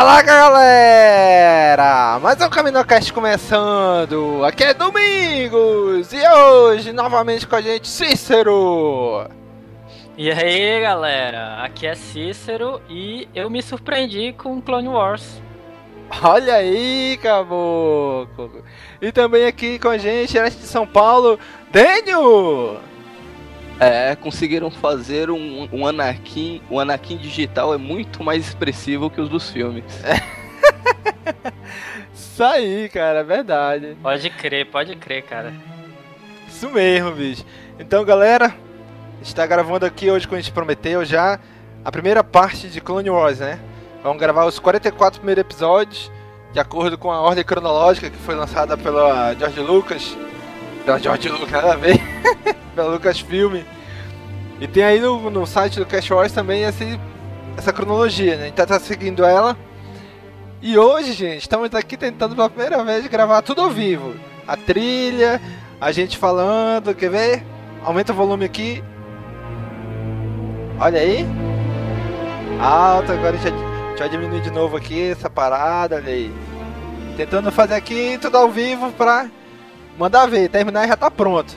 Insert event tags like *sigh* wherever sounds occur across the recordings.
Fala galera! Mais um CaminoCast começando! Aqui é Domingos! E hoje, novamente com a gente, Cícero! E aí galera, aqui é Cícero e eu me surpreendi com Clone Wars. Olha aí, caboclo! E também aqui com a gente, direto de São Paulo, Daniel! É, conseguiram fazer um, um Anakin. O um Anakin digital é muito mais expressivo que os dos filmes. *laughs* Isso aí, cara, é verdade. Pode crer, pode crer, cara. Isso mesmo, bicho. Então, galera, a gente tá gravando aqui hoje, como a gente prometeu já, a primeira parte de Clone Wars, né? Vamos gravar os 44 primeiros episódios, de acordo com a ordem cronológica que foi lançada pela George Lucas. Pela *laughs* George Lucas, nada a ver. pela Lucasfilm. E tem aí no, no site do Cash Wars também esse, essa cronologia, né? A gente tá, tá seguindo ela. E hoje, gente, estamos aqui tentando pela primeira vez gravar tudo ao vivo. A trilha, a gente falando, quer ver? Aumenta o volume aqui. Olha aí. Alto, agora a gente vai diminuir de novo aqui essa parada, olha aí. Tentando fazer aqui tudo ao vivo pra mandar ver, terminar e já tá pronto.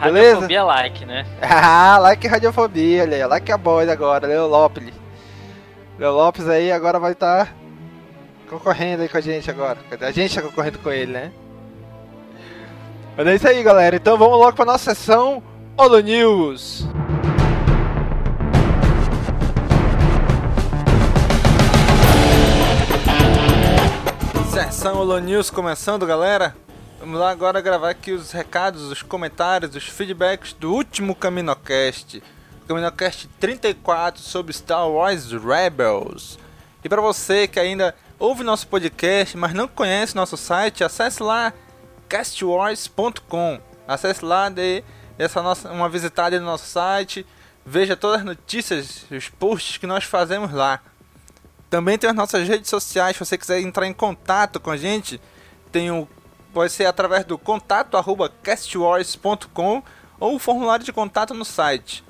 Beleza? Radiofobia like, né? *laughs* ah, like radiofobia, olha aí. Like a boys agora, Leo Lopes. Leo Lopes aí agora vai estar tá concorrendo aí com a gente agora. A gente tá concorrendo com ele, né? Mas é isso aí, galera. Então vamos logo pra nossa sessão Holo News. Sessão Holo News começando, galera. Vamos lá agora gravar aqui os recados, os comentários, os feedbacks do último CaminoCast. CaminoCast 34 sobre Star Wars Rebels. E para você que ainda ouve nosso podcast, mas não conhece nosso site, acesse lá castwars.com. Acesse lá, dê essa nossa, uma visitada no nosso site, veja todas as notícias, os posts que nós fazemos lá. Também tem as nossas redes sociais, se você quiser entrar em contato com a gente, tem o pode ser através do contato arroba castwars.com ou o formulário de contato no site.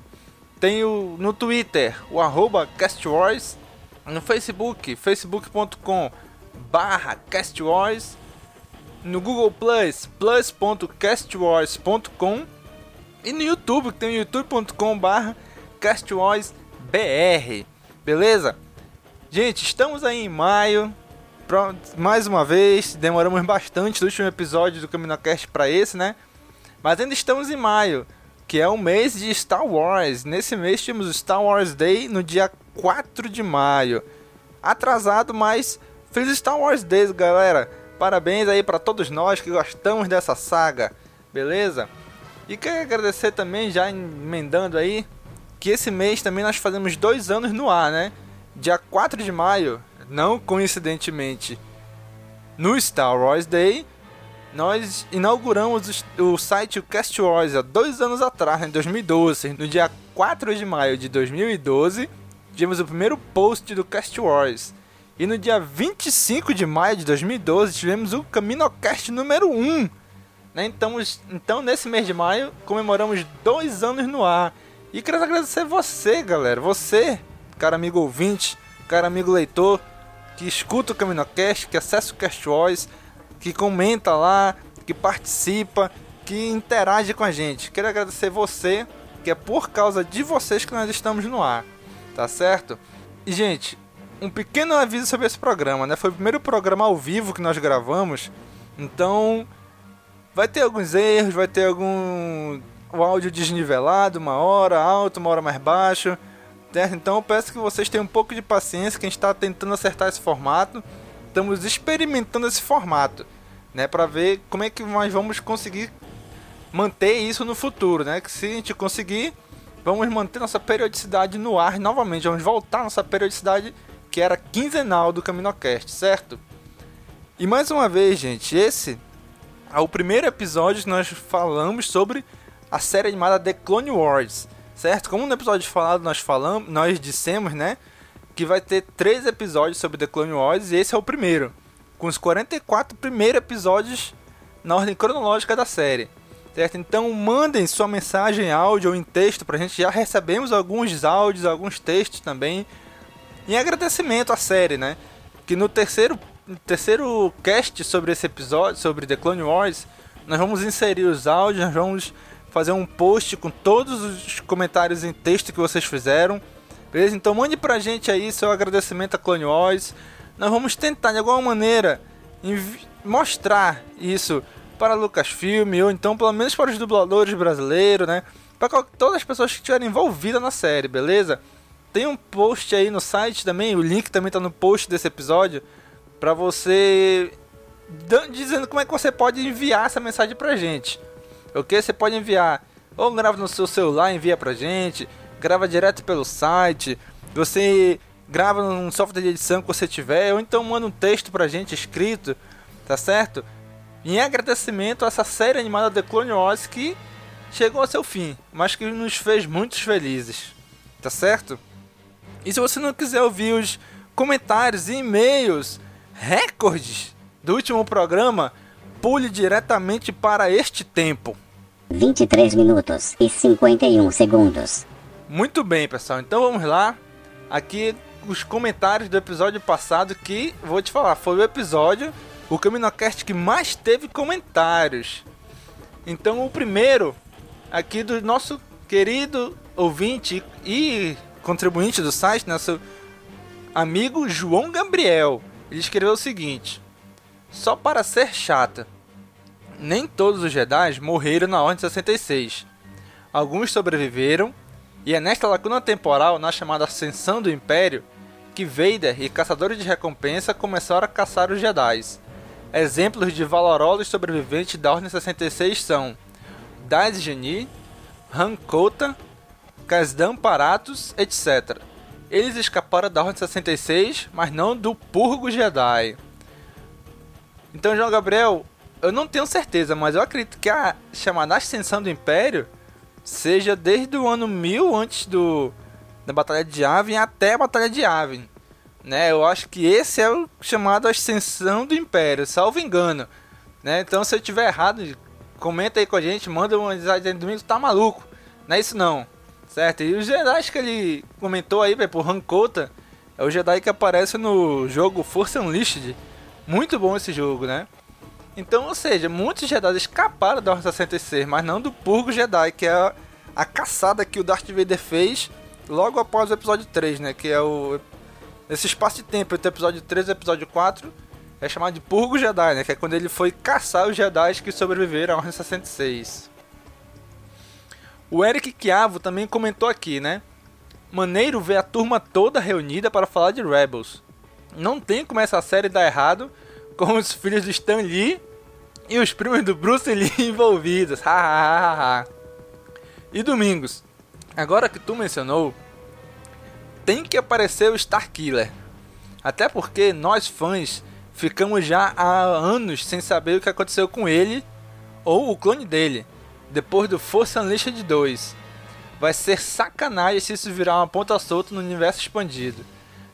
Tem o, no Twitter o arroba castwars, no Facebook, facebook.com barra castwars, no Google Plus, plus.castwars.com e no YouTube, que tem youtube.com barra castwarsbr, beleza? Gente, estamos aí em maio, Pronto, mais uma vez, demoramos bastante do último episódio do CaminoCast para esse, né? Mas ainda estamos em maio, que é o mês de Star Wars. Nesse mês o Star Wars Day no dia 4 de maio. Atrasado, mas feliz Star Wars Day, galera. Parabéns aí para todos nós que gostamos dessa saga, beleza? E quero agradecer também, já emendando aí, que esse mês também nós fazemos dois anos no ar, né? Dia 4 de maio não coincidentemente, no Star Wars Day, nós inauguramos o site Cast Wars há dois anos atrás, em 2012. No dia 4 de maio de 2012, tivemos o primeiro post do Cast Wars. E no dia 25 de maio de 2012 tivemos o CaminoCast número 1. Né? Então, então, nesse mês de maio, comemoramos dois anos no ar. E quero agradecer você, galera. Você, cara amigo ouvinte, cara amigo leitor, que escuta o CaminoCast, que acessa o Cast Voice, que comenta lá, que participa, que interage com a gente. Quero agradecer você, que é por causa de vocês que nós estamos no ar. Tá certo? E, gente, um pequeno aviso sobre esse programa, né? Foi o primeiro programa ao vivo que nós gravamos, então vai ter alguns erros, vai ter algum o áudio desnivelado, uma hora alto, uma hora mais baixo, Então eu peço que vocês tenham um pouco de paciência, que a gente está tentando acertar esse formato, estamos experimentando esse formato, né? Para ver como é que nós vamos conseguir manter isso no futuro, né? Que se a gente conseguir, vamos manter nossa periodicidade no ar novamente, vamos voltar nossa periodicidade que era quinzenal do CaminoCast, certo? E mais uma vez, gente, esse é o primeiro episódio que nós falamos sobre a série animada The Clone Wars, certo? Como no episódio falado nós falamos, nós dissemos, né, que vai ter três episódios sobre The Clone Wars e esse é o primeiro, com os 44 primeiros episódios na ordem cronológica da série. Certo? Então mandem sua mensagem áudio ou em texto pra gente. Já recebemos alguns áudios, alguns textos também em agradecimento à série, né? Que no terceiro, terceiro cast sobre esse episódio, sobre The Clone Wars, nós vamos inserir os áudios, nós vamos fazer um post com todos os comentários em texto que vocês fizeram. Beleza? Então mande pra gente aí seu agradecimento a Clone Wars. Nós vamos tentar de alguma maneira mostrar isso para Lucasfilm ou então pelo menos para os dubladores brasileiros, né? Para todas as pessoas que estiverem envolvidas na série, beleza? Tem um post aí no site também, o link também está no post desse episódio, para você dizendo como é que você pode enviar essa mensagem pra gente. Ok? Você pode enviar ou grava no seu celular, envia pra gente, grava direto pelo site, você grava num software de edição que você tiver, ou então manda um texto pra gente escrito, tá certo? Em agradecimento a essa série animada The Clone Wars que chegou ao seu fim, mas que nos fez muito felizes, tá certo? E se você não quiser ouvir os comentários e e-mails recordes do último programa, pule diretamente para este tempo. 23 minutos e 51 segundos. Muito bem, pessoal. Então vamos lá. Aqui os comentários do episódio passado que vou te falar, foi o episódio o CaminoCast que mais teve comentários. Então o primeiro aqui do nosso querido ouvinte e contribuinte do site, nosso amigo João Gabriel. Ele escreveu o seguinte: Só para ser chata, nem todos os Jedi morreram na Ordem 66. Alguns sobreviveram, e é nesta lacuna temporal, na chamada Ascensão do Império, que Vader e caçadores de recompensa começaram a caçar os Jedi. Exemplos de valorosos sobreviventes da Ordem 66 são Daz Geni, Han Kota Kasdan Paratus, etc. Eles escaparam da Ordem 66, mas não do Purgo Jedi. Então, João Gabriel, eu não tenho certeza, mas eu acredito que a chamada Ascensão do Império seja desde o ano 1000 antes do da Batalha de Yavin até a Batalha de Yavin. Né? Eu acho que esse é o chamado Ascensão do Império, salvo engano. Né? Então, se eu estiver errado, comenta aí com a gente, manda uma mensagem no domingo, tá maluco. Não é isso não. Certo? E os Jedi que ele comentou aí, velho, por Hankota, é o Jedi que aparece no jogo Force Unleashed. Muito bom esse jogo, né? Então, ou seja, muitos Jedi escaparam da Ordem 66, mas não do Purgo Jedi, que é a, a caçada que o Darth Vader fez logo após o episódio 3, né? Que é o. Esse espaço de tempo entre o episódio 3 e o episódio 4 é chamado de Purgo Jedi, né? Que é quando ele foi caçar os Jedi que sobreviveram à Ordem 66. O Eric Chiavo também comentou aqui, né? Maneiro ver a turma toda reunida para falar de Rebels. Não tem como essa série dar errado com os filhos de Stan Lee e os primos do Bruce Lee *laughs* envolvidos. e Domingos, agora que tu mencionou, tem que aparecer o Starkiller. Até porque nós fãs ficamos já há anos sem saber o que aconteceu com ele ou o clone dele depois do Força Unleashed 2. Vai ser sacanagem se isso virar uma ponta solta no universo expandido.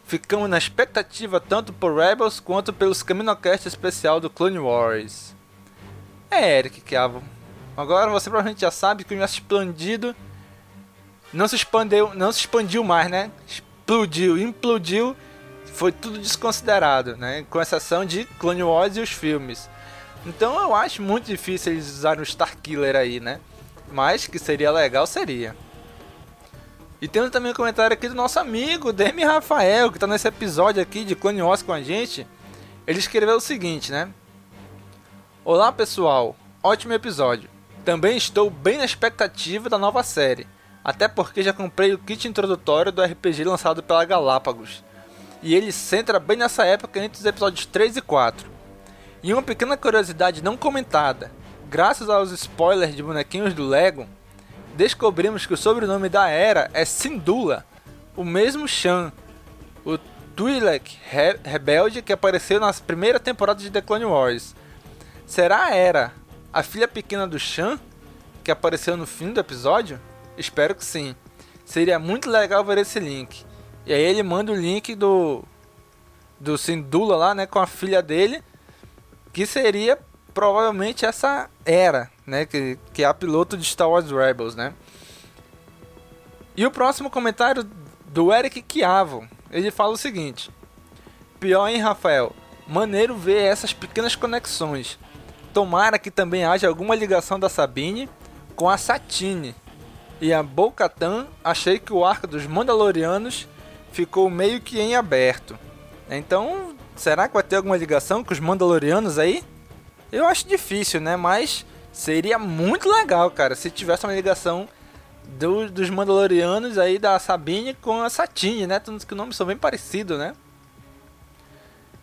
Ficamos na expectativa tanto por Rebels quanto pelos Caminocast especial do Clone Wars. É, Eric Cavo. Agora você provavelmente já sabe que o universo expandido não se expandiu, não se expandiu mais, né? Explodiu, implodiu, foi tudo desconsiderado, né? Com exceção de Clone Wars e os filmes. Então eu acho muito difícil eles usarem o Starkiller aí, né? Mas que seria legal, seria. E temos também um comentário aqui do nosso amigo Demi Rafael, que está nesse episódio aqui de Clone Wars com a gente. Ele escreveu o seguinte, né? Olá pessoal, ótimo episódio. Também estou bem na expectativa da nova série, até porque já comprei o kit introdutório do RPG lançado pela Galápagos. E ele centra bem nessa época entre os episódios 3 e 4. E uma pequena curiosidade não comentada: graças aos spoilers de bonequinhos do Lego, descobrimos que o sobrenome da Era é Sindula, o mesmo Shan, o Twi'lek re rebelde que apareceu nas primeiras temporadas de The Clone Wars. Será a Era a filha pequena do Shan que apareceu no fim do episódio? Espero que sim. Seria muito legal ver esse link. E aí ele manda o link do do Sindula lá, né, com a filha dele, que seria provavelmente essa Era, né? Que, que é a piloto de Star Wars Rebels, né? E o próximo comentário do Eric Chiavo. Ele fala o seguinte: Pior, hein, Rafael? Maneiro ver essas pequenas conexões. Tomara que também haja alguma ligação da Sabine com a Satine. E a Bo-Katan, achei que o arco dos Mandalorianos ficou meio que em aberto. Então, será que vai ter alguma ligação com os Mandalorianos aí? Eu acho difícil, né? Mas Seria muito legal, cara, se tivesse uma ligação do, dos Mandalorianos aí da Sabine com a Satine, né? Tanto que os nomes são bem parecidos, né?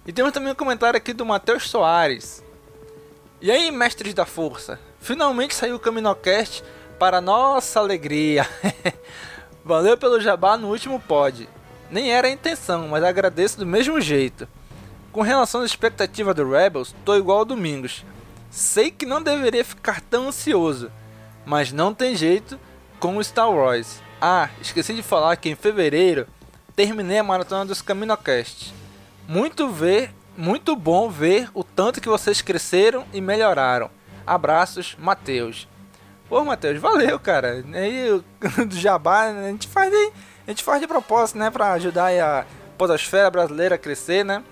E temos também um comentário aqui do Matheus Soares. E aí, mestres da força? Finalmente saiu o Caminocast para nossa alegria. *laughs* Valeu pelo jabá no último pod. Nem era a intenção, mas agradeço do mesmo jeito. Com relação à expectativa do Rebels, tô igual ao Domingos. Sei que não deveria ficar tão ansioso, mas não tem jeito com o Star Wars. Ah, esqueci de falar que em fevereiro terminei a maratona dos Caminocast. Muito ver, muito bom ver o tanto que vocês cresceram e melhoraram. Abraços, Matheus. Pô, Matheus, valeu, cara. Aí *laughs* do Jabá, a gente faz de, a gente faz de propósito, né, para ajudar a podosfera brasileira a crescer, né?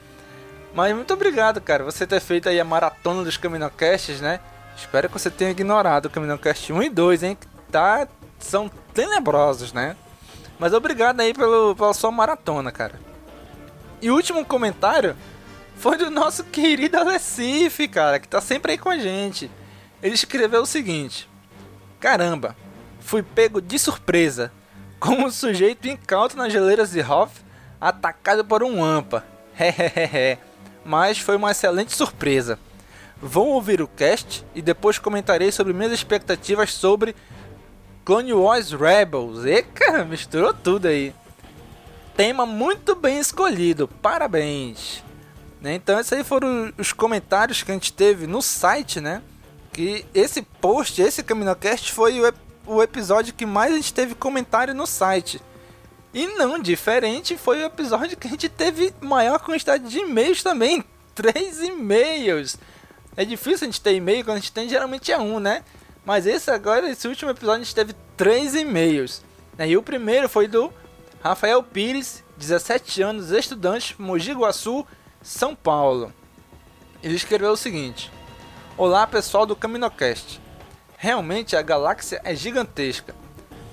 Mas muito obrigado, cara, você ter feito aí a maratona dos Caminocasts, né? Espero que você tenha ignorado o Caminocast 1 e 2, hein? Que tá, são tenebrosos, né? Mas obrigado aí pelo, pela sua maratona, cara. E o último comentário foi do nosso querido Alessif, cara, que tá sempre aí com a gente. Ele escreveu o seguinte: Caramba, fui pego de surpresa, como um sujeito incauto nas geleiras de Hoth, atacado por um Ampa. *laughs* Hehehe mas foi uma excelente surpresa. Vão ouvir o cast e depois comentarei sobre minhas expectativas sobre Clone Wars Rebels. E misturou tudo aí. Tema muito bem escolhido, parabéns. Né, então esses aí foram os comentários que a gente teve no site, né? Que esse post, esse CaminoCast foi o, o episódio que mais a gente teve comentário no site. E não diferente foi o episódio que a gente teve maior quantidade de e-mails também. *laughs* Três e-mails. É difícil a gente ter e-mail, quando a gente tem geralmente é um, né? Mas esse agora, esse último episódio, a gente teve três e-mails. E o primeiro foi do Rafael Pires, 17 anos, estudante, Mogi Guaçu, São Paulo. Ele escreveu o seguinte: Olá pessoal do Caminocast. Realmente a galáxia é gigantesca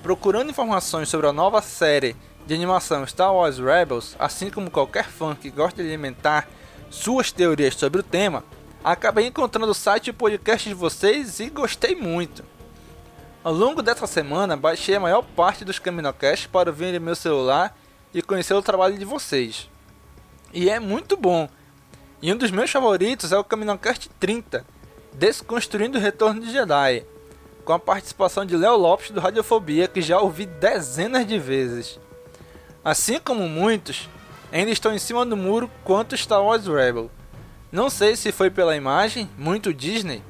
Procurando informações sobre a nova série de animação Star Wars Rebels, assim como qualquer fã que gosta de alimentar suas teorias sobre o tema, acabei encontrando o site e o podcast de vocês e gostei muito. Ao longo dessa semana, baixei a maior parte dos Caminocasts para ouvir em meu celular e conhecer o trabalho de vocês. E é muito bom. E um dos meus favoritos é o Caminocast 30, Desconstruindo o Retorno de Jedi com a participação de Léo Lopes do Radiofobia, que já ouvi dezenas de vezes. Assim como muitos, ainda estou em cima do muro quanto Star Wars Rebel. Não sei se foi pela imagem, muito Disney,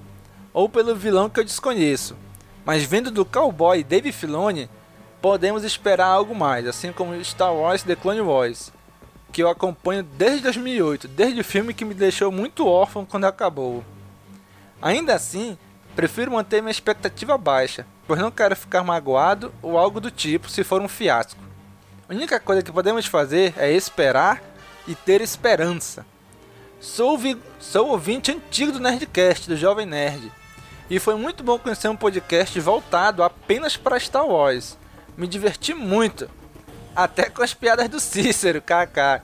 ou pelo vilão que eu desconheço, mas vendo do cowboy Dave Filoni, podemos esperar algo mais, assim como Star Wars The Clone Wars, que eu acompanho desde 2008, desde o filme que me deixou muito órfão quando acabou. Ainda assim, prefiro manter minha expectativa baixa, pois não quero ficar magoado ou algo do tipo se for um fiasco. A única coisa que podemos fazer é esperar e ter esperança. Sou, sou ouvinte antigo do Nerdcast, do Jovem Nerd, e foi muito bom conhecer um podcast voltado apenas para Star Wars. Me diverti muito, até com as piadas do Cícero, *laughs* kkk.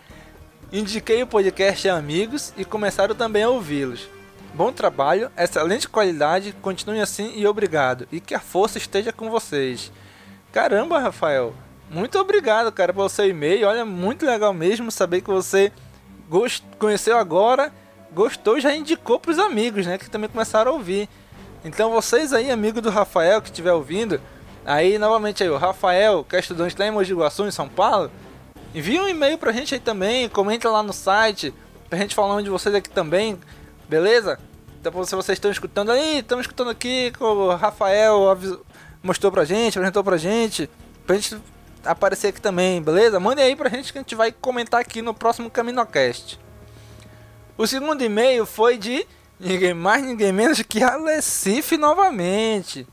Indiquei o podcast a amigos e começaram também a ouvi-los. Bom trabalho, excelente qualidade, continue assim e obrigado. E que a força esteja com vocês. Caramba, Rafael, muito obrigado, cara, pelo seu e-mail. Olha, muito legal mesmo saber que você gost... conheceu agora, gostou e já indicou para os amigos, né, que também começaram a ouvir. Então vocês aí, amigo do Rafael que estiver ouvindo, Aí, novamente, aí, o Rafael, que é estudante lá em Mogi Guaçu, em São Paulo, envia um e-mail pra gente aí também, comenta lá no site, pra gente falar onde vocês aqui também, beleza? Então, se vocês estão escutando aí, estamos escutando aqui, que o Rafael mostrou pra gente, apresentou pra gente, pra gente aparecer aqui também, beleza? Mande aí pra gente que a gente vai comentar aqui no próximo CaminoCast. O segundo e-mail foi de ninguém mais, ninguém menos que Alessif novamente.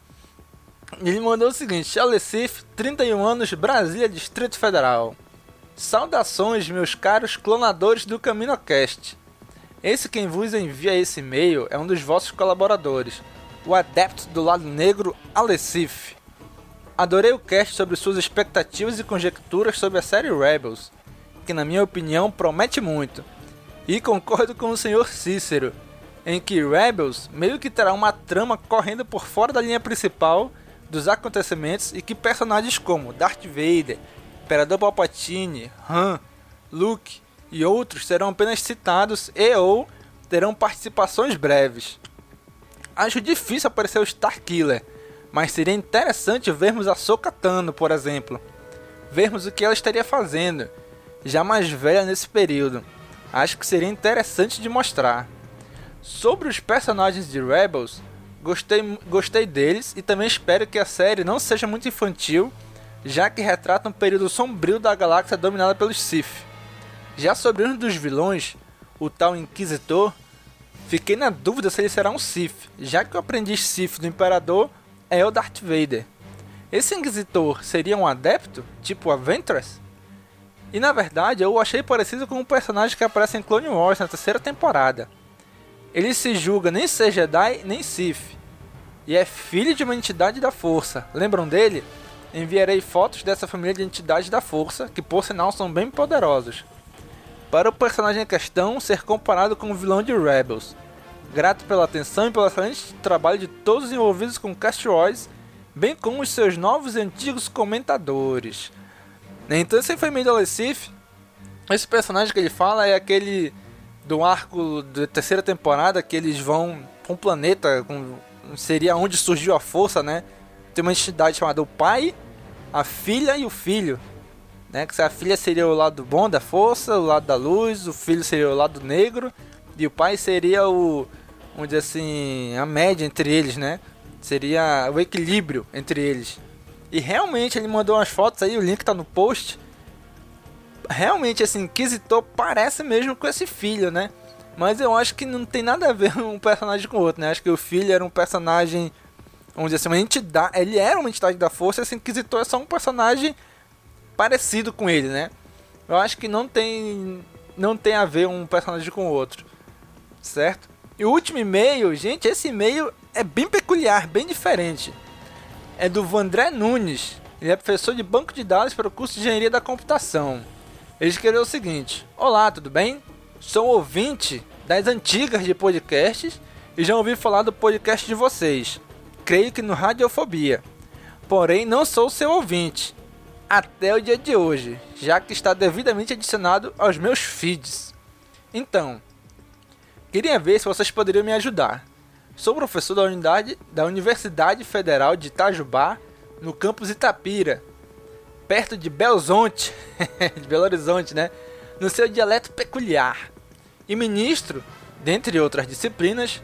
Ele mandou o seguinte: Alecif, 31 anos, Brasília, Distrito Federal. Saudações, meus caros clonadores do CaminoCast. Esse quem vos envia esse e-mail é um dos vossos colaboradores, o adepto do lado negro Alecif. Adorei o cast sobre suas expectativas e conjecturas sobre a série Rebels, que na minha opinião promete muito. E concordo com o senhor Cícero, em que Rebels meio que terá uma trama correndo por fora da linha principal dos acontecimentos e que personagens como Darth Vader, Imperador Palpatine, Han, Luke e outros serão apenas citados e ou terão participações breves. Acho difícil aparecer o Starkiller, mas seria interessante vermos a Sokatano, por exemplo. Vermos o que ela estaria fazendo, já mais velha nesse período. Acho que seria interessante de mostrar. Sobre os personagens de Rebels, Gostei, gostei deles e também espero que a série não seja muito infantil, já que retrata um período sombrio da galáxia dominada pelos Sith. Já sobre um dos vilões, o tal Inquisitor, fiquei na dúvida se ele será um Sith, já que o aprendiz Sith do Imperador é o Darth Vader. Esse Inquisitor seria um adepto, tipo a Ventress? E na verdade eu o achei parecido com um personagem que aparece em Clone Wars na terceira temporada. Ele se julga nem ser Jedi nem Sith, e é filho de uma entidade da força. Lembram dele? Enviarei fotos dessa família de entidades da força, que por sinal são bem poderosos. Para o personagem em questão ser comparado com o vilão de Rebels. Grato pela atenção e pelo excelente trabalho de todos os envolvidos com Cast Wars, bem como os seus novos e antigos comentadores. Então esse foi meio do Sith. Esse personagem que ele fala é aquele do arco da terceira temporada que eles vão para um planeta com seria onde surgiu a força, né? Tem uma entidade chamada o pai, a filha e o filho, né? Que a filha seria o lado bom da força, o lado da luz, o filho seria o lado negro e o pai seria o, dizer assim, a média entre eles, né? Seria o equilíbrio entre eles. E realmente ele mandou umas fotos aí, o link tá no post realmente, assim, Inquisitor parece mesmo com esse filho, né? Mas eu acho que não tem nada a ver *laughs* um personagem com o outro, né? Acho que o filho era um personagem, vamos dizer assim, uma entidade. Ele era uma entidade da força, esse Inquisitor é só um personagem parecido com ele, né? Eu acho que não tem, não tem a ver um personagem com o outro, certo? E o último e-mail, gente, esse e-mail é bem peculiar, bem diferente. É do Vandré Nunes. Ele é professor de banco de dados para o curso de engenharia da computação. Ele escreveu o seguinte: Olá, tudo bem? Sou ouvinte das antigas de podcasts e já ouvi falar do podcast de vocês. Creio que no Radiofobia. Porém, não sou seu ouvinte até o dia de hoje, já que está devidamente adicionado aos meus feeds. Então, queria ver se vocês poderiam me ajudar. Sou professor da, unidade, da Universidade Federal de Itajubá, no campus Itapira, perto de Belzonte, *laughs* de Belo Horizonte, né? No seu dialeto peculiar. E ministro, dentre outras disciplinas,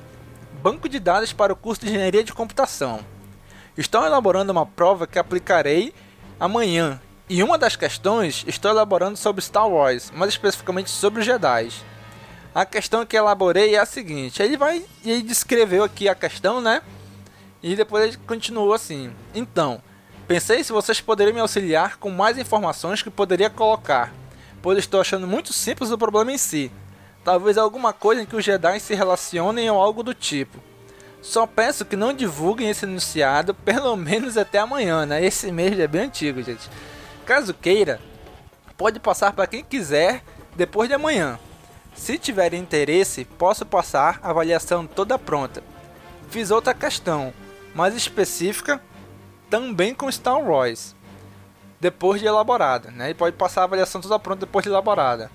banco de dados para o curso de Engenharia de Computação. Estão elaborando uma prova que aplicarei amanhã E uma das questões estou elaborando sobre Star Wars, mais especificamente sobre os Jedi. A questão que elaborei é a seguinte: ele vai ele descreveu aqui a questão, né? E depois ele continuou assim: Então, pensei se vocês poderiam me auxiliar com mais informações que poderia colocar, pois estou achando muito simples o problema em si. Talvez alguma coisa em que os Jedi se relacionem ou algo do tipo. Só peço que não divulguem esse enunciado, *laughs* pelo menos até amanhã, né? Esse mês é bem antigo, gente. Caso queira, pode passar para quem quiser depois de amanhã. Se tiver interesse, posso passar a avaliação toda pronta. Fiz outra questão, mais específica, também com Star Wars, depois de elaborada, né? E pode passar a avaliação toda pronta depois de elaborada.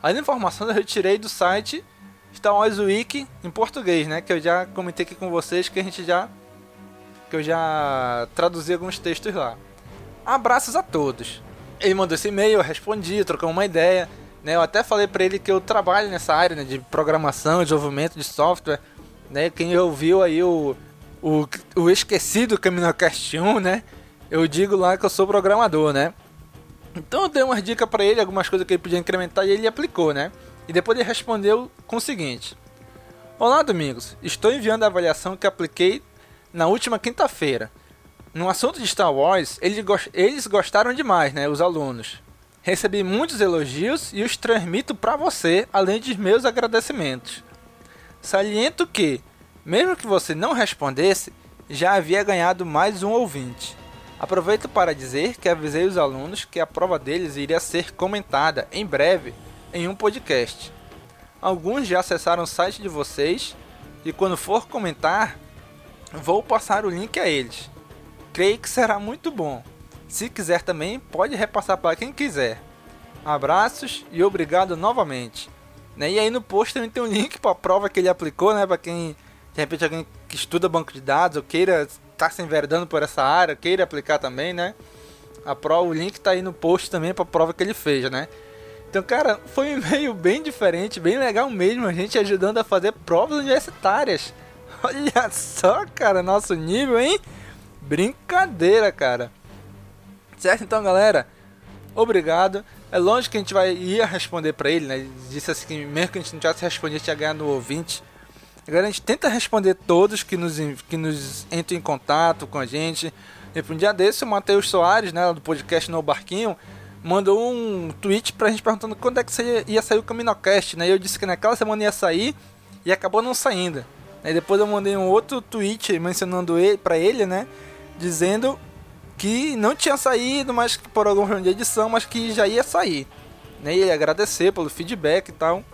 As informações eu retirei do site Star Wars Wiki em português, né? Que eu já comentei aqui com vocês que a gente já que eu já traduzi alguns textos lá. Abraços a todos. Ele mandou esse e-mail, eu respondi, trocamos uma ideia. Né? Eu até falei para ele que eu trabalho nessa área né, de programação, desenvolvimento de software. Né? Quem ouviu aí o, o, o esquecido CaminoCast 1, né? Eu digo lá que eu sou programador, né? Então eu dei umas dicas para ele, algumas coisas que ele podia incrementar e ele aplicou, né? E depois ele respondeu com o seguinte: Olá, Domingos. Estou enviando a avaliação que apliquei na última quinta-feira. No assunto de Star Wars, eles gostaram demais, né, os alunos. Recebi muitos elogios e os transmito para você, além de meus agradecimentos. Saliento que, mesmo que você não respondesse, já havia ganhado mais um ouvinte. Aproveito para dizer que avisei os alunos que a prova deles iria ser comentada em breve em um podcast. Alguns já acessaram o site de vocês e quando for comentar, vou passar o link a eles creio que será muito bom. Se quiser também, pode repassar para quem quiser. Abraços e obrigado novamente. Né? E aí no post também tem um link para a prova que ele aplicou, né? Para quem, de repente, alguém que estuda banco de dados ou queira estar tá se enveredando por essa área, queira aplicar também, né? A prova, o link está aí no post também para a prova que ele fez, né? Então, cara, foi um e-mail bem diferente, bem legal mesmo, a gente ajudando a fazer provas universitárias. *laughs* Olha só, cara, nosso nível, hein? Brincadeira, cara. Certo? Então, galera, obrigado. É lógico que a gente vai ia responder para ele, né? Ele disse assim que mesmo que a gente não tivesse respondido, tinha ganhado no ouvinte. Agora a gente tenta responder todos que nos, que nos entram em contato com a gente. E um dia desse, o Matheus Soares, né, do podcast No Barquinho, mandou um tweet pra gente perguntando quando é que ia, sair o Caminocast, né? E eu disse que naquela semana ia sair e acabou não saindo. Aí depois eu mandei um outro tweet mencionando ele para ele, né? dizendo que não tinha saído, mas que por algum problema de edição, mas que já ia sair. Né? E agradecer pelo feedback e tal.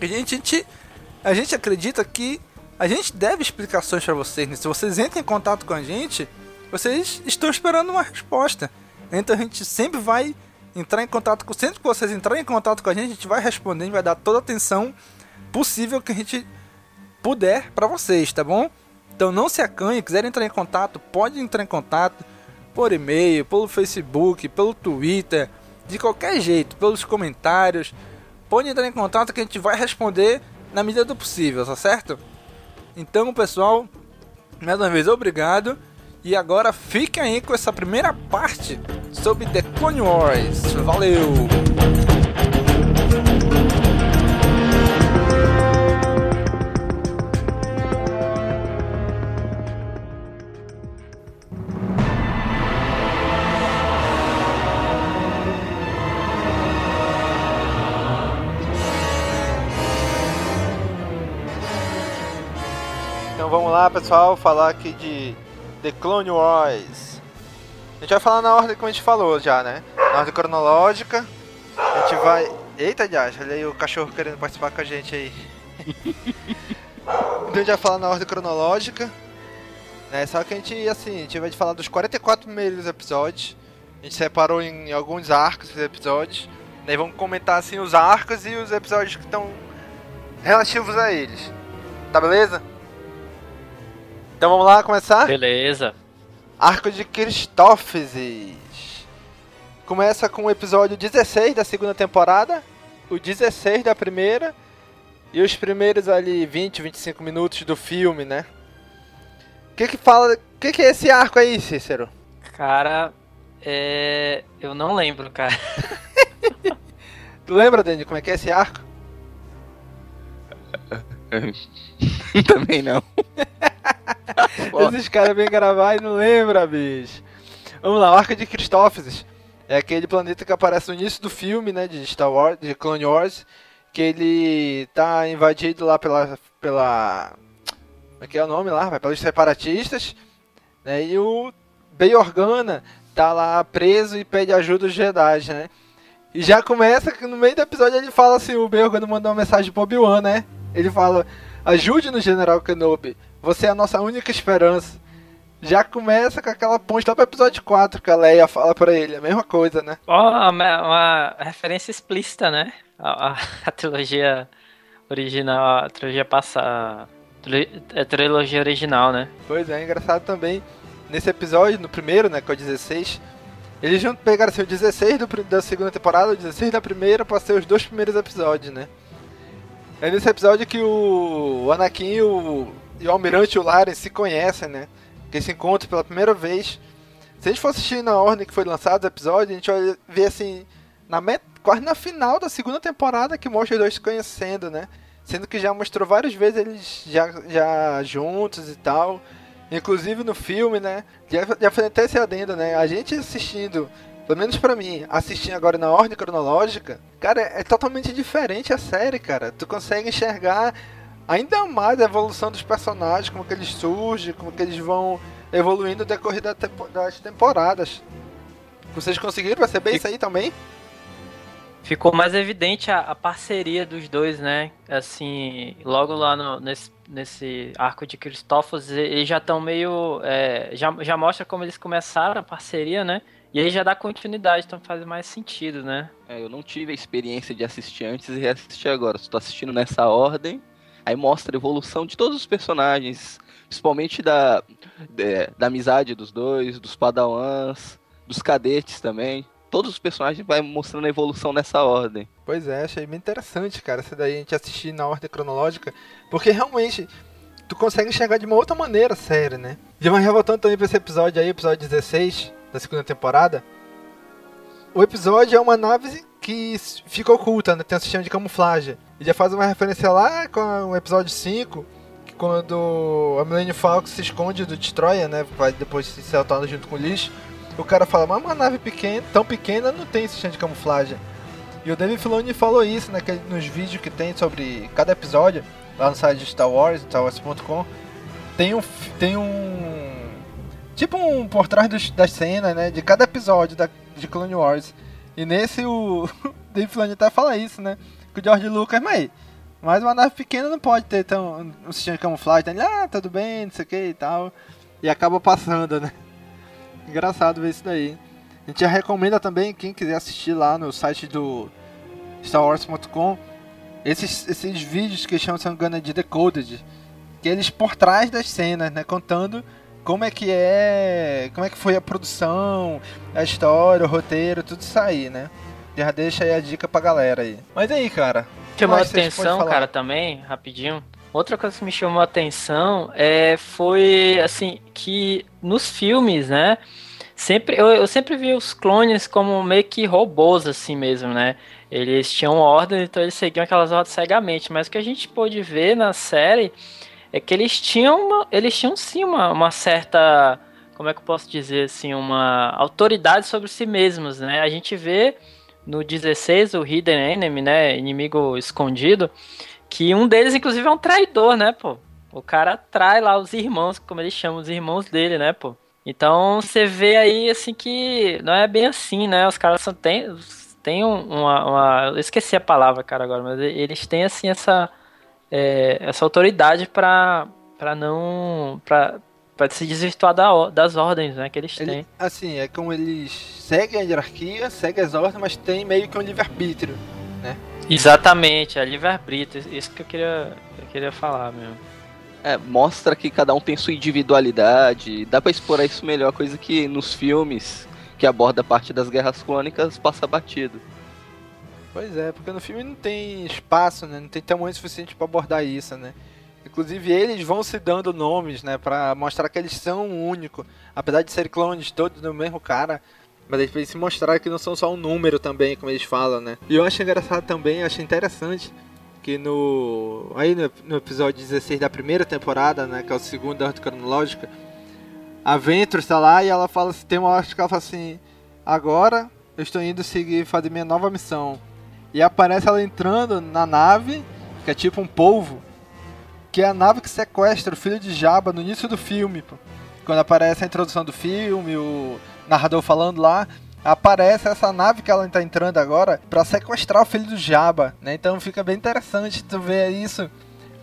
A gente, a gente, a gente acredita que a gente deve explicações para vocês. Né? Se vocês entram em contato com a gente, vocês estão esperando uma resposta. Então a gente sempre vai entrar em contato com. Sempre que vocês entrarem em contato com a gente, a gente vai responder, a gente vai dar toda a atenção possível que a gente puder para vocês, tá bom? Então não se acanhe, quiser entrar em contato, pode entrar em contato por e-mail, pelo Facebook, pelo Twitter, de qualquer jeito, pelos comentários. Pode entrar em contato que a gente vai responder na medida do possível, tá certo? Então, pessoal, mais uma vez obrigado. E agora fiquem aí com essa primeira parte sobre The Clone Wars. Valeu! vamos lá, pessoal, falar aqui de The Clone Wars. A gente vai falar na ordem como a gente falou já, né? Na ordem cronológica. A gente vai. Eita, Dias, olha aí o cachorro querendo participar com a gente aí. *laughs* então a gente vai falar na ordem cronológica. Né? Só que a gente, assim, a gente vai falar dos 44 primeiros episódios. A gente separou em alguns arcos esses episódios. Né? vamos comentar assim os arcos e os episódios que estão relativos a eles. Tá beleza? Então vamos lá começar? Beleza. Arco de Cristófeses. Começa com o episódio 16 da segunda temporada, o 16 da primeira e os primeiros ali 20, 25 minutos do filme, né? O que que fala, o que que é esse arco aí, Cícero? Cara, É. Eu não lembro, cara. tu *laughs* lembra, Danny, como é que é esse arco? *laughs* Também não. *laughs* *laughs* Esses caras vêm gravar e não lembra, bicho. Vamos lá, o arco de Christophsis. É aquele planeta que aparece no início do filme, né, de Star Wars, de Clone Wars, que ele tá invadido lá pela pela como é que é o nome lá, pelos separatistas, né? E o Bey Organa tá lá preso e pede ajuda dos Jedi, né? E já começa que no meio do episódio ele fala assim, o Bey Organa mandou uma mensagem pro Obi-Wan, né? Ele fala: "Ajude-nos, General Kenobi. Você é a nossa única esperança." já começa com aquela ponte lá pro episódio 4 que a Leia fala pra ele, a mesma coisa, né? Ó, oh, uma, uma, referência explícita, né? A, a, *laughs* a, trilogia original, a trilogia passada. A trilogia original, né? Pois é, é engraçado também. Nesse episódio, no primeiro, né, que é o 16, eles junto pegaram assim, o 16 do, da segunda temporada, o 16 da primeira, pra ser os dois primeiros episódios, né? É nesse episódio que o Anakin e o, e o Almirante e o Laren se conhecem, né? que se encontra pela primeira vez. Se a gente for assistir na ordem que foi lançado o episódio, a gente vai ver assim, na met... quase na final da segunda temporada que mostra os dois se conhecendo, né? Sendo que já mostrou várias vezes eles já, já juntos e tal. Inclusive no filme, né? Já, já foi até esse adendo, né? A gente assistindo, pelo menos para mim, assistindo agora na ordem cronológica, cara, é totalmente diferente a série, cara. Tu consegue enxergar ainda mais a evolução dos personagens, como que eles surgem, como que eles vão evoluindo no decorrer das temporadas. Vocês conseguiram perceber isso aí também? Ficou mais evidente a, a, parceria dos dois, né? Assim, logo lá no, nesse, nesse arco de Christophos, eles já estão meio. É, já, já mostra como eles começaram a parceria, né? E aí já dá continuidade, então faz mais sentido, né? É, eu não tive a experiência de assistir antes e reassistir agora. Estou assistindo nessa ordem Aí mostra a evolução de todos os personagens, principalmente da, de, da amizade dos dois, dos padawans, dos cadetes também. Todos os personagens vai mostrando a evolução nessa ordem. Pois é, achei bem interessante, cara, essa daí a gente assistir na ordem cronológica, porque realmente tu consegue enxergar de uma outra maneira a série, né? E mas voltando também pra esse episódio aí, episódio 16 da segunda temporada, o episódio é uma nave que fica oculta, né? Tem um sistema de camuflagem. E já faz uma referência lá com o episódio 5, que quando a Millennium Falcon se esconde do Destroyer, né? Vai depois se saltando junto com o lixo. O cara fala, mas uma nave pequena, tão pequena não tem sistema de camuflagem. E o David Filoni falou isso né, nos vídeos que tem sobre cada episódio, lá no site de Star Wars, StarWars.com. Tem um. Tem um. Tipo um por trás dos, das cenas, né? De cada episódio da, de Clone Wars. E nesse o *laughs* Dave Filoni até fala isso, né? Que o George Lucas, mas, mas uma nave pequena não pode ter tão, um sistema de camuflagem. Ele, ah, tudo bem, não sei o que e tal. E acaba passando, né? *laughs* Engraçado ver isso daí. A gente recomenda também, quem quiser assistir lá no site do StarWars.com, esses, esses vídeos que chamam, engano, de Decoded. Que eles por trás das cenas, né? Contando como é que é, como é que foi a produção, a história, o roteiro, tudo isso aí, né? Já deixa aí a dica pra galera aí. Mas aí, cara. Chamou a atenção, cara, também, rapidinho. Outra coisa que me chamou a atenção é, foi, assim, que nos filmes, né? Sempre, eu, eu sempre vi os clones como meio que robôs, assim mesmo, né? Eles tinham ordens, então eles seguiam aquelas ordens cegamente. Mas o que a gente pôde ver na série é que eles tinham, uma, eles tinham sim uma, uma certa, como é que eu posso dizer assim, uma autoridade sobre si mesmos, né? A gente vê no 16 o Hidden Enemy, né, inimigo escondido, que um deles inclusive é um traidor, né, pô? O cara trai lá os irmãos, como eles chamam, os irmãos dele, né, pô? Então você vê aí assim que não é bem assim, né? Os caras são, tem, tem uma, uma, Eu esqueci a palavra, cara, agora, mas eles têm assim essa é, essa autoridade para para não para se desvirtuar da, das ordens né, que eles Ele, têm. Assim, é como eles seguem a hierarquia, seguem as ordens, mas tem meio que um livre-arbítrio, né? Exatamente, é livre-arbítrio, isso que eu queria, eu queria falar mesmo. É, mostra que cada um tem sua individualidade, dá para explorar isso melhor, coisa que nos filmes que aborda a parte das guerras clônicas passa batido. Pois é, porque no filme não tem espaço, né? Não tem tamanho suficiente para abordar isso, né? Inclusive eles vão se dando nomes, né, para mostrar que eles são únicos, apesar de serem clones todos do mesmo cara. Mas eles se mostrar que não são só um número também, como eles falam, né? E eu acho engraçado também, acho interessante que no aí no, no, episódio 16 da primeira temporada, né, que é o segundo da ordem cronológica, a Ventress está lá e ela fala, tem uma hora que ela fala assim: "Agora eu estou indo seguir fazer minha nova missão". E aparece ela entrando na nave, que é tipo um polvo, que é a nave que sequestra o filho de Jabba no início do filme, pô. Quando aparece a introdução do filme, o narrador falando lá, aparece essa nave que ela está entrando agora para sequestrar o filho do Jabba, né? Então fica bem interessante tu ver isso,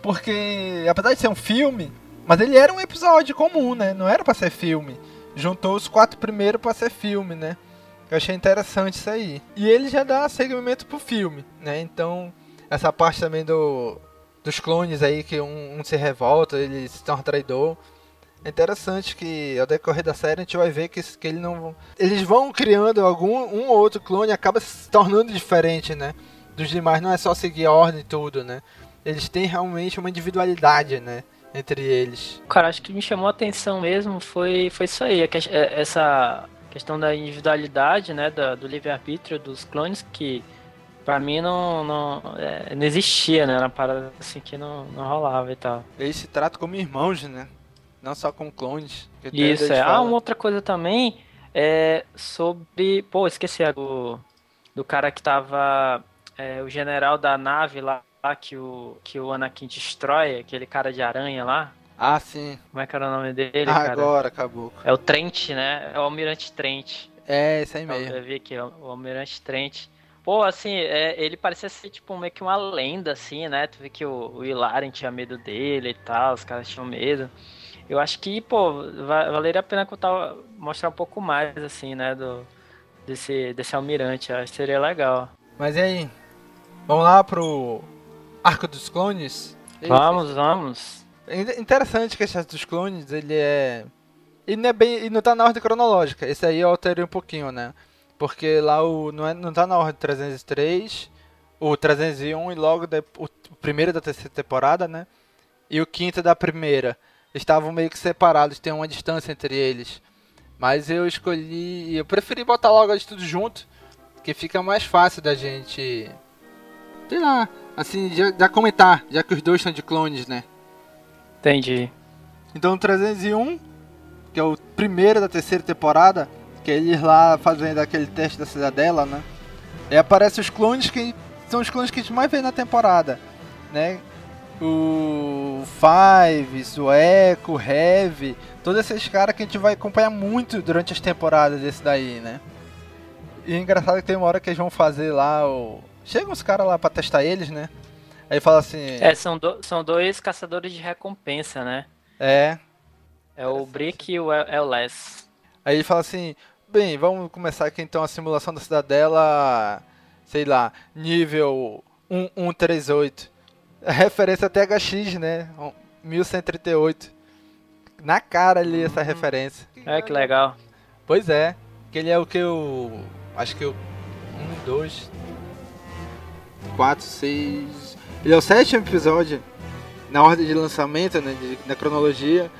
porque apesar de ser um filme, mas ele era um episódio comum, né? Não era para ser filme. Juntou os quatro primeiros para ser filme, né? Eu achei interessante isso aí. E ele já dá segmento pro filme, né? Então, essa parte também do dos clones aí que um, um se revolta, ele se torna traidor. É interessante que ao decorrer da série a gente vai ver que, que ele não, eles vão criando algum um ou outro clone acaba se tornando diferente, né? Dos demais não é só seguir a ordem e tudo, né? Eles têm realmente uma individualidade, né? Entre eles. Cara, acho que me chamou a atenção mesmo foi, foi isso aí, é, essa questão da individualidade, né? Da, do livre-arbítrio dos clones que pra mim não, não, é, não existia, né? Era uma parada assim que não, não rolava e tal. Eles se tratam como irmãos, né? Não só como clones. Isso, é. Ah, uma outra coisa também é sobre. Pô, esqueci do, do cara que tava. É, o general da nave lá, que o, que o Anakin destrói, aquele cara de aranha lá. Ah, sim. Como é que era o nome dele, ah? Agora, acabou. É o Trent, né? É o Almirante Trent. É, esse aí mesmo. Eu vi aqui, o Almirante Trent. Pô, assim, é, ele parecia ser tipo meio que uma lenda, assim, né? Tu vê que o, o Hilarion tinha medo dele e tal, os caras tinham medo. Eu acho que, pô, valeria a pena contar, mostrar um pouco mais, assim, né, do, desse, desse almirante. Acho que seria legal. Mas e aí? Vamos lá pro Arco dos Clones? Vamos, vamos. É interessante que esse Arco dos Clones, ele é... Ele não é bem... Ele não tá na ordem cronológica. Esse aí eu alterei um pouquinho, né? Porque lá o, não, é, não tá na ordem 303, o 301 e logo de, o, o primeiro da terceira temporada, né? E o quinto da primeira. Estavam meio que separados, tem uma distância entre eles. Mas eu escolhi. Eu preferi botar logo eles tudo junto. Que fica mais fácil da gente. Sei lá, assim, já, já comentar, já que os dois são de clones, né? Entendi. Então o 301, que é o primeiro da terceira temporada, que eles lá fazendo aquele teste da cidadela, né? E aparecem os clones que são os clones que a gente mais vê na temporada, né? O Fives, o Echo, o Heavy, todos esses caras que a gente vai acompanhar muito durante as temporadas desse daí, né? E é engraçado que tem uma hora que eles vão fazer lá o. Chegam os caras lá pra testar eles, né? Aí fala assim. É, são, do... são dois caçadores de recompensa, né? É. É o Brick e o Les. Aí ele fala assim: Bem, vamos começar aqui então a simulação da cidadela, sei lá, nível 1138. Referência até HX, né? 1138. Na cara ali essa referência. É, que legal. Pois é. Que ele é o que eu. Acho que eu. 1, 2, 4, 6. Ele é o sétimo episódio na ordem de lançamento, né? De, na cronologia.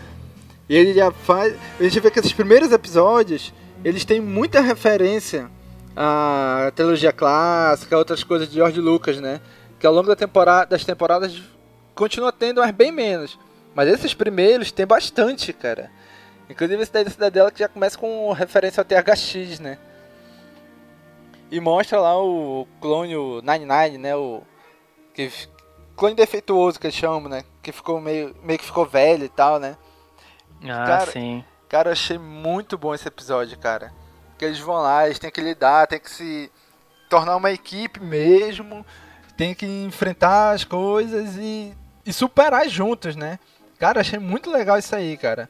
E ele já faz. A gente vê que esses primeiros episódios eles têm muita referência à trilogia clássica, outras coisas de George Lucas, né? Que ao longo da temporada, das temporadas continua tendo, mas bem menos. Mas esses primeiros tem bastante, cara. Inclusive esse daí da Cidadela que já começa com referência ao THX, né? E mostra lá o clone, o 99, né? O que, clone defeituoso que eles chamam, né? Que ficou meio, meio que ficou velho e tal, né? Ah, cara, sim. Cara, eu achei muito bom esse episódio, cara. Que eles vão lá, eles têm que lidar, têm que se tornar uma equipe mesmo, tem que enfrentar as coisas e, e superar juntos, né? Cara, achei muito legal isso aí, cara.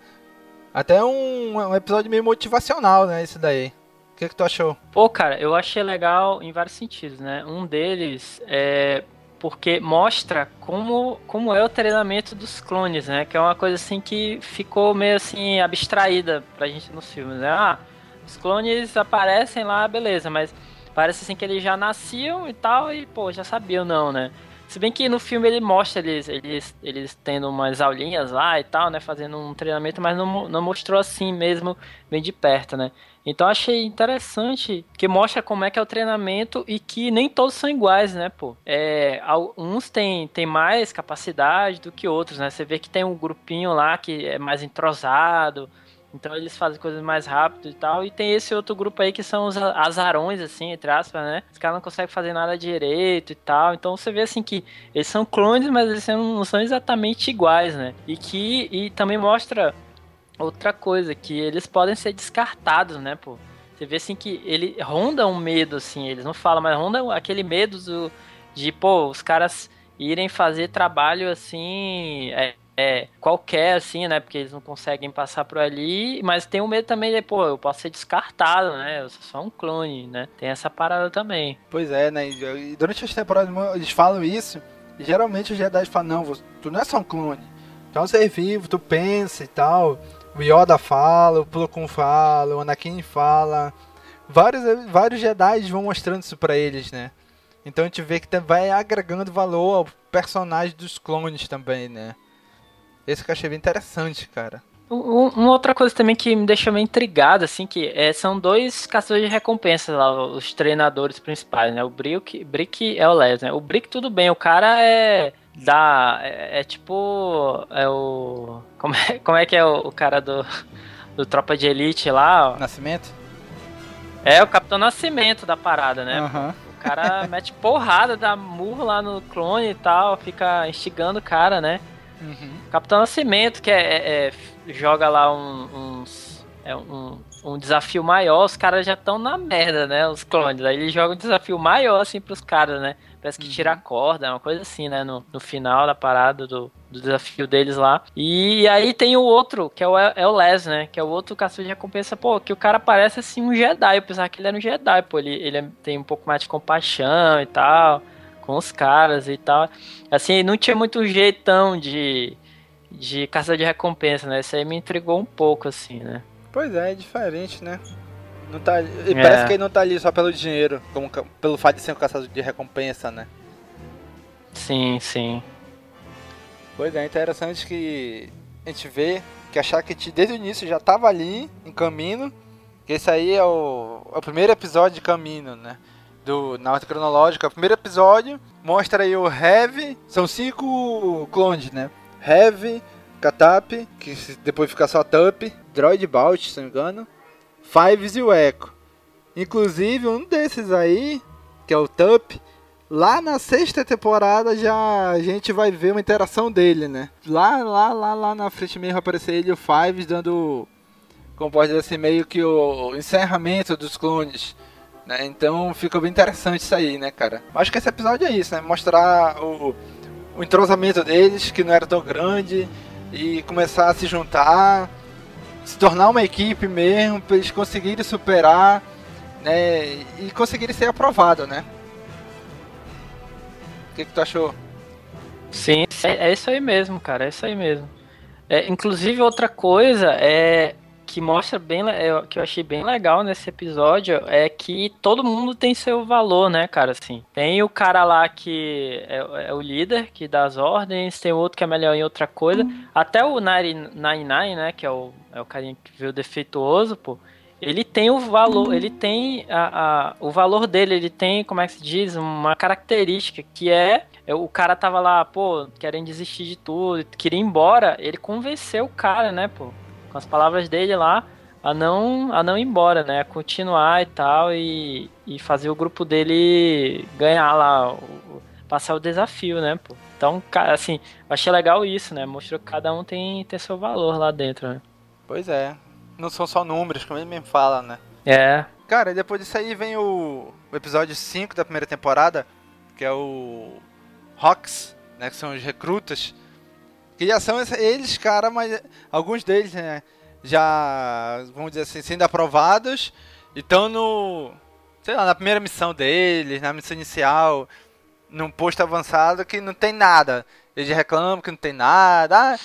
Até um, um episódio meio motivacional, né? Esse daí. O que, que tu achou? Pô, cara, eu achei legal em vários sentidos, né? Um deles é porque mostra como, como é o treinamento dos clones, né? Que é uma coisa assim que ficou meio assim abstraída pra gente nos filmes, né? Ah, os clones aparecem lá, beleza, mas parece assim que eles já nasciam e tal e pô, já sabiam não, né? Se bem que no filme ele mostra eles, eles, eles tendo umas aulinhas lá e tal, né? Fazendo um treinamento, mas não, não mostrou assim mesmo, bem de perto, né? Então achei interessante que mostra como é que é o treinamento e que nem todos são iguais, né, pô? É, uns têm tem mais capacidade do que outros, né? Você vê que tem um grupinho lá que é mais entrosado, então eles fazem coisas mais rápido e tal. E tem esse outro grupo aí que são os azarões, assim, entre aspas, né? Os caras não conseguem fazer nada direito e tal. Então você vê assim que eles são clones, mas eles não são exatamente iguais, né? E que e também mostra outra coisa, que eles podem ser descartados, né, pô? Você vê assim que ele ronda um medo, assim, eles não falam, mas ronda aquele medo do, de, pô, os caras irem fazer trabalho assim. É, é, qualquer, assim, né? Porque eles não conseguem passar por ali. Mas tem o medo também de, pô, eu posso ser descartado, né? Eu sou só um clone, né? Tem essa parada também. Pois é, né? E durante as temporadas eles falam isso. E geralmente os Jedi falam, não, tu não é só um clone. Tu é um ser vivo, tu pensa e tal. O Yoda fala, o Plo Koon fala, o Anakin fala. Vários, vários Jedi vão mostrando isso pra eles, né? Então a gente vê que vai agregando valor ao personagem dos clones também, né? Esse que eu achei bem interessante, cara. Uma outra coisa também que me deixou meio intrigado, assim, que é, são dois caçadores de recompensa lá, os treinadores principais, né? O Brick, Brick é o Les, né? O Brick, tudo bem, o cara é. Da. É, é tipo. É o. Como é, *laughs* como é que é o, o cara do. Do Tropa de Elite lá? Ó. Nascimento? É, o Capitão Nascimento da parada, né? Uhum. O cara mete porrada, dá murro lá no clone e tal, fica instigando o cara, né? Uhum. Capitão Nascimento, que é, é, é joga lá um, uns. É um, um desafio maior, os caras já estão na merda, né? Os clones. Aí ele joga um desafio maior, assim, pros caras, né? Parece que uhum. tira a corda, é uma coisa assim, né? No, no final da parada do, do desafio deles lá. E aí tem o outro, que é o, é o Les, né? Que é o outro caçador de recompensa, pô, que o cara parece assim um Jedi. Eu pensava que ele era um Jedi, pô. Ele, ele tem um pouco mais de compaixão e tal com os caras e tal. Assim, não tinha muito jeitão de, de caça de recompensa, né? Isso aí me intrigou um pouco, assim, né? Pois é, é diferente, né? Não tá, e é. parece que ele não tá ali só pelo dinheiro, como, pelo fato de ser um caçador de recompensa, né? Sim, sim. Pois é, interessante que a gente vê que a Shakti desde o início já tava ali, em caminho. Que esse aí é o, é o primeiro episódio de caminho, né? Do, na ordem cronológica. O primeiro episódio mostra aí o Heavy. São cinco clones, né? Heavy, Katap, que depois fica só Tup, Droid Bout, se não me engano, Fives e o Echo. Inclusive, um desses aí, que é o Tup, lá na sexta temporada já a gente vai ver uma interação dele, né? Lá, lá, lá, lá na frente mesmo aparecer ele o Fives dando, como pode dizer assim, meio que o encerramento dos clones né? Então fica bem interessante isso aí, né, cara? Acho que esse episódio é isso, né? Mostrar o, o entrosamento deles, que não era tão grande, e começar a se juntar, se tornar uma equipe mesmo, para eles conseguirem superar, né? E conseguirem ser aprovados, né? O que, que tu achou? Sim, é, é isso aí mesmo, cara, é isso aí mesmo. É, inclusive, outra coisa é que mostra bem, que eu achei bem legal nesse episódio é que todo mundo tem seu valor, né, cara, assim. Tem o cara lá que é, é o líder, que dá as ordens, tem outro que é melhor em outra coisa, uhum. até o Nine Nine, né, que é o, é o carinha que viu defeituoso, pô, ele tem o valor, ele tem a, a, o valor dele, ele tem, como é que se diz, uma característica que é, é o cara tava lá, pô, querendo desistir de tudo, queria ir embora, ele convenceu o cara, né, pô com as palavras dele lá, a não, a não ir embora, né? A continuar e tal, e, e fazer o grupo dele ganhar lá, o, passar o desafio, né, pô? Então, assim, achei legal isso, né? Mostrou que cada um tem, tem seu valor lá dentro, né? Pois é. Não são só números, como ele mesmo fala, né? É. Cara, depois disso aí vem o, o episódio 5 da primeira temporada, que é o Hawks, né? Que são os recrutas que já são eles, cara, mas alguns deles né, já, vamos dizer assim, sendo aprovados e estão no. Sei lá, na primeira missão deles, na missão inicial, num posto avançado que não tem nada. Eles reclamam que não tem nada. Ah,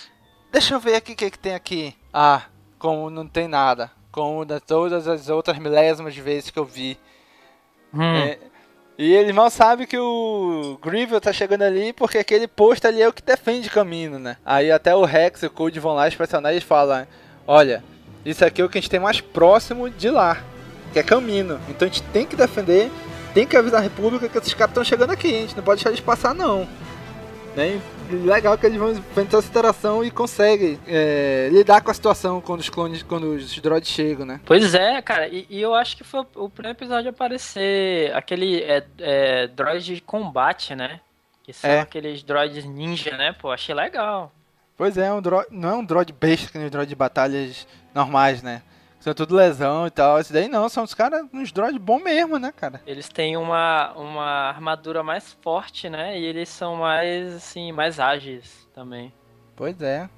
deixa eu ver aqui o que, que tem aqui. Ah, como não tem nada. Como de todas as outras milésimas vezes que eu vi. Hum. É, E ele mal sabe que o Grievous tá chegando ali porque aquele posto ali é o que defende caminho, né? Aí até o Rex e o Code vão lá pressionar e falam: Olha, isso aqui é o que a gente tem mais próximo de lá, que é caminho. Então a gente tem que defender, tem que avisar a República que esses caras estão chegando aqui, a gente não pode deixar eles passar não. Né? Legal que eles vão enfrentar essa interação e conseguem é, lidar com a situação quando os clones, quando os droids chegam, né? Pois é, cara, e, e eu acho que foi o primeiro episódio a aparecer aquele é, é, droid de combate, né? Que são É. aqueles droids ninja, né? Pô, achei legal. Pois é, um droid, não é um droid besta que nem os droids de batalhas normais, né? São tudo lesão e tal. Esse daí não, são os caras, uns droids bons mesmo, né, cara? Eles têm uma, uma armadura mais forte, né? E eles são mais, assim, mais ágeis também. Pois é.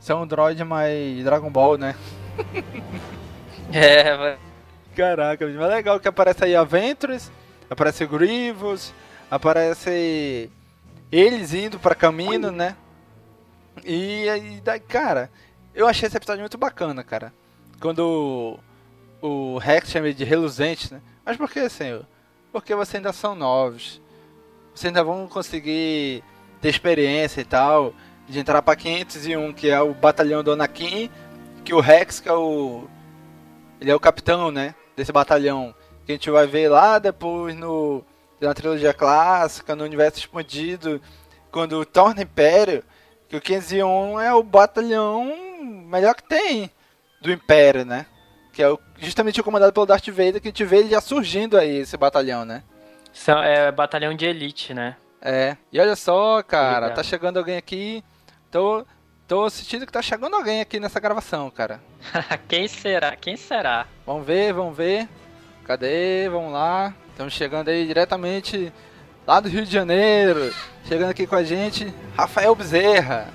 São um droid mais Dragon Ball, né? *laughs* É, vai. Caraca, mas é legal que aparece aí a Ventress, aparece Grievous, aparece eles indo pra caminho, né? E aí, daí, cara, eu achei esse episódio muito bacana, cara. Quando o, Rex chama ele de reluzente, né? Mas por que, senhor? Porque vocês ainda são novos. Vocês ainda vão conseguir ter experiência e tal, de entrar pra 501, que é o batalhão do Anakin, que o Rex, que é o ele é o capitão, né? Desse batalhão. Que a gente vai ver lá depois no, na trilogia clássica, no universo expandido, quando torna Império, que o 501 é o batalhão melhor que tem do Império, né? Que é o, justamente o comandado pelo Darth Vader, que a gente vê ele já surgindo aí, esse batalhão, né? São, é batalhão de elite, né? É. E olha só, cara, Obrigado. tá chegando alguém aqui. Tô, tô sentindo que tá chegando alguém aqui nessa gravação, cara. *laughs* Quem será? Quem será? Vamos ver, vamos ver. Cadê? Vamos lá. Estamos chegando aí diretamente lá do Rio de Janeiro. Chegando aqui com a gente, Rafael Bezerra.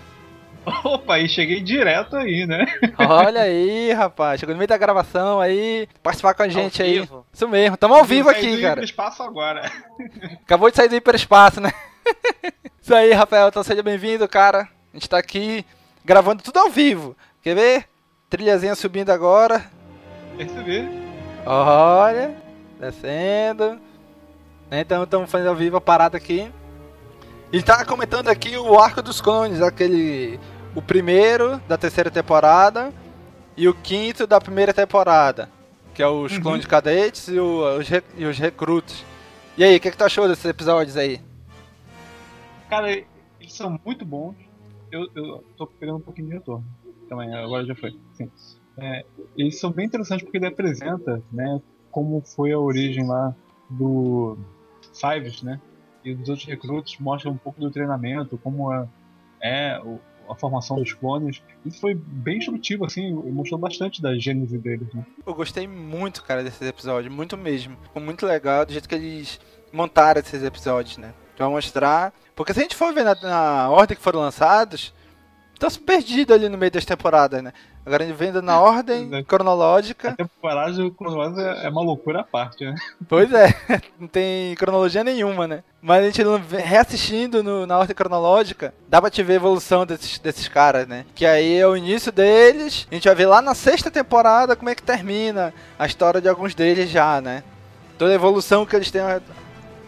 *laughs* Opa, e cheguei direto aí, né? Olha aí, rapaz. Chegou no meio da gravação aí. Participar com a gente aí. vivo. Isso mesmo, tamo ao vivo aqui, do cara. espaço agora. Acabou de sair do hiperespaço, né? *laughs* Isso aí, Rafael. Então seja bem-vindo, cara. A gente tá aqui gravando tudo ao vivo. Quer ver? Trilhazinha subindo agora. Percebi. Olha, descendo. Né, Então estamos fazendo ao vivo a parada aqui. E tá comentando aqui o Arco dos Clones, aquele. O primeiro da terceira temporada e o quinto da primeira temporada. Que é os Uhum. clones cadetes e, o- os, e os recrutos. E aí, o que, que tu achou desses episódios aí? Cara, eles são muito bons. Eu, eu tô pegando um pouquinho de retorno. Também, agora já foi. Sim. É, eles são bem interessantes porque ele apresenta, né, como foi a origem lá do Fives, né? E dos outros recrutos mostra um pouco do treinamento, como é, é o- a formação dos clones. Isso foi bem instrutivo, assim, mostrou bastante da gênese deles, né? Eu gostei muito, cara, desses episódios, muito mesmo. Ficou muito legal do jeito que eles montaram esses episódios, né? Pra mostrar. Porque se a gente for ver na, na ordem que foram lançados, tá perdido ali no meio das temporadas, né? Agora a gente vendo na ordem cronológica. A temporada Wars é é uma loucura à parte, né? *laughs* Pois é, *laughs* não tem cronologia nenhuma, né? Mas a gente reassistindo no- na ordem cronológica, dá pra te ver a evolução desses, desses caras, né? Que aí é o início deles, a gente vai ver lá na sexta temporada como é que termina a história de alguns deles já, né? Toda a evolução que eles têm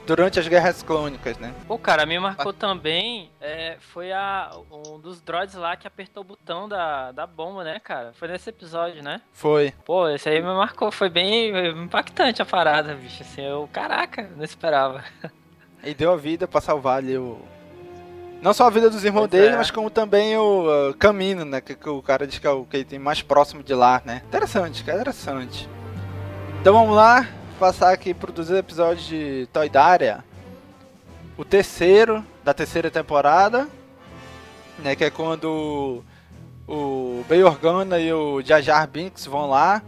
durante as guerras clônicas, né? Pô, cara, me marcou também é, foi a, um dos droids lá que apertou o botão da, da bomba, né, cara? Foi nesse episódio, né? Foi. Pô, esse aí me marcou, foi bem impactante a parada, bicho. Assim, eu, caraca, não esperava. *laughs* E deu a vida pra salvar ali o. Não só a vida dos irmãos Pois dele, é. mas como também o uh, caminho, né? Que, que o cara diz que é o que ele tem mais próximo de lá, né? Interessante, cara, interessante. Então vamos lá, passar aqui pro dos episódios de Toidaria. O terceiro da terceira temporada, né? Que é quando o Bail Organa e o Jar Jar Binks vão lá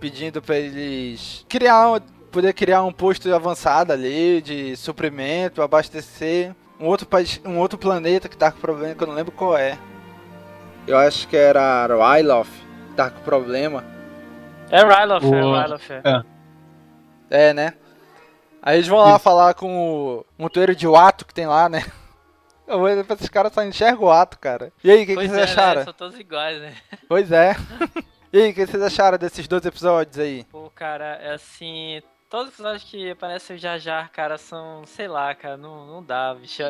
pedindo pra eles criar um- poder criar um posto avançado ali de suprimento, abastecer um outro país, um outro planeta que tá com problema que eu não lembro qual é. Eu acho que era Ryloth que tá com problema. É Ryloth, é Ryloth. É. É. Né? Aí eles vão lá falar com o montoeiro de Wato que tem lá, né? *laughs* Eu olho pra esses caras só enxergo o Wato, cara. E aí, o que, que vocês é, acharam? né? São todos iguais, né? Pois é. *laughs* e aí, o que vocês acharam desses dois episódios aí? Pô, cara, é assim. Todos os episódios que aparece o Jar Jar, cara, são, sei lá, cara, não, não dá, bicho.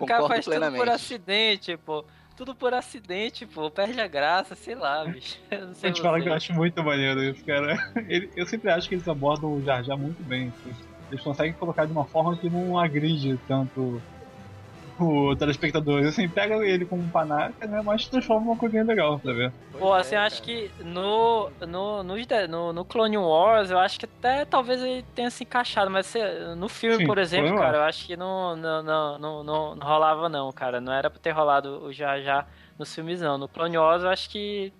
o cara faz tudo por acidente, pô. Tudo por acidente, pô. Perde a graça, sei lá, bicho. *laughs* Eu não sei Vou te falar que eu acho muito maneiro isso, cara. *laughs* Ele, eu sempre acho que eles abordam o Jar Jar muito bem. Assim. Eles conseguem colocar de uma forma que não agride tanto o telespectador. Assim, pega ele como um panaca, né? Mas transforma uma coisinha legal, tá vendo? Pô, assim, eu acho que no, no, no, no, no Clone Wars, eu acho que até talvez ele tenha se encaixado, mas no filme, Sim, por exemplo, cara, eu acho que não, não, não, não, não, não rolava não, cara. Não era pra ter rolado o já já nos filmes não. No Clone Wars eu acho que.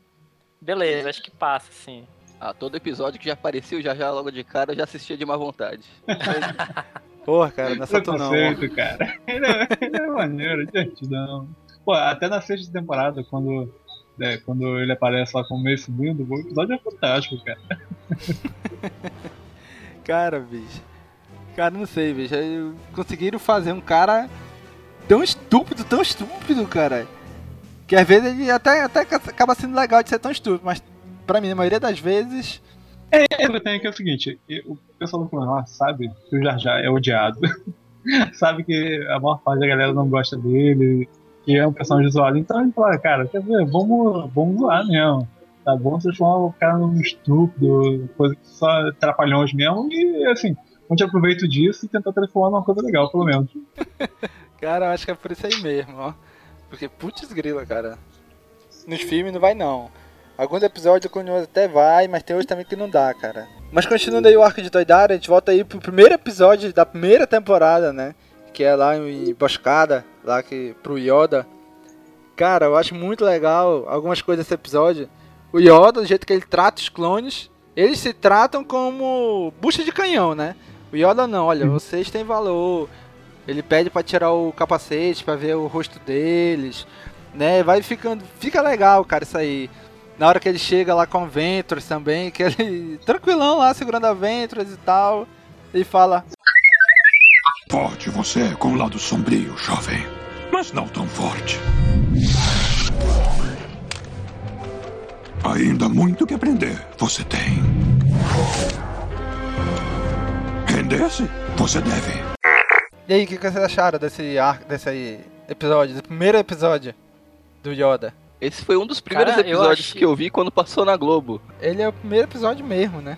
Beleza, acho que passa, assim. Ah, todo episódio que já apareceu já já logo de cara eu já assistia de má vontade. *laughs* Porra, cara, não é tu não. cara. *laughs* Ele é, ele é maneiro, divertidão. Pô, até na sexta temporada, quando, é, quando ele aparece lá com o meio subindo, o episódio é fantástico, cara. *laughs* cara, bicho. Cara, não sei, bicho. Conseguiram fazer um cara tão estúpido, tão estúpido, cara. Que às vezes ele até, até acaba sendo legal de ser tão estúpido, mas pra mim, a maioria das vezes é, eu tenho que é o seguinte, o pessoal do Clone sabe que o Jar Jar é odiado. *laughs* sabe que a maior parte da galera não gosta dele, que é um personagem zoado. Então ele fala, cara, quer ver, vamos, vamos zoar mesmo. Tá bom? Transformar o cara num estúpido, coisa que só trapalhões mesmo, e assim, a gente aproveita disso e tentar transformar numa coisa legal, pelo menos. *laughs* cara, eu acho que é por isso aí mesmo, ó. Porque putz grila, cara. Nos filmes não vai não. Alguns episódios o Clone até vai, mas tem outros também que não dá, cara. Mas continuando aí o arco de Doidara, a gente volta aí pro primeiro episódio da primeira temporada, né? Que é lá em Emboscada, lá que, pro Yoda. Cara, eu acho muito legal algumas coisas desse episódio. O Yoda, do jeito que ele trata os clones, eles se tratam como bucha de canhão, né? O Yoda não, olha, vocês têm valor. Ele pede para tirar o capacete para ver o rosto deles, né? Vai ficando, fica legal, cara, isso aí. Na hora que ele chega lá com Ventures também, que ele *laughs* tranquilão lá segurando a Ventures e tal, ele fala: Forte você é com o lado sombrio, jovem, mas não tão forte. Ainda muito que aprender você tem. Render-se você deve. E aí, o que, que vocês acharam desse arco, desse episódio, desse primeiro episódio do Yoda? Esse foi um dos primeiros Cara, episódios eu que eu vi quando passou na Globo. Ele é o primeiro episódio mesmo, né?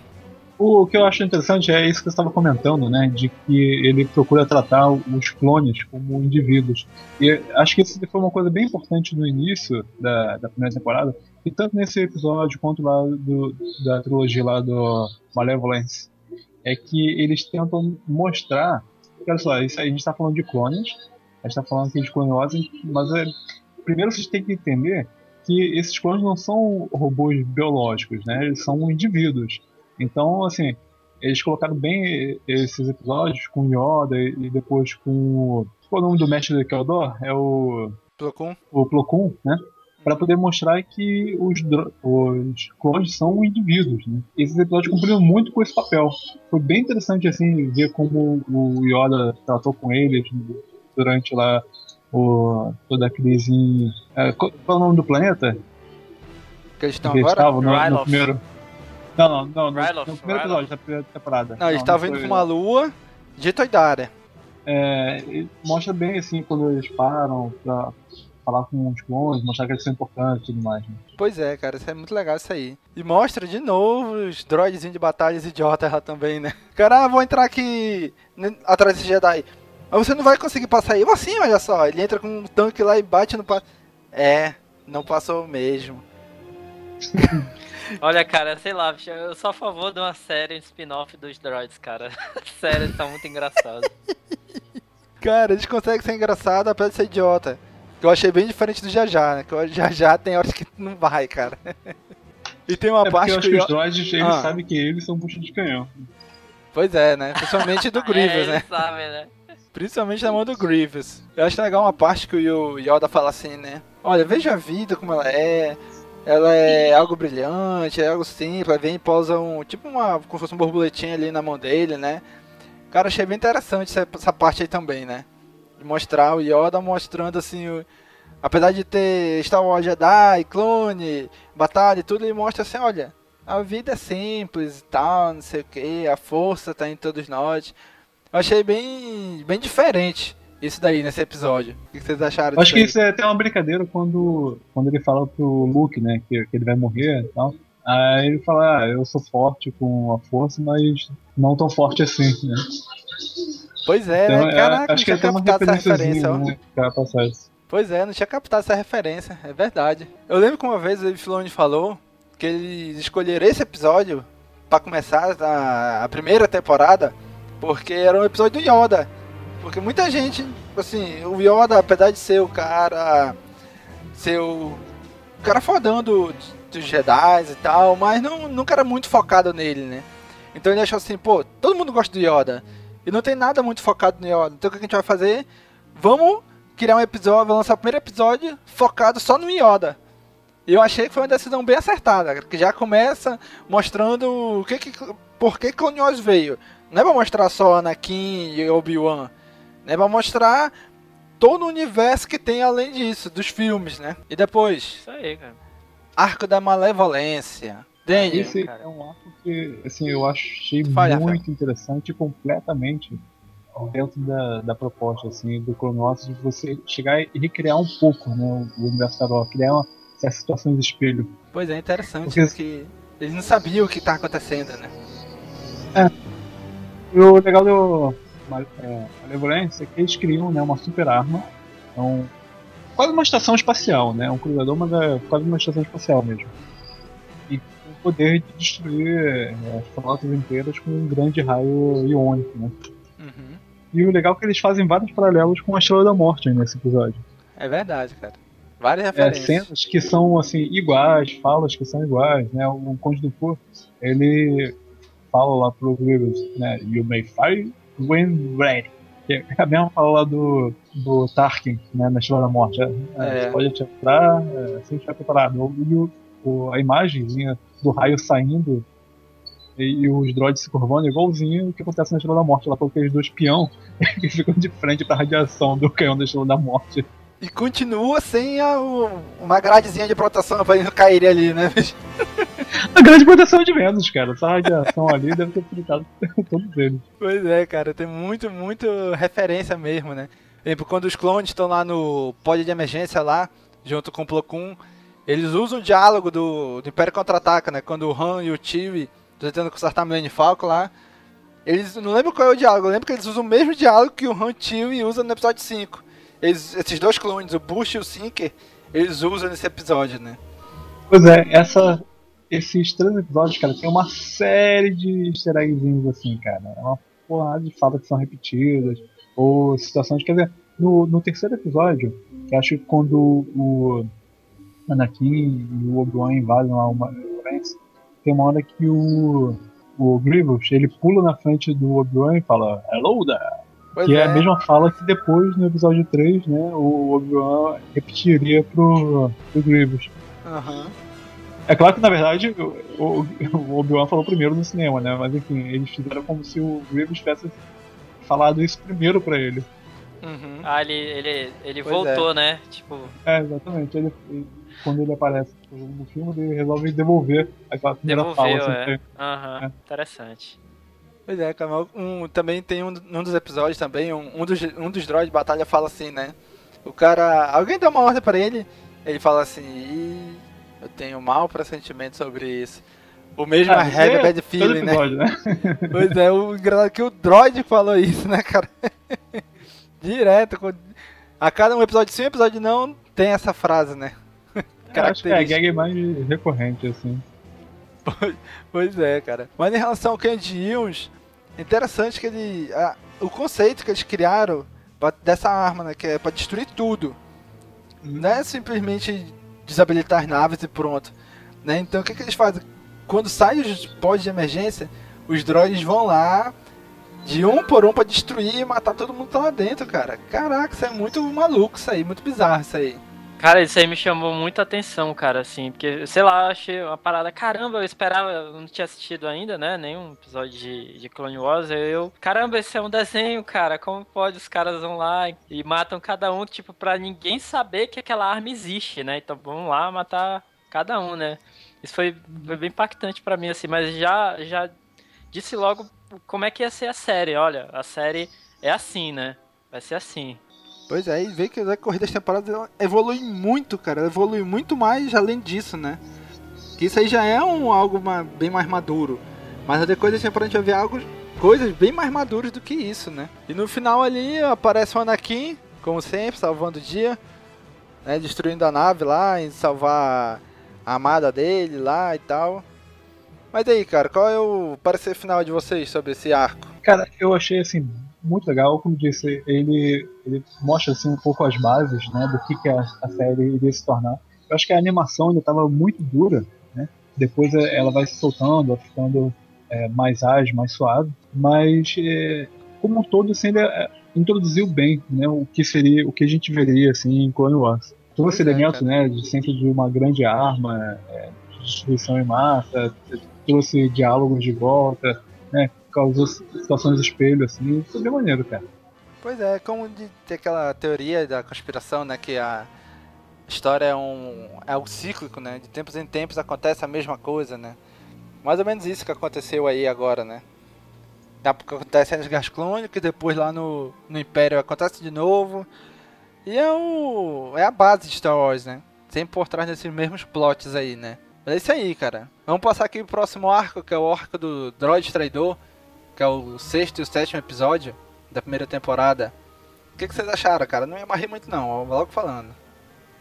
O que eu acho interessante é isso que você estava comentando, né? De que ele procura tratar os clones como indivíduos. E acho que isso foi uma coisa bem importante no início da, da primeira temporada. E tanto nesse episódio quanto lá do, da trilogia lá do Malevolence. É que eles tentam mostrar. Olha só, isso aí a gente está falando de clones. A gente está falando aqui de clonose, mas é, primeiro vocês têm que entender que esses clones não são robôs biológicos, né? Eles são indivíduos. Então, assim, eles colocaram bem esses episódios com Yoda e depois com. Qual é o nome do mestre de Keldor? É o. Plo Koon. O Plo Koon, né? Para poder mostrar que os, os clones são indivíduos. Né? Esses episódios cumpriram muito com esse papel. Foi bem interessante assim ver como o Yoda tratou com eles durante lá o, toda a crise em. É, qual é o nome do planeta? Que eles estão agora? Estavam no, no, primeiro. Não, não, não. No, no primeiro episódio da primeira temporada. Não, eles estavam indo pra uma lua de Toidara. É, mostra bem assim quando eles param pra falar com os clones, mostrar que eles são importantes e tudo mais. Né? Pois é, cara, isso é muito legal isso aí. E mostra de novo os droids de batalhas idiotas lá também, né? Cara, ah, vou entrar aqui atrás desse Jedi. Mas você não vai conseguir passar aí. Assim, olha só, ele entra com um tanque lá e bate no. Pa... É, não passou mesmo. *laughs* Olha, cara, sei lá, eu sou a favor de uma série spin-off dos droids, cara. *laughs* Sério, tá muito engraçado. *laughs* cara, eles conseguem ser engraçado apesar de ser idiota. Que eu achei bem diferente do Jajá, né? Que o Jajá tem horas que não vai, cara. e tem uma é parte eu acho que, que os droids, eles ah. sabem que eles são bucha de canhão. Pois é, né? Principalmente do Grievous, é, né? Sabe, né? Principalmente na mão do Grievous. Eu acho legal uma parte que o Yoda fala assim, né? Olha, veja a vida como ela é. Ela é algo brilhante, é algo simples. Vem e pousa um. Tipo uma. como se fosse um borboletinha ali na mão dele, né? Cara, achei bem interessante essa, essa parte aí também, né? De mostrar o Yoda mostrando assim. O, apesar de ter Star Wars Jedi, clone, batalha e tudo, ele mostra assim: olha, a vida é simples e tal, não sei o que, a força tá em todos nós. Eu achei bem, bem diferente isso daí nesse episódio. O que vocês acharam Acho que isso é até uma brincadeira quando, quando ele fala pro Luke, né, que, que ele vai morrer e tal. Aí ele fala, ah, eu sou forte com a força, mas não tão forte assim, né? Pois é, Então, né? Caraca, acho não que tinha captado essa referência, ó. né, passar isso. Pois é, não tinha captado essa referência, é verdade. Eu lembro que uma vez o Filoni falou que eles escolheram esse episódio pra começar a, a primeira temporada porque era um episódio do Yoda. Porque muita gente, assim, o Yoda, apesar de ser o cara. ser o cara fodão do, dos Jedi e tal, mas não, nunca era muito focado nele, né? Então ele achou assim, pô, todo mundo gosta do Yoda. E não tem nada muito focado no Yoda. Então o que a gente vai fazer? Vamos criar um episódio, vamos lançar o primeiro episódio focado só no Yoda. E eu achei que foi uma decisão bem acertada, que já começa mostrando o que que, por que Clone Wars veio. Não é pra mostrar só Anakin e Obi-Wan, né? É pra mostrar todo o universo que tem além disso, dos filmes, né? E depois, Isso aí, cara. Arco da Malevolência. Daniel, Esse cara. é um arco que, assim, eu achei Fala, muito interessante e completamente dentro da, da proposta, assim, do Clone Wars, de você chegar e recriar um pouco, né, o universo Star Wars, criar uma, essas situações de espelho. Pois é, interessante, Porque- porque eles não sabiam o que tá acontecendo, né? E o legal do é, Malevolência é que eles criam, né, uma super arma, então, quase uma estação espacial, né, um cruzador, mas é quase uma estação espacial mesmo. E com o poder de destruir é, frotas inteiras com um grande raio iônico, né. Uhum. E o legal é que eles fazem vários paralelos com a Estrela da Morte nesse episódio. É verdade, cara. Várias É, referências. cenas que são assim iguais, falas que são iguais, né? O Conde do Fu, ele fala lá pro Grievous, né? You may fire when ready. É a mesma fala lá do, do Tarkin, né? Na Estrela da Morte. É, É. Você pode atirar é, estiver preparado. E o, a imagenzinha do raio saindo e, os droids se curvando igualzinho o que acontece na Estrela da Morte. Lá com aqueles dois peão *laughs* que ficam de frente pra radiação do canhão da Estrela da Morte. E continua sem a- uma gradezinha de proteção pra eles não caírem ali, né? bicho? *laughs* A grande proteção de Vênus, cara. Essa radiação ali deve ter fritado *laughs* todos eles. Pois é, cara, tem muito, muito referência mesmo, né? Exemplo, quando os clones estão lá no pod de emergência lá, junto com o Plo Koon, eles usam o diálogo do, do Império Contra-Ataca, né? Quando o Han e o Chewie estão tentando consertar a Millennium Falcon lá, eles, não lembro qual é o diálogo, eu lembro que eles usam o mesmo diálogo que o Han e o Chewie usam no episódio 5. Eles, esses dois clones, o Bush e o Sinker, eles usam nesse episódio, né? Pois é, essa, esses três episódios, cara, tem uma série de easter eggzinhos assim, cara. É uma porrada de falas que são repetidas, ou situações. Quer dizer, no, no terceiro episódio, que acho que quando o Anakin e o Obi-Wan invadem lá uma tem uma hora que o, o Grievous ele pula na frente do Obi-Wan e fala Hello there! Pois que é. é. a mesma fala que depois, no episódio 3, né, o Obi-Wan repetiria pro, pro Grievous. Aham. É claro que, na verdade, o, o, Obi-Wan falou primeiro no cinema, né? Mas enfim, eles fizeram como se o Grievous tivesse falado isso primeiro pra ele. Uhum. Ah, ele, ele, ele Pois voltou, né? Tipo, É, exatamente. Ele, ele- quando ele aparece no filme, ele resolve devolver aquela primeira devolveu, fala. assim, é. Aham, É. interessante. Pois é, cara, um, também tem um, um dos episódios também, um, um dos, um dos droids de batalha fala assim, né? O cara. Alguém dá uma ordem pra ele, ele fala assim, Ih, eu tenho mau pressentimento sobre isso. O mesmo Ah, é é Bad Feeling, né? né? *laughs* Pois é, o engraçado é que o droid falou isso, né, cara? *laughs* Direto. com- A cada um episódio sim, um episódio não, tem essa frase, né? Eu acho que é a gag mais recorrente, assim. Pois é, cara. Mas em relação ao Candy Hills, é interessante que ele. a- o conceito que eles criaram pra- dessa arma, né? Que é pra destruir tudo. Não é simplesmente desabilitar as naves e pronto. Né? Então o que, que eles fazem? Quando saem os pods de emergência, os droids vão lá de um por um pra destruir e matar todo mundo que tá lá dentro, cara. Caraca, isso é muito maluco isso aí, muito bizarro isso aí. Cara, isso aí me chamou muita atenção, cara, assim, porque, sei lá, achei uma parada, caramba, eu esperava, eu não tinha assistido ainda, né, nenhum episódio de, de Clone Wars, eu, caramba, esse é um desenho, cara, como pode os caras vão lá e, e matam cada um, tipo, pra ninguém saber que aquela arma existe, né, então vamos lá matar cada um, né. Isso foi, foi bem impactante para mim, assim, mas já, já disse logo como é que ia ser a série. Olha, a série é assim, né? Vai ser assim. Pois é, e vê que a corrida das temporadas evolui muito, cara. Ela evolui muito mais além disso, né? Que isso aí já é um, algo uma, bem mais maduro. Mas depois da temporada a gente vai ver algo, coisas bem mais maduras do que isso, né? E no final ali aparece o Anakin, como sempre, salvando o dia, né? Destruindo a nave lá, e salvar a amada dele lá e tal. Mas aí, cara, qual é o parecer final de vocês sobre esse arco? Cara, eu achei assim muito legal, como disse, ele, ele mostra assim um pouco as bases, né, do que, que a, a série iria se tornar. Eu acho que a animação ainda estava muito dura, né? Depois ela vai se soltando, vai ficando é, mais ágil, mais suave, mas é, como um todo assim, ele é, introduziu bem, né, o que seria, o que a gente veria assim em Clone Wars. Todo esse elemento, né, de sempre de uma grande arma, é, destruição em massa, trouxe diálogos de volta, né, causou situações de espelho, assim, foi bem maneiro, cara. Pois é, como de ter aquela teoria da conspiração, né, que a história é um é algo cíclico, né, de tempos em tempos acontece a mesma coisa, né. Mais ou menos isso que aconteceu aí agora, né. Acontece nas Guerras Clônicas, depois lá no, no Império acontece de novo. E é o é a base de Star Wars, né? Sempre por trás desses mesmos plots aí, né? Mas é isso aí, cara. Vamos passar aqui pro próximo arco, que é o arco do Droid Traidor que é o sexto e o sétimo episódio da primeira temporada. O que, que vocês acharam, cara? Não me amarrei muito não, logo falando.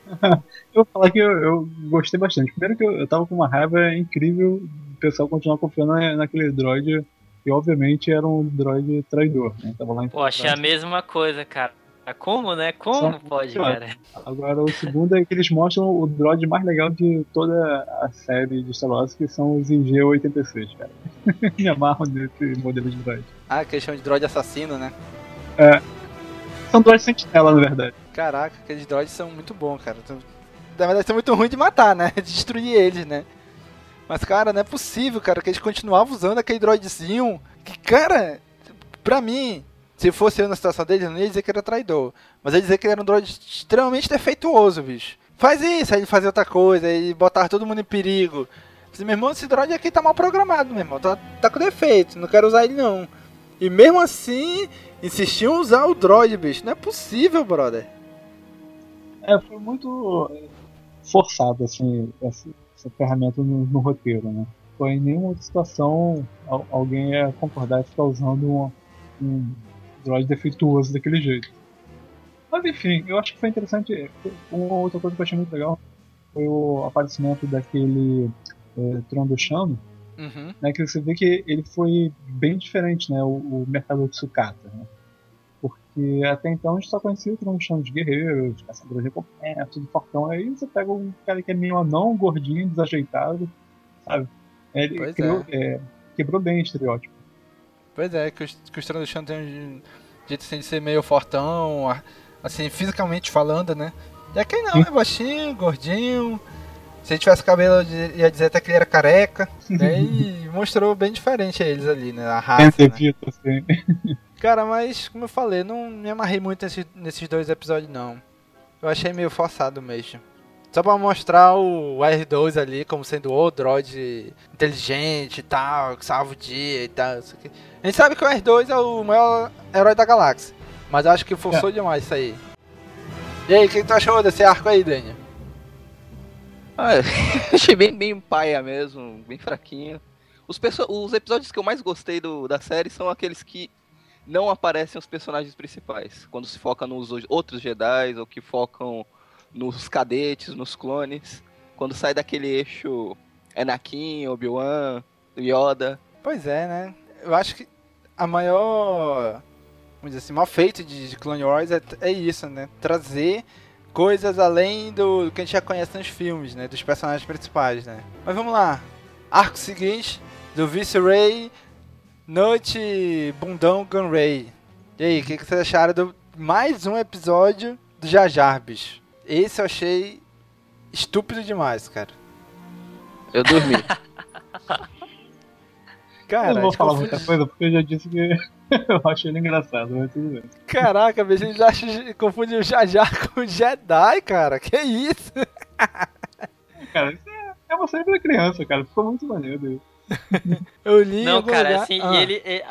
*laughs* eu vou falar que eu, eu, gostei bastante. Primeiro que eu, eu tava com uma raiva incrível o pessoal continuar confiando naquele droid, que obviamente era um droid traidor, né? Tava lá em Pô, achei a mesma coisa, cara. Como, né? Como Só pode, cara? Agora, o segundo é que eles mostram o droid mais legal de toda a série de Star Wars, que são os IG-86, cara. *laughs* Me amarro nesse modelo de droid. Ah, que eles chamam de droid assassino, né? É. São droids sentinela, na verdade. Caraca, aqueles droids são muito bons, cara. Na verdade, são muito ruins de matar, né? De *laughs* destruir eles, né? Mas, cara, não é possível, cara, que eles continuavam usando aquele droidzinho. Que, cara, pra mim, se fosse eu na situação dele, eu não ia dizer que era traidor. Mas ia dizer que ele era um droid extremamente defeituoso, bicho. Faz isso, aí ele fazia outra coisa, aí botar todo mundo em perigo. Disse, meu irmão, esse droid aqui tá mal programado, meu irmão. Tá, tá com defeito, não quero usar ele não. E mesmo assim, insistiam em usar o droid, bicho. Não é possível, brother. É, foi muito é, forçado, assim, essa, essa ferramenta no, no, roteiro, né? Foi em nenhuma outra situação alguém ia concordar e ficar usando um, um droid defeituoso daquele jeito. Mas enfim, eu acho que foi interessante. Uma outra coisa que eu achei muito legal foi o aparecimento daquele é, Trondoshan, uhum. né, que você vê que ele foi bem diferente, né, o, o mercado de sucata, né? Porque até então a gente só conhecia o Trondoshan de guerreiros, caçadores de recompensa, tudo fortão. Aí você pega um cara que é meio anão, gordinho, desajeitado, sabe? Ele criou, é. É, quebrou bem o estereótipo. Pois é, que os, que os Trondoshan tem um jeito assim, de ser meio fortão, assim, fisicamente falando, né? E aqui não, é baixinho, gordinho. Se ele tivesse cabelo, ia dizer até que ele era careca. né? E *laughs* mostrou bem diferente a eles ali, né? A raça. Né? Assim. *laughs* Cara, mas como eu falei, não me amarrei muito nesses dois episódios, não. Eu achei meio forçado mesmo. Só pra mostrar o R2 ali como sendo o droid inteligente e tal, que salva o dia e tal. A gente sabe que o R2 é o maior herói da galáxia. Mas eu acho que forçou é. demais isso aí. E aí, o que, que tu achou desse arco aí, Daniel? Ah, *laughs* achei bem, bem paia mesmo, bem fraquinho. Os, os episódios que eu mais gostei do, da série são aqueles que não aparecem os personagens principais. Quando se foca nos outros Jedi ou que focam nos cadetes, nos clones, quando sai daquele eixo Anakin, Obi-Wan, Yoda. Pois é, né? Eu acho que a maior, vamos dizer assim, mal feito de, Clone Wars é, é isso, né? Trazer coisas além do, do, que a gente já conhece nos filmes, né? Dos personagens principais, né? Mas vamos lá. Arco seguinte do Vice-Ray, Noite Bundão Gunray. E aí, o que, que vocês acharam do mais um episódio do Jajar, bicho? Esse eu achei estúpido demais, cara. Eu dormi. *laughs* cara, eu não vou falar confunde... muita coisa porque eu já disse que *laughs* eu acho ele engraçado, mas tudo bem. Caraca, a gente já acha, confunde o Jajar *laughs* com o Jedi, cara. Que isso? cara, isso é, é Eu mostrei pra criança, cara. Ficou muito maneiro. *laughs* eu li Não, cara, lugar... assim, ah. e ele, ele,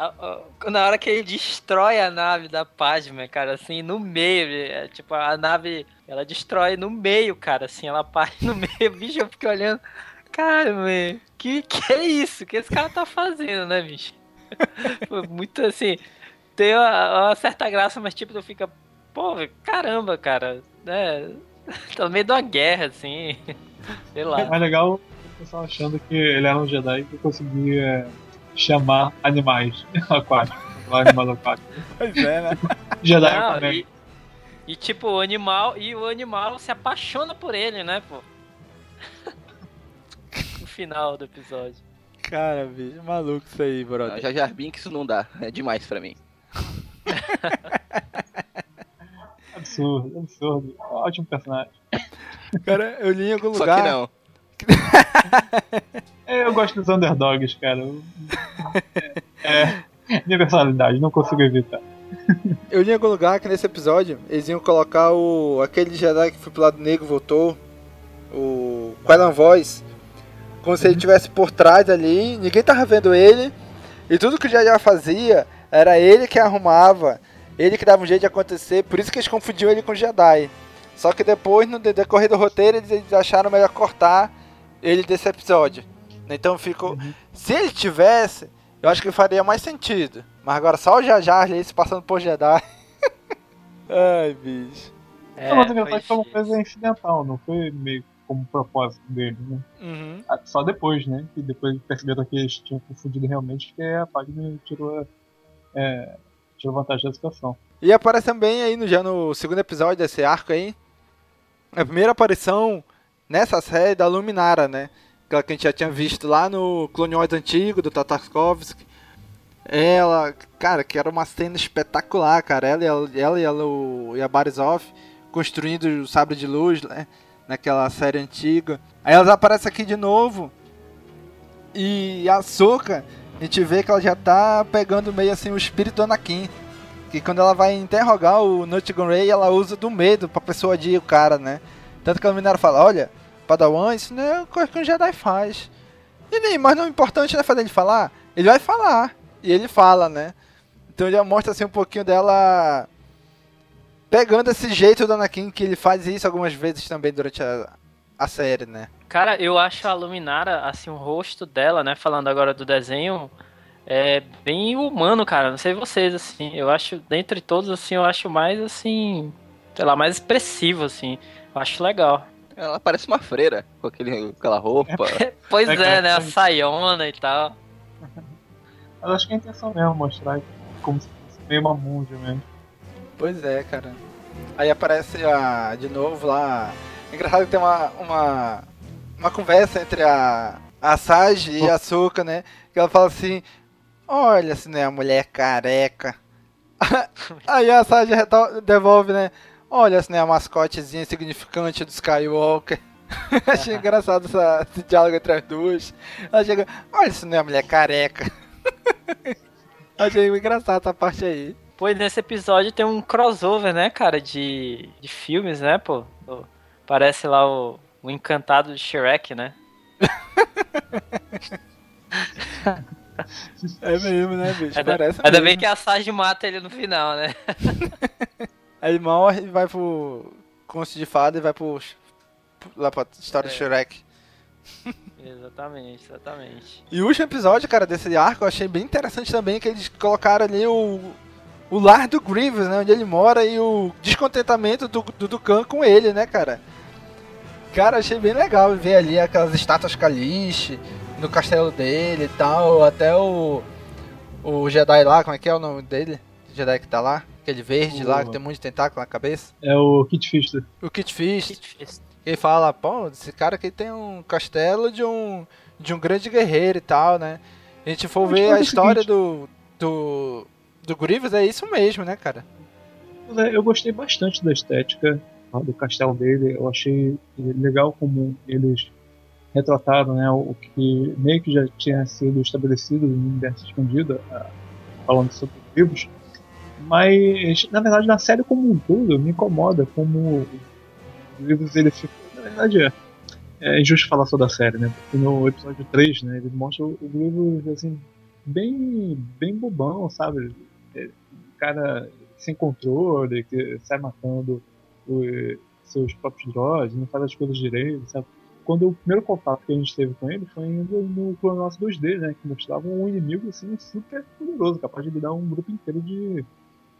Na hora que ele destrói a nave da Padme, cara, assim, no meio, é, tipo, a nave, ela destrói no meio, cara, assim, ela parte no *laughs* meio, bicho, eu fiquei olhando. Cara, mano, que que é isso? que esse cara tá fazendo, né, bicho? *laughs* Foi muito assim. Tem uma, uma, certa graça, mas tipo, tu fica. Pô, caramba, cara. É, tá no meio de uma guerra, assim. Sei lá. É mais legal o pessoal achando que ele era um Jedi que conseguia chamar animais *laughs* aquáticos. Animais aquáticos. *laughs* Pois é, né? Jedi Não, também. E, e tipo, o animal. E o animal se apaixona por ele, né, pô? *laughs* final do episódio. Cara, bicho, maluco isso aí, brother. Já já que isso não dá, é demais pra mim. absurdo, absurdo. Ótimo personagem. Cara, eu li em algum lugar. Só que não. *laughs* é, eu gosto dos underdogs, cara. É, é, minha personalidade, não consigo evitar. Eu li em algum lugar que nesse episódio eles iam colocar o aquele Jedi que foi pro lado negro voltou, o Quellan Voice, como se ele estivesse por trás ali, ninguém tava vendo ele, e tudo que o Jedi fazia era ele que arrumava, ele que dava um jeito de acontecer, por isso que eles confundiam ele com o Jedi. Só que depois, no decorrer do roteiro, eles acharam melhor cortar ele desse episódio. Então ficou. Uhum. Se ele tivesse, eu acho que faria mais sentido. Mas agora só o Jar Jar ali se passando por Jedi. *laughs* Ai, bicho. É, mas que foi uma coisa incidental, não foi meio como propósito dele, né? Uhum. Ah, só depois, né? Que depois perceberam que eles tinham confundido realmente, que a Padme tirou, é, tirou vantagem da situação. E aparece também aí no, já no segundo episódio desse arco aí, a primeira aparição nessa série da Luminara, né? Aquela que a gente já tinha visto lá no Clone Wars antigo, do Tatarskovsky. Ela, cara, que era uma cena espetacular, cara. Ela, ela, ela e, a Barisov construindo o sabre de luz, né? naquela série antiga. Aí elas aparecem aqui de novo. E a Soka, a gente vê que ela já tá pegando meio assim o espírito do Anakin. Que quando ela vai interrogar o Nutgun Ray, ela usa do medo pra persuadir o cara, né? Tanto que a menina fala, olha, Padawan, isso não é coisa que um Jedi faz. E nem, mas não é importante né, fazer ele falar. Ele vai falar. E ele fala, né? Então já mostra assim um pouquinho dela pegando esse jeito do Anakin, que ele faz isso algumas vezes também durante a, a série, né? Cara, eu acho a Luminara, assim, o rosto dela, né, falando agora do desenho, é bem humano, cara. Não sei vocês, assim. Eu acho, dentre todos, assim, eu acho mais, assim, sei lá, mais expressivo, assim. Acho legal. Ela parece uma freira, com aquele, aquela roupa. *laughs* pois é, é né, a saiona e tal. *laughs* Eu acho que é a intenção mesmo, mostrar como se fosse meio uma monja mesmo. Pois é, cara. Aí aparece a, de novo lá. É engraçado que tem uma, uma, uma conversa entre a, a Sage e a Suka, né? Que ela fala assim: Olha, se não é a mulher careca. *laughs* Aí a Sage devolve, né? Olha, se não é a mascotezinha significante do Skywalker. *laughs* Achei engraçado essa, esse diálogo entre as duas. Ela chega: Olha, se não é a mulher careca. *laughs* Achei engraçado essa parte aí. Pois nesse episódio tem um crossover, né, cara, de, de filmes, né, pô? Parece lá o, o encantado de Shrek, né? *laughs* é mesmo, né, bicho? Ainda, Parece ainda bem que a Sage mata ele no final, né? Aí morre e vai pro Conto de Fada e vai pro, lá pra história é. de Shrek. *laughs* Exatamente, exatamente. E o último episódio, cara, desse arco, eu achei bem interessante também, que eles colocaram ali o, o lar do Grievous, né? Onde ele mora e o descontentamento do, do Dukan com ele, né, cara? Cara, achei bem legal ver ali aquelas estátuas Kalish no castelo dele e tal. Até o. O Jedi lá, como é que é o nome dele? O Jedi que tá lá? Aquele verde o... lá que tem um monte de tentáculo na cabeça. É o Kit Fister. O Kit Fister. Ele fala, pô, esse cara aqui tem um castelo de um. de um grande guerreiro e tal, né? A gente for ver a história do. do do Grievous é isso mesmo, né, cara? É, eu gostei bastante da estética do castelo dele. Eu achei legal como eles retrataram né, o que meio que já tinha sido estabelecido no universo expandido, falando sobre vivos. Mas, na verdade, na série como um todo, me incomoda como o Grievous ele ficou. Na verdade, é. é injusto falar só da série, né? Porque no episódio 3, né, ele mostra o Grievous, assim, bem, bem bobão, sabe? É, o cara sem controle, que sai matando os seus próprios droids, não faz as coisas direito, sabe? Quando o primeiro contato que a gente teve com ele foi indo no Clonoss 2D, né? Que mostrava um inimigo, assim, super poderoso, capaz de lidar um grupo inteiro de,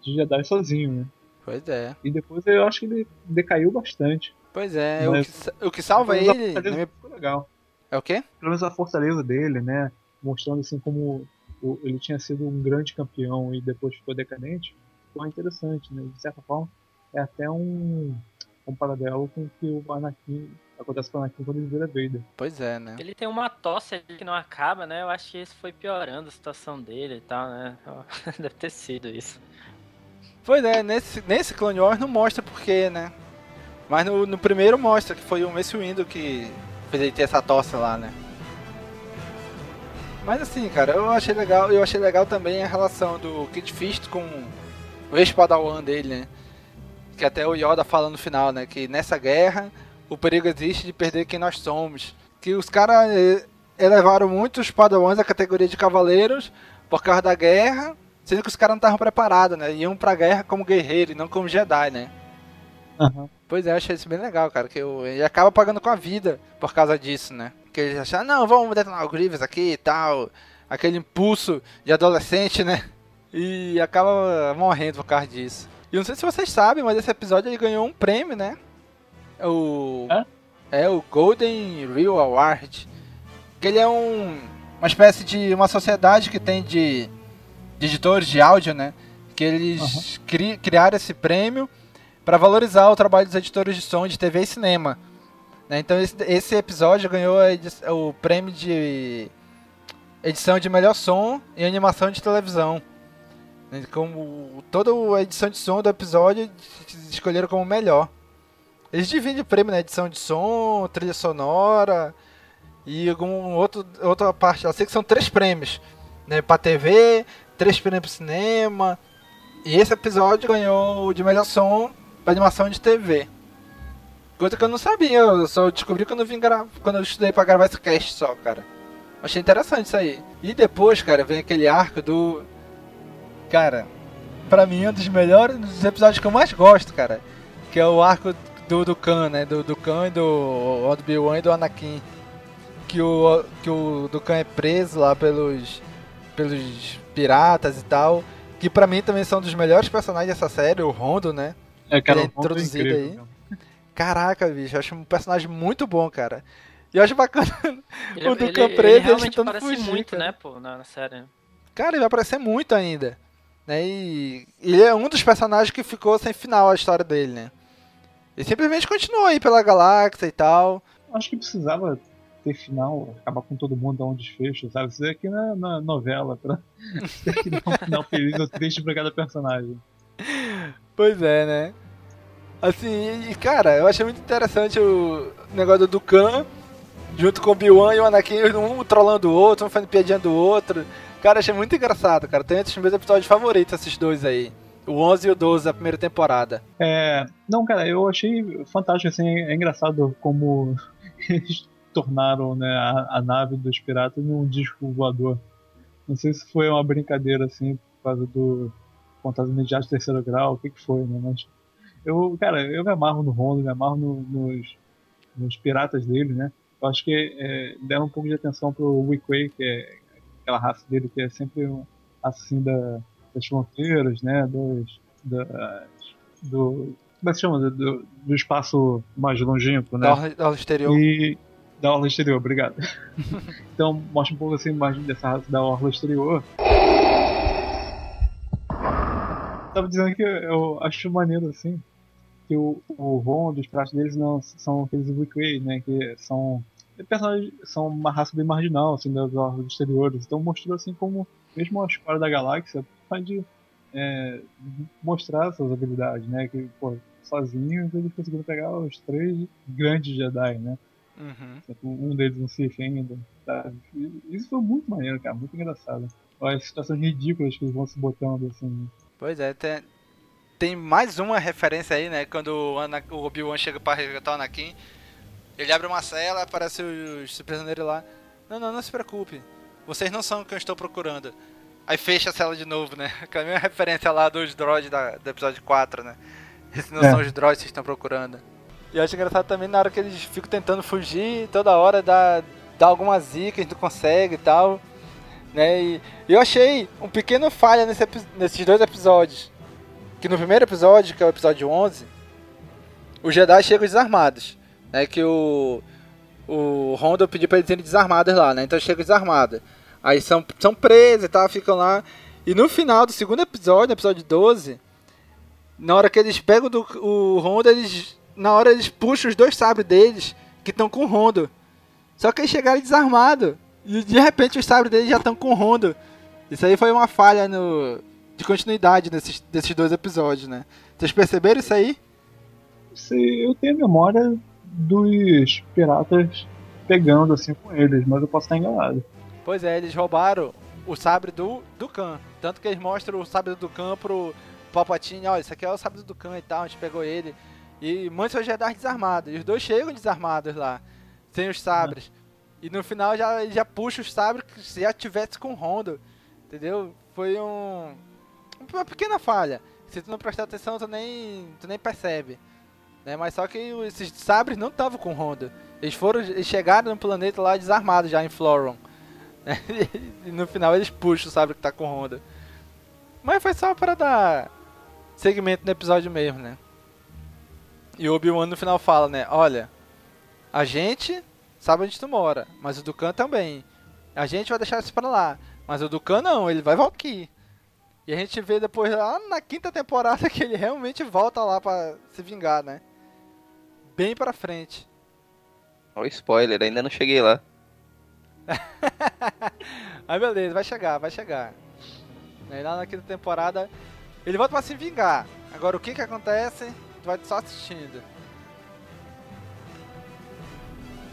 de Jedi sozinho, né? Pois é. E depois eu acho que ele decaiu bastante. Pois é, o que, o que salva ele. Minha... Ficou legal. É o quê? Pelo menos a fortaleza dele, né? Mostrando assim como o, ele tinha sido um grande campeão e depois ficou decadente. Foi interessante, né? De certa forma, é até um, um paralelo com o que o Anakin acontece com o Anakin quando ele vira Vader. Pois é, né? Ele tem uma tosse que não acaba, né? Eu acho que isso foi piorando a situação dele e tal, né? *laughs* Deve ter sido isso. Pois é, nesse, nesse Clone Wars não mostra porquê, né? Mas no, no primeiro mostra que foi o Mace Windu que fez ele ter essa tosse lá, né? Mas assim, cara, eu achei legal, eu achei legal também a relação do Kid Fist com o ex-padawan dele, né? Que até o Yoda fala no final, né? Que nessa guerra o perigo existe de perder quem nós somos. Que os caras eh, elevaram muitos padawans à categoria de cavaleiros por causa da guerra, sendo que os caras não estavam preparados, né? Iam pra guerra como guerreiro e não como Jedi, né? Uhum. Pois é, eu achei isso bem legal, cara. Que eu, ele acaba pagando com a vida por causa disso, né? Que ele acha, não, vamos detonar o Grievous aqui e tal. Aquele impulso de adolescente, né? E acaba morrendo por causa disso. E não sei se vocês sabem, mas esse episódio ele ganhou um prêmio, né? O. É, é o Golden Real Award. Que ele é um. Uma espécie de. uma sociedade que tem de, de editores de áudio, né? Que eles uhum. cri, criaram esse prêmio para valorizar o trabalho dos editores de som de TV e cinema. Né? Então esse, esse, episódio ganhou o prêmio de edição de melhor som e animação de televisão. Né? Como toda a edição de som do episódio escolheram como melhor. Eles dividem o prêmio na né? edição de som, trilha sonora e algum outro outra parte. Eu sei que são três prêmios, né, para TV, três prêmios para cinema. E esse episódio ganhou de melhor som pra animação de TV. Coisa que eu não sabia, eu só descobri quando eu vim quando eu estudei pra gravar esse cast só, cara. Achei interessante isso aí. E depois, cara, vem aquele arco do. Cara, pra mim é um dos melhores dos episódios que eu mais gosto, cara. Que é o arco do, do Khan, né? Do, do Khan e do Obi-Wan e do Anakin. Que o, que o Dukan é preso lá pelos, pelos piratas e tal. Que pra mim também são dos melhores personagens dessa série, o Rondo, né? É, cara, ele é introduzido aí. Caraca, bicho, eu acho um personagem muito bom, cara. E eu acho bacana *laughs* ele, o do Campresa ele, tentando parece fugir, muito, cara. né, pô, na, na, série. Cara, ele vai aparecer muito ainda. Né? E ele é um dos personagens que ficou sem final a história dele, né? Ele simplesmente continuou aí pela galáxia e tal. Acho que precisava ter final, acabar com todo mundo, dar um desfecho, sabe? Isso aqui não é na novela, pra... *laughs* Isso aqui dar um final feliz ou triste pra cada personagem. Pois é, né? Assim, e cara, eu achei muito interessante o negócio do Khan, junto com o Obi-Wan e o Anakin, um trollando o outro, um fazendo piadinha do outro. Cara, achei muito engraçado, cara. Tem entre os meus episódios favoritos esses dois aí. O 11 e o 12 da primeira temporada. É. Não, cara, eu achei fantástico, assim. É engraçado como *laughs* eles tornaram né, a, a nave dos piratas num disco voador. Não sei se foi uma brincadeira, assim, por causa do contato imediato de terceiro grau, o que que foi, né? Mas eu, cara, eu me amarro no Rondo, me amarro no, nos, nos piratas dele, né? Eu acho que é, deram um pouco de atenção pro Wickway, que é aquela raça dele que é sempre um, assim da, das fronteiras, né? Dos, das, do, como é que se chama? Do, do espaço mais longínquo, né? Da da orla exterior. E, da orla exterior, obrigado. *laughs* então mostra um pouco assim mais dessa raça da orla exterior tava dizendo que eu acho maneiro, assim, que o, o Ron dos pratos deles não são aqueles Wickway, né? Que são personagens, são uma raça bem marginal, assim, das órgãos exteriores. Então mostrou assim como, mesmo a história da galáxia, pode é, mostrar suas habilidades, né? Que, pô, sozinhos eles conseguiram pegar os três grandes Jedi, né? Uhum. Um deles um Sith ainda. Tá? Isso foi muito maneiro, cara, muito engraçado. As situações ridículas que eles vão se botando, assim. Pois é, tem, tem mais uma referência aí, né? Quando o, o Obi-Wan chega pra resgatar o Anakin. Ele abre uma cela, aparece os prisioneiros lá. Não, não, não se preocupe. Vocês não são o que eu estou procurando. Aí fecha a cela de novo, né? *laughs* Aquela mesma referência lá dos droids da, do episódio 4, né? Esses não é. são os droids que vocês estão procurando. E eu acho engraçado também na hora que eles ficam tentando fugir, toda hora dá, dá alguma zica, a gente consegue e tal. Né? E eu achei um pequeno falha nesse, nesses dois episódios. Que no primeiro episódio, que é o episódio 11, os Jedi chegam desarmados. Né? Que o, o Honda pediu pra eles serem desarmados lá, né? Então chegam desarmados. Aí são, são presos e tal, ficam lá. E no final do segundo episódio, no episódio 12, na hora que eles pegam do, o Honda, eles. Na hora eles puxam os dois sabres deles, que estão com o Honda. Só que eles chegaram desarmados. E de repente os sabres deles já estão com o Honda. Isso aí foi uma falha no, de continuidade nesses, desses dois episódios, né? Vocês perceberam isso aí? Eu tenho memória dos piratas pegando assim com eles, mas eu posso estar enganado. Pois é, eles roubaram o sabre do, do Khan. Tanto que eles mostram o sabre do Khan pro Palpatine, olha, isso aqui é o sabre do Khan e tal, a gente pegou ele. E muitos Jedi desarmados. E os dois chegam desarmados lá, sem os sabres. E no final já, já puxa os sabres que se já tivesse com Rondo. Entendeu? Foi um. Uma pequena falha. Se tu não prestar atenção, tu nem, tu nem percebe. Né? Mas só que esses sabres não estavam com Honda. Eles foram. Eles chegaram no planeta lá desarmados já em Floron. *laughs* E no final eles puxam o sabre que tá com Honda. Mas foi só para dar segmento no episódio mesmo, né? E o Obi-Wan no final fala, né? Olha, a gente sabe onde tu mora, mas o Dukan também. A gente vai deixar isso pra lá. Mas o Dukan não, ele vai voltar aqui. E a gente vê depois lá na quinta temporada *laughs* que ele realmente volta lá pra se vingar, né? Bem pra frente. Olha o spoiler, ainda não cheguei lá. *laughs* Mas beleza, vai chegar, vai chegar. Aí lá na quinta temporada ele volta pra se vingar. Agora o que que acontece? Tu vai só assistindo.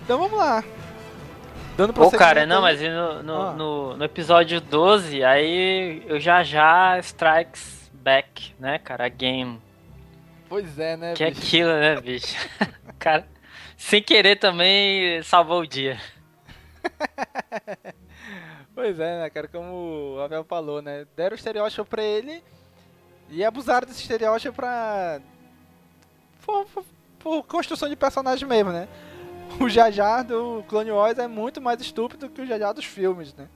Então vamos lá. Dando Pô, cara, não, mas no, no, ah. no, no, episódio 12, aí eu já já strikes back, né, cara? A game. Pois é, né, Que é bicho? é aquilo, né, bicho? *laughs* cara, sem querer também salvou o dia. *laughs* pois é, né, cara? Como o Abel falou, né? Deram o estereótipo pra ele e abusaram desse estereótipo pra. Por, por, por construção de personagem mesmo, né? O Jajar do Clone Wars é muito mais estúpido que o Jajar dos filmes, né?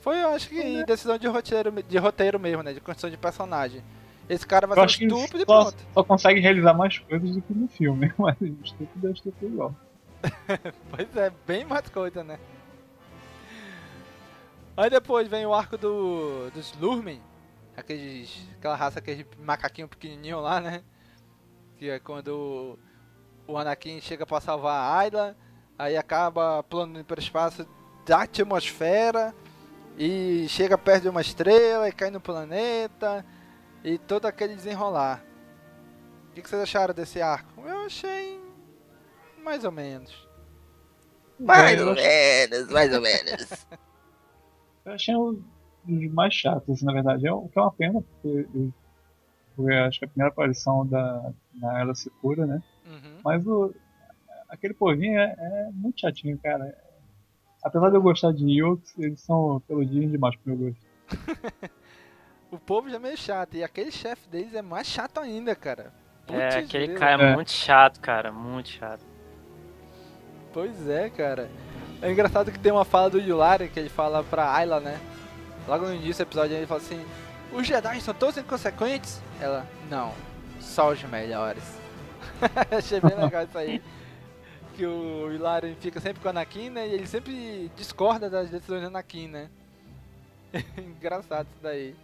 Foi, eu acho que, é. decisão de roteiro, de roteiro mesmo, né? De construção de personagem. Esse cara vai eu ser estúpido e só, pronto. Só consegue realizar mais coisas do que no filme, *laughs* mas estúpido é estúpido igual. *laughs* pois é, bem mais coisa, né? Aí depois vem o arco do, dos Lurmen, aqueles, aquela raça, aquele macaquinho pequenininho lá, né? Que é quando o Anakin chega para salvar a Ayla, aí acaba pulando para o espaço da atmosfera e chega perto de uma estrela e cai no planeta e todo aquele desenrolar. O que, vocês acharam desse arco? Eu achei mais ou menos. Mais ou menos, mais ou menos. *laughs* eu achei um dos mais chatos, na verdade. É, o que é uma pena, porque foi acho que a primeira aparição da na Ela Secura, né? Uhum. Mas o, aquele povinho é, é, muito chatinho, cara. Apesar de eu gostar de Yokes, eles são peludinhos demais pro meu gosto. *laughs* o povo já é meio chato, e aquele chefe deles é mais chato ainda, cara. Putz é, aquele cara é, é muito chato, cara, muito chato. Pois é, cara. É engraçado que tem uma fala do Yulari que ele fala pra Ayla, né? Logo no início do episódio ele fala assim: Os Jedi são todos inconsequentes? Ela, não, só os melhores. *laughs* Achei bem legal isso aí. Que o Hilarion fica sempre com a Anakin, né? E ele sempre discorda das decisões da Anakin, né? *laughs* Engraçado isso daí.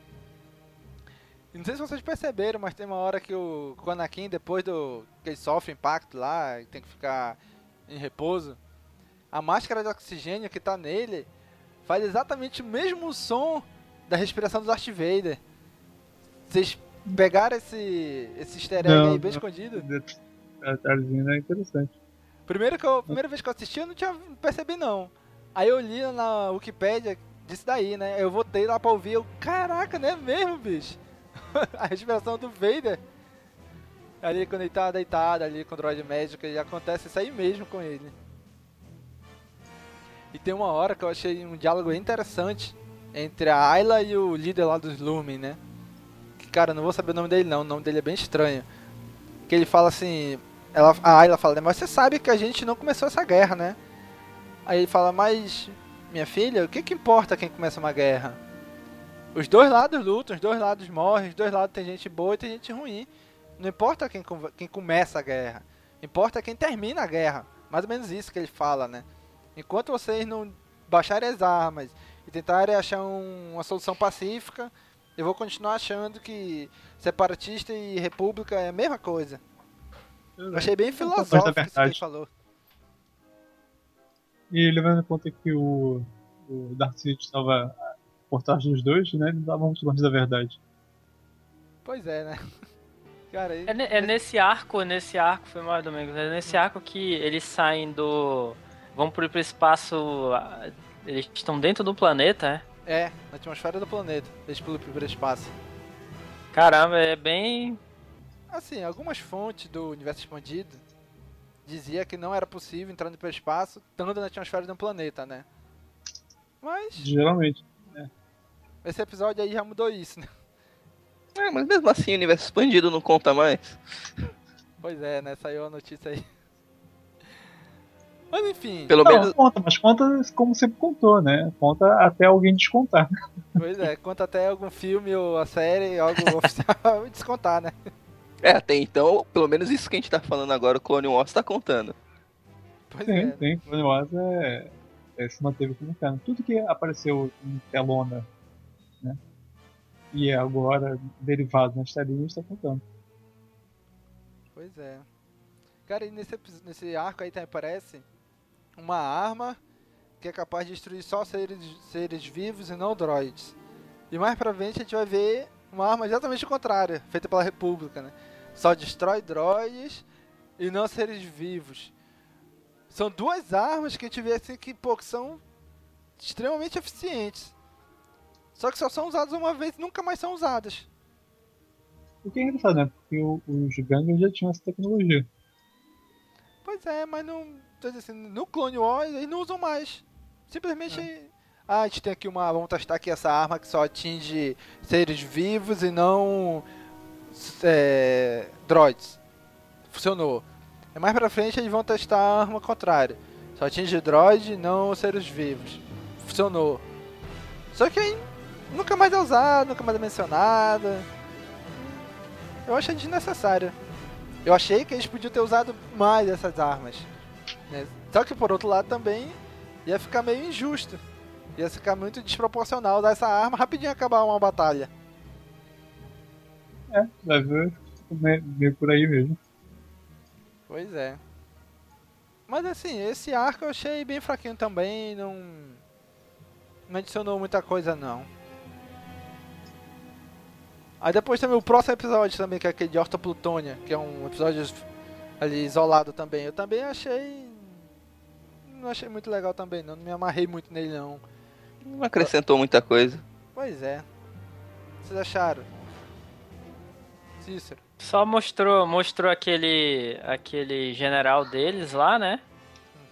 E não sei se vocês perceberam, mas tem uma hora que o, Anakin, depois do que ele sofre impacto lá, tem que ficar em repouso, a máscara de oxigênio que tá nele faz exatamente o mesmo som da respiração do Darth Vader. Vocês pegaram esse, esse easter egg aí bem não, escondido? Detalhezinho é interessante. Primeiro que eu, primeira vez que eu assisti, eu não tinha percebido não. Aí eu li na Wikipedia disso daí, né? Eu voltei lá pra ouvir, eu, caraca, não é mesmo, bicho? *laughs* a respiração do Vader. Ali quando ele tá deitado ali com o droid médico, e acontece isso aí mesmo com ele. E tem uma hora que eu achei um diálogo interessante entre a Ayla e o líder lá dos Lumen, né? Que, cara, não vou saber o nome dele não, o nome dele é bem estranho. Que ele fala assim, ela, a Ayla fala, mas você sabe que a gente não começou essa guerra, né? Aí ele fala, mas minha filha, o que que importa quem começa uma guerra? Os dois lados lutam, os dois lados morrem, os dois lados tem gente boa e tem gente ruim. Não importa quem, quem começa a guerra, importa quem termina a guerra. Mais ou menos isso que ele fala, né? Enquanto vocês não baixarem as armas e tentarem achar um, uma solução pacífica, eu vou continuar achando que separatista e república é a mesma coisa. Eu achei bem filosófico isso que ele falou. E levando em conta que o, o Darth Sidious estava por trás dos dois, né? Ele não estava muito longe da verdade. Pois é, né? *laughs* Cara, é, é, nesse arco, nesse arco, foi mais domingo, é nesse arco que eles saem do vão pro, pro espaço. Eles estão dentro do planeta, é? É, na atmosfera do planeta. Eles pulam pro espaço. Caramba, é bem. Assim, algumas fontes do universo expandido dizia que não era possível entrar no espaço estando na atmosfera de um planeta, né? Mas. Geralmente. É. Esse episódio aí já mudou isso, né? É, mas mesmo assim o universo expandido não conta mais. Pois é, né? Saiu a notícia aí. Mas enfim. Pelo não, menos. Conta, mas conta como sempre contou, né? Conta até alguém descontar. Pois é, conta até algum filme ou a série, algo *laughs* oficial descontar, né? É, até então, pelo menos isso que a gente tá falando agora, o Clone Wars tá contando. Pois sim, é. Sim, Clone Wars é, é, se manteve como canon. Tudo que apareceu em telona, né? E é agora derivado nas telinhas, está contando. Pois é. Cara, e nesse, nesse arco aí também aparece uma arma que é capaz de destruir só seres, seres vivos e não droids. E mais pra frente a gente vai ver uma arma exatamente contrária, feita pela República, né? Só destrói droids e não seres vivos. São duas armas que a gente vê assim que, pô, que são extremamente eficientes. Só que só são usadas uma vez e nunca mais são usadas. O que é engraçado, né? Porque os Gangers já tinham essa tecnologia. Pois é, mas não. Assim, no Clone Wars eles não usam mais. Simplesmente. É. Ah, a gente tem aqui uma. Vamos testar aqui essa arma que só atinge seres vivos e não. É, droids. Funcionou. E mais pra frente eles vão testar a arma contrária. Só atinge droid e não seres vivos. Funcionou. Só que aí nunca mais é usado, nunca mais é mencionada. Eu achei desnecessário. Eu achei que eles podiam ter usado mais essas armas. Né? Só que por outro lado também ia ficar meio injusto. Ia ficar muito desproporcional dar essa arma rapidinho acabar uma batalha. É, vai ver meio por aí mesmo. Pois é. Mas assim, esse arco eu achei bem fraquinho também, não. Não adicionou muita coisa não. Aí depois também o próximo episódio também, que é aquele de Horta Plutônia, que é um episódio ali isolado também. Eu também achei. Não achei muito legal também, não. Não me amarrei muito nele não. Não acrescentou muita coisa. Pois é. Vocês acharam? Cícero. Só mostrou, mostrou aquele aquele general deles lá, né? Uhum.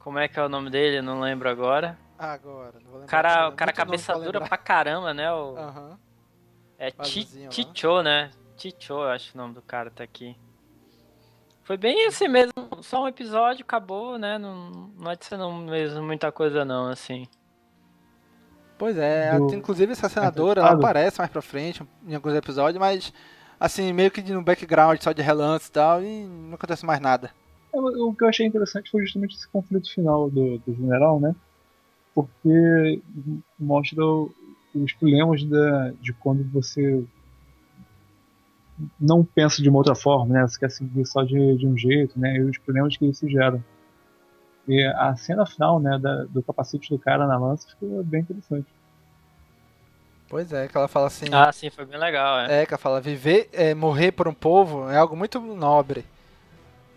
Como é que é o nome dele? Não lembro agora. Agora, não vou lembrar. Cara, o cara cabeça dura pra caramba, né? O... Uhum. É Ticho, né? Ticho, acho que o nome do cara tá aqui. Foi bem assim mesmo, só um episódio, acabou, né? Não, não adicionou mesmo muita coisa não, assim. Pois é, do... inclusive essa senadora, ela aparece mais pra frente em alguns episódios, mas assim, meio que no background, só de relance e tal, e não acontece mais nada. É, o que eu achei interessante foi justamente esse conflito final do, do general, né? Porque mostra os problemas da, de quando você não pensa de uma outra forma, né? Você quer seguir só de, de um jeito, né? E os problemas que isso gera. E a cena final, né, da, do capacete do cara na lança ficou bem interessante. Pois é, que ela fala assim. Ah, sim, foi bem legal, é. É, que ela fala: viver, é, morrer por um povo é algo muito nobre.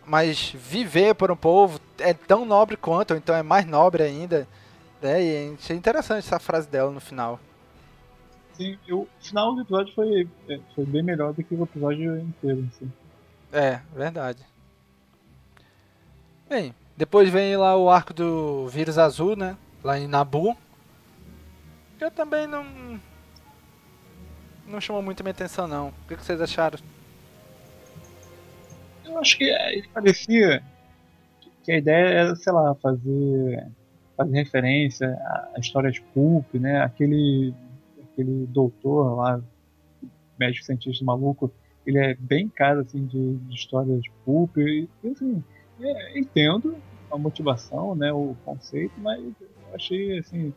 Mas viver por um povo é tão nobre quanto, ou então é mais nobre ainda. Né? E é interessante essa frase dela no final. Sim, eu, o final do episódio foi, é, foi bem melhor do que o episódio inteiro. Assim. É, verdade. Bem, depois vem lá o arco do vírus azul, né? Lá em Nabu. Eu também não. Não chamou muito minha atenção, não. O que vocês acharam? Eu acho que é, parecia que a ideia era, sei lá, fazer, fazer referência à história de Pulp, né? Aquele, aquele doutor lá, médico cientista maluco, ele é bem cara assim de, de história de Pulp. E, assim, é, entendo a motivação, né, o conceito, mas eu achei assim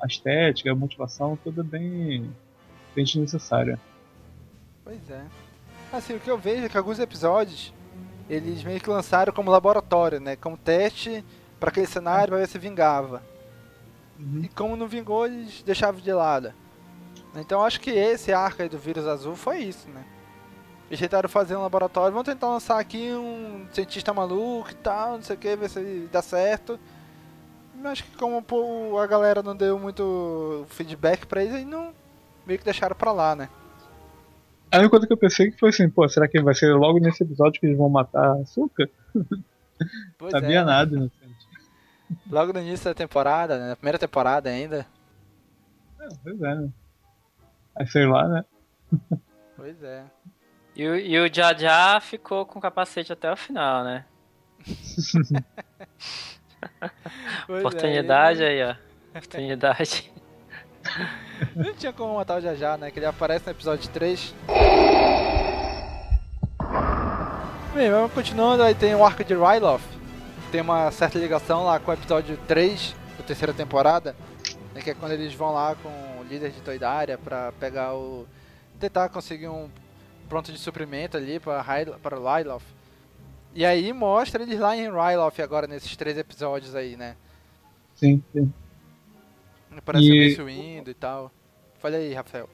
a estética, a motivação toda bem, bem desnecessária. Pois é. Assim, o que eu vejo é que alguns episódios eles meio que lançaram como laboratório, né? Como teste para aquele cenário para ver se vingava. Uhum. E como não vingou, eles deixavam de lado. Então acho que esse arco aí do vírus azul foi isso, né? Eles tentaram fazer um laboratório, vamos tentar lançar aqui um cientista maluco e tal, não sei o que, ver se dá certo. Acho que como pô, a galera não deu muito feedback pra eles, aí não meio que deixaram pra lá, né? A única coisa que eu pensei que foi assim, pô, será que vai ser logo nesse episódio que eles vão matar a Açúcar? *laughs* Pois Sabia é. nada, inocente. Logo no início da temporada, né? Na primeira temporada ainda. É, pois é, né? Aí sei lá, né? Pois é. E, o, e o Jaja ficou com o capacete até o final, né? *laughs* É, Oportunidade é, aí, ó. Oportunidade. *laughs* Não tinha como matar o Jaja, né? Que ele aparece no episódio 3. Bem, vamos continuando. Aí tem o arco de Ryloth. Tem uma certa ligação lá com o episódio 3 da terceira temporada. Né? Que é quando eles vão lá com líder de Toidária pra pegar o. tentar conseguir um pronto de suprimento ali para para Ryloth. E aí mostra eles lá em Ryloth agora nesses três episódios aí, né? Sim, sim. Parece e... o indo e tal. Fala aí, Rafael.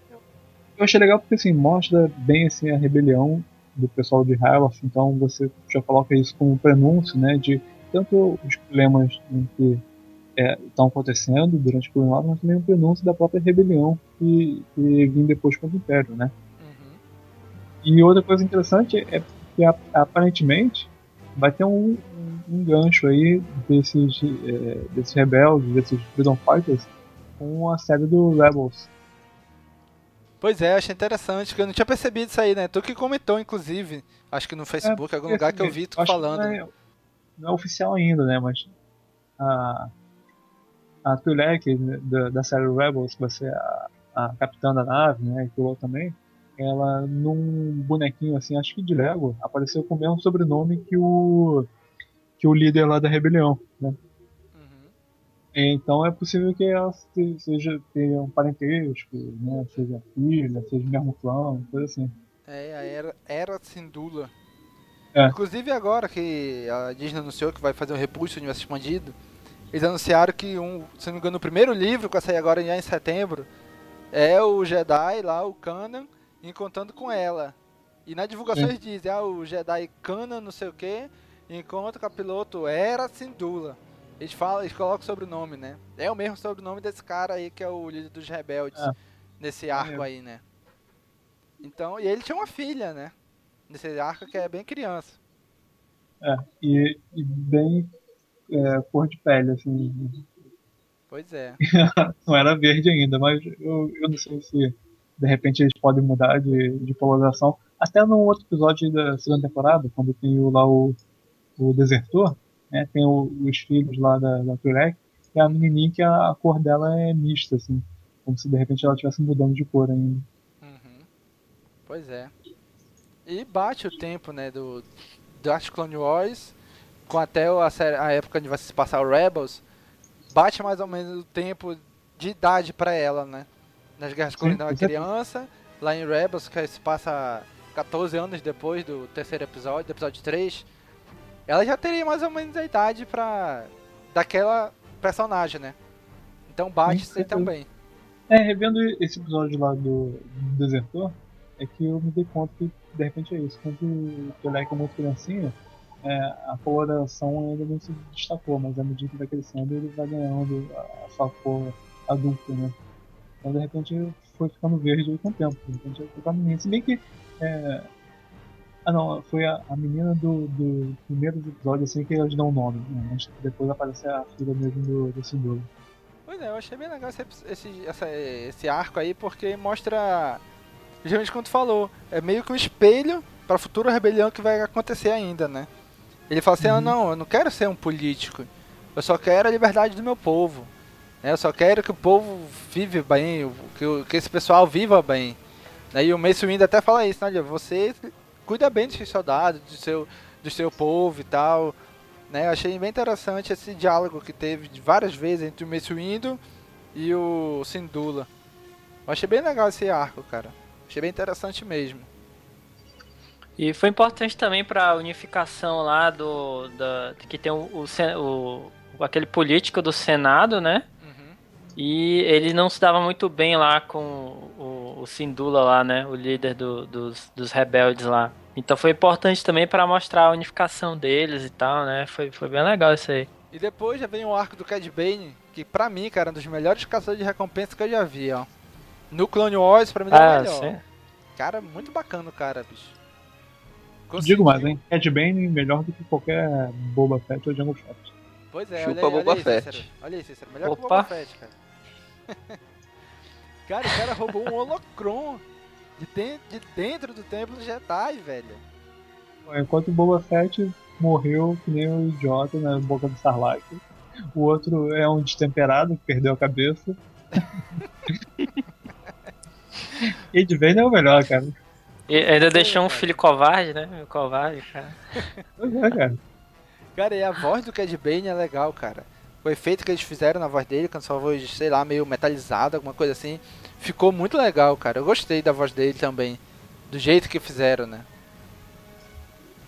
Eu achei legal porque assim, mostra bem assim, a rebelião do pessoal de Hyloth, então você já coloca isso como prenúncio, né, de tanto os problemas que é, estão acontecendo durante o colonialismo, mas também o prenúncio da própria rebelião que, que vem depois com o Império, né. E outra coisa interessante é que aparentemente vai ter um, um, um gancho aí desses, é, desses rebeldes, desses Freedom Fighters, com a série do Rebels. Pois é, achei interessante, que eu não tinha percebido isso aí, né? Tu que comentou, inclusive, acho que no Facebook, é, algum lugar assim, que eu vi tu falando. Não é, não é, oficial ainda, né? Mas a, a Twi'lek da, da série Rebels, que vai ser a, a capitã da nave, né? E piloto também, ela num bonequinho assim, acho que de Lego, apareceu com o mesmo sobrenome que o que o líder lá da rebelião, né? Uhum. Então é possível que ela seja tenha um parentesco, né? Seja filha, seja mesmo clã, coisa assim. É, a era, era Sindula. É. Inclusive agora que a Disney anunciou que vai fazer o Repulso do Universo Expandido, eles anunciaram que um, se não me engano, o primeiro livro que vai sair agora já em setembro é o Jedi lá, o Kanan, encontrando com ela. E na divulgação eles dizem, ah, o Jedi Kana, não sei o que, encontra com a piloto Era Sindula. Eles falam, eles colocam o sobrenome, né? É o mesmo sobrenome desse cara aí que é o líder dos rebeldes é. nesse arco é. aí, né? Então, e ele tinha uma filha, né? Nesse arco que é bem criança. É, e, e bem é, cor de pele, assim. Pois é. *laughs* não era verde ainda, mas eu, eu não sei se de repente eles podem mudar de, de polarização. Até no outro episódio da segunda temporada, quando tem o, lá o, o desertor, né, tem o, os filhos lá da, da Turek, e a menininha que a, a, cor dela é mista, assim. Como se de repente ela estivesse mudando de cor ainda. Uhum. Pois é. E bate o tempo, né, do Dark Clone Wars com até a, série, a época onde vai se passar o Rebels, bate mais ou menos o tempo de idade para ela, né? nas Guerras Clônicas ela é criança, lá em Rebels, que se passa 14 anos depois do terceiro episódio, do episódio 3, ela já teria mais ou menos a idade pra. daquela personagem, né? Então bate isso aí também. É, revendo esse episódio lá do, do Desertor, é que eu me dei conta que de repente é isso. Quando o Pelé é muito criancinha, é, a coloração ainda não se destacou, mas à medida que vai crescendo ele vai ganhando a, sua cor adulta, né? Então de repente foi ficando verde com o tempo. Tinha que colocar a menina. Se bem que. É... Ah não, foi a, a menina do, do primeiro episódio assim que eles dão o nome, né? Mas depois aparece a filha mesmo do, do. Pois é, eu achei bem legal esse, esse, essa, esse arco aí, porque mostra. Justamente como tu falou, é meio que um espelho para a futura rebelião que vai acontecer ainda, né? Ele fala assim: uhum. ah, não, eu não quero ser um político, eu só quero a liberdade do meu povo. Né? Eu só quero que o povo vive bem, que, que esse pessoal viva bem. E o Mace Wind até fala isso, né? Você cuida bem dos seus soldados, do seu, do seu povo e tal. Né? Eu achei bem interessante esse diálogo que teve várias vezes entre o Mace Windu e o Sindula. Eu achei bem legal esse arco, cara. Achei bem interessante mesmo. E foi importante também para a unificação lá do da, que tem o, o, o, aquele político do Senado, né? Uhum. E ele não se dava muito bem lá com o, o Sindula lá, né? O líder do, dos, dos rebeldes lá. Então foi importante também para mostrar a unificação deles e tal, né? Foi, foi bem legal isso aí. E depois já vem o arco do Cad Bane, que pra mim, cara, é um dos melhores caçadores de recompensa que eu já vi, ó. No Clone Wars, pra mim, é ah, o melhor. Sim. Cara, muito bacana o cara, bicho. Digo mais, hein? Cad Bane melhor do que qualquer Boba Fett ou Jungle Fett. Pois é, Chupa olha Boba olha aí. Cícero. Olha aí, Cícero. Melhor Opa. que o Boba Fett, cara. *laughs* cara, o cara roubou um holocron de, de dentro do templo Jedi, velho. Enquanto o Boba Fett morreu que nem um idiota na boca do Sarlacc. O outro é um destemperado que perdeu a cabeça. *laughs* Cade Bane é o melhor, cara. E ainda deixou um filho covarde, né? Covarde, cara. Pois é, cara. Cara, e a voz do Cad Bane é legal, cara. O efeito que eles fizeram na voz dele, a sua voz, sei lá, meio metalizada, alguma coisa assim, ficou muito legal, cara. Eu gostei da voz dele também. Do jeito que fizeram, né?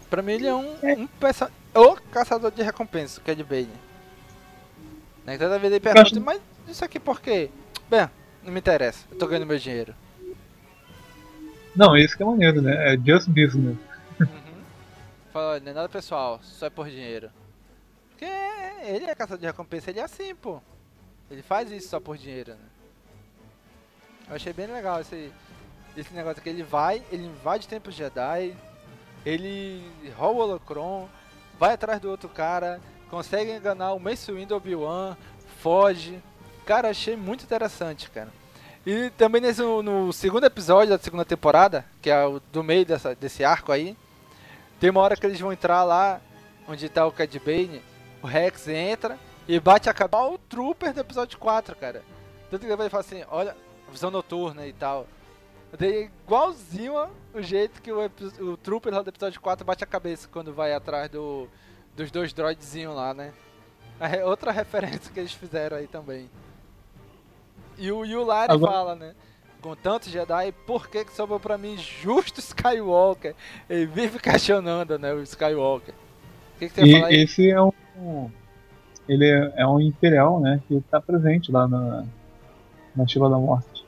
Pra mim ele é um, é. um peça... o caçador de recompensa, o Cad Bane. Né? Toda vez ele pergunta, mas isso aqui por quê? Bem, não me interessa, eu tô ganhando meu dinheiro. Não, isso que é maneiro, né? É just business. Uhum. Fala, não é nada pessoal, só é por dinheiro. Porque ele é caçador de recompensa, ele é assim, pô. Ele faz isso só por dinheiro, né? Eu achei bem legal esse, esse negócio que ele vai, ele invade tempos Jedi, ele rouba o Holocron, vai atrás do outro cara, consegue enganar o Mace Windu Obi-Wan, foge. Cara, achei muito interessante, cara. E também nesse, no segundo episódio da segunda temporada, que é o do meio dessa, desse arco aí, tem uma hora que eles vão entrar lá, onde tá o Cad Bane, o Rex entra e bate a cabeça o Trooper do episódio 4, cara. Tanto que ele vai falar assim, olha, visão noturna e tal. Dei igualzinho o jeito que o, o Trooper lá do episódio 4 bate a cabeça quando vai atrás do, dos dois droidzinhos lá, né? É outra *laughs* referência que eles fizeram aí também. E o Yulari Agora... fala, né? Com tantos Jedi, por que que sobrou pra mim justo Skywalker? Ele vive questionando, né, o Skywalker. O que, que você e? Esse é um... Ele é, é um Imperial, né, que tá presente lá na, na Estrela da Morte.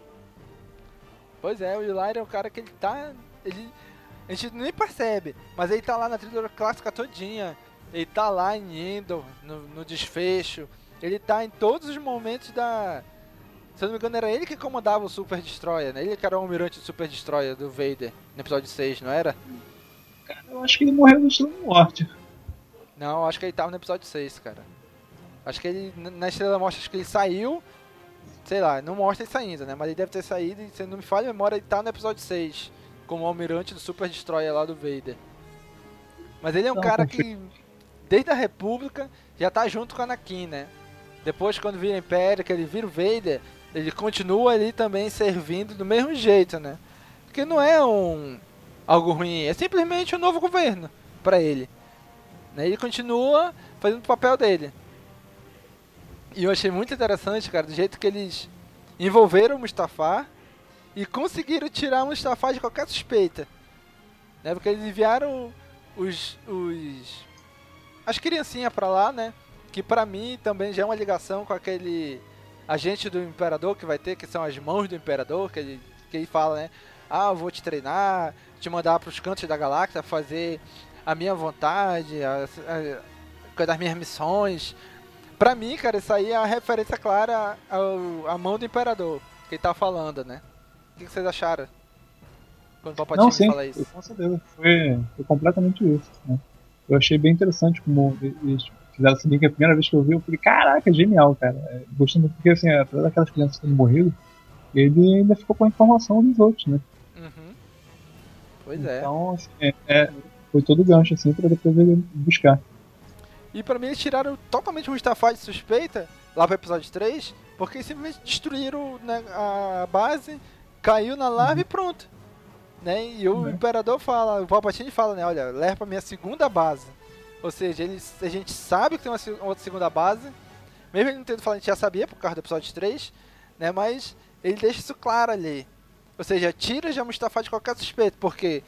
Pois é, o Yulari é o cara que ele tá... Ele, a gente nem percebe, mas ele tá lá na trilha clássica todinha. Ele tá lá em Endor, no, no desfecho. Ele tá em todos os momentos da, se eu não me engano, era ele que comandava o Super Destroyer, né? Ele que era o almirante do Super Destroyer do Vader no episódio 6, não era? Cara, eu acho que ele morreu no Estrela Morte. Não, acho que ele tava no episódio 6, cara. Acho que ele, na Estrela Morte, acho que ele saiu. Sei lá, não mostra ele saindo, né? Mas ele deve ter saído e, se não me falha a memória, ele tá no episódio 6. Como almirante do Super Destroyer lá do Vader. Mas ele é um não, cara que, desde a República, já tá junto com a Anakin, né? Depois, quando vira Império, que ele vira o Vader, ele continua ali também servindo do mesmo jeito, né? Porque não é um algo ruim, é simplesmente um novo governo para ele. Né? Ele continua fazendo o papel dele. E eu achei muito interessante, cara, do jeito que eles envolveram o Mustafa e conseguiram tirar o Mustafa de qualquer suspeita. Né? Porque eles enviaram os, os as criancinhas para lá, né? Que para mim também já é uma ligação com aquele agente do imperador que vai ter, que são as mãos do imperador, que ele, que ele fala, né? Ah, eu vou te treinar, te mandar para os cantos da galáxia, fazer a minha vontade, a, a, das minhas missões. Pra mim, cara, isso aí é a referência clara ao, à mão do imperador que ele tá falando, né? que, que vocês acharam? Quando o Palpatine Não, sim, fala isso. com certeza. Foi, foi completamente isso. Né? Eu achei bem interessante como eles fizeram assim, que a primeira vez que eu vi, eu falei, caraca, genial, cara. É, Gostando, porque assim, apesar daquelas crianças terem morrido, ele ainda ficou com a informação dos outros, né? Uhum. Pois é. Então, assim, é, é, foi todo gancho, assim, pra depois ele buscar. E pra mim eles tiraram totalmente o Mustafa de suspeita lá pro episódio 3, porque simplesmente destruíram né, a base, caiu na lava e pronto. Né? E o Imperador fala, o Palpatine fala, né, olha, leva pra minha segunda base. Ou seja, eles, a gente sabe que tem uma, outra segunda base, mesmo ele não tendo falado, a gente já sabia por causa do episódio 3, né, mas ele deixa isso claro ali. Ou seja, tira já Mustafa de qualquer suspeito, porque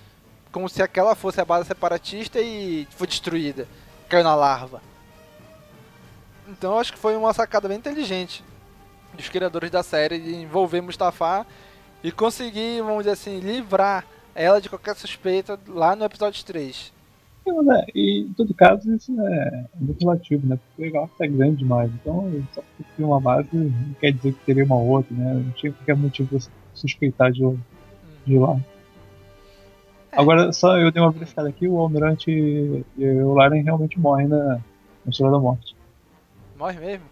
como se aquela fosse a base separatista e foi destruída, caiu na larva. Então acho que foi uma sacada bem inteligente dos criadores da série de envolver Mustafa e conseguir, vamos dizer assim, livrar ela de qualquer suspeita lá no episódio 3. Né, e em todo caso, isso é muito relativo, né? Porque o Galáxia é grande demais. Então, só porque tem uma base não quer dizer que teria uma outra, né? Não tinha qualquer motivo pra suspeitar de, de lá. Agora, só eu dei uma verificada aqui, o Almirante e o Laren realmente morrem na, na Estrela da Morte. Morre mesmo?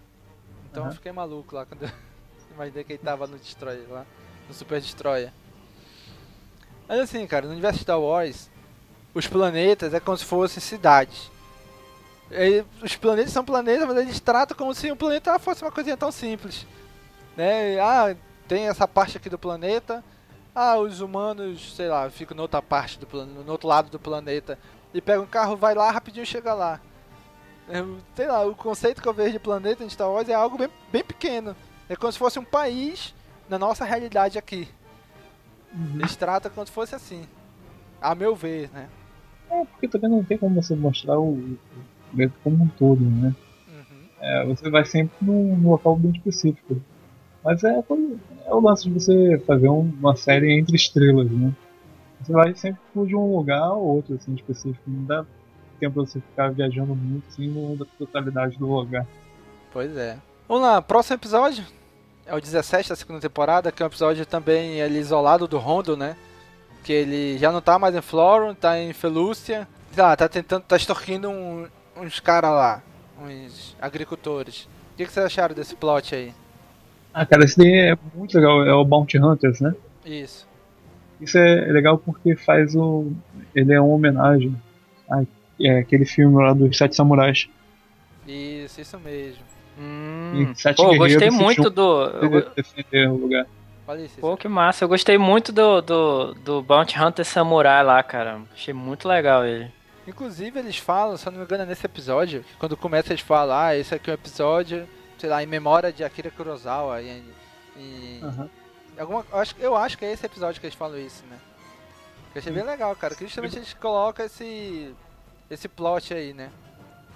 Então Aham. eu fiquei maluco lá quando eu *laughs* imaginei que ele tava no Destroyer lá, no Super Destroyer. Mas assim, cara, no universo Star Wars, os planetas é como se fossem cidades. E os planetas são planetas, mas eles tratam como se um planeta fosse uma coisinha tão simples. Né? Ah, tem essa parte aqui do planeta. Ah, os humanos, sei lá, ficam na outra parte do planeta, no outro lado do planeta. E pega um carro, vai lá, rapidinho chega lá. Eu- sei lá, o conceito que eu vejo de planeta em Star Wars é algo bem, bem pequeno. É como se fosse um país na nossa realidade aqui. Eles tratam como se fosse assim. A meu ver, né? É, porque também não tem como você mostrar o o planeta como um todo, né? É, você vai sempre num, local bem específico. Mas é, é o lance de você fazer um- uma série entre estrelas, né? Você vai sempre de um lugar ou outro, assim, específico. Não dá tempo pra você ficar viajando muito, assim, no- da totalidade do lugar. Pois é. Vamos lá, próximo episódio é o 17 da segunda temporada, que é um episódio também ali isolado do Rondo, né? Que ele já não tá mais em Floron, tá em Felúcia. Sei lá, tá tentando, tá extorquindo um- uns caras lá, uns agricultores. O que, que vocês acharam desse plot aí? Ah, cara, esse daí é muito legal, é o Bounty Hunters, né? Isso. Isso é legal porque faz o. Ele é uma homenagem a é, aquele filme lá dos Sete Samurais. Isso, isso mesmo. E sete Pô, gostei muito do. defender o lugar. Olha isso. Pô, que massa. Eu gostei muito do, do, do Bounty Hunter Samurai lá, cara. Achei muito legal ele. Inclusive eles falam, se eu não me engano, é nesse episódio, quando começa eles falam, ah, esse aqui é um episódio, sei lá, em memória de Akira Kurosawa. Em, em- alguma, eu, acho, eu acho que é esse episódio que eles falam isso, né? Que eu achei bem legal, cara, que justamente eles colocam esse, esse plot aí, né?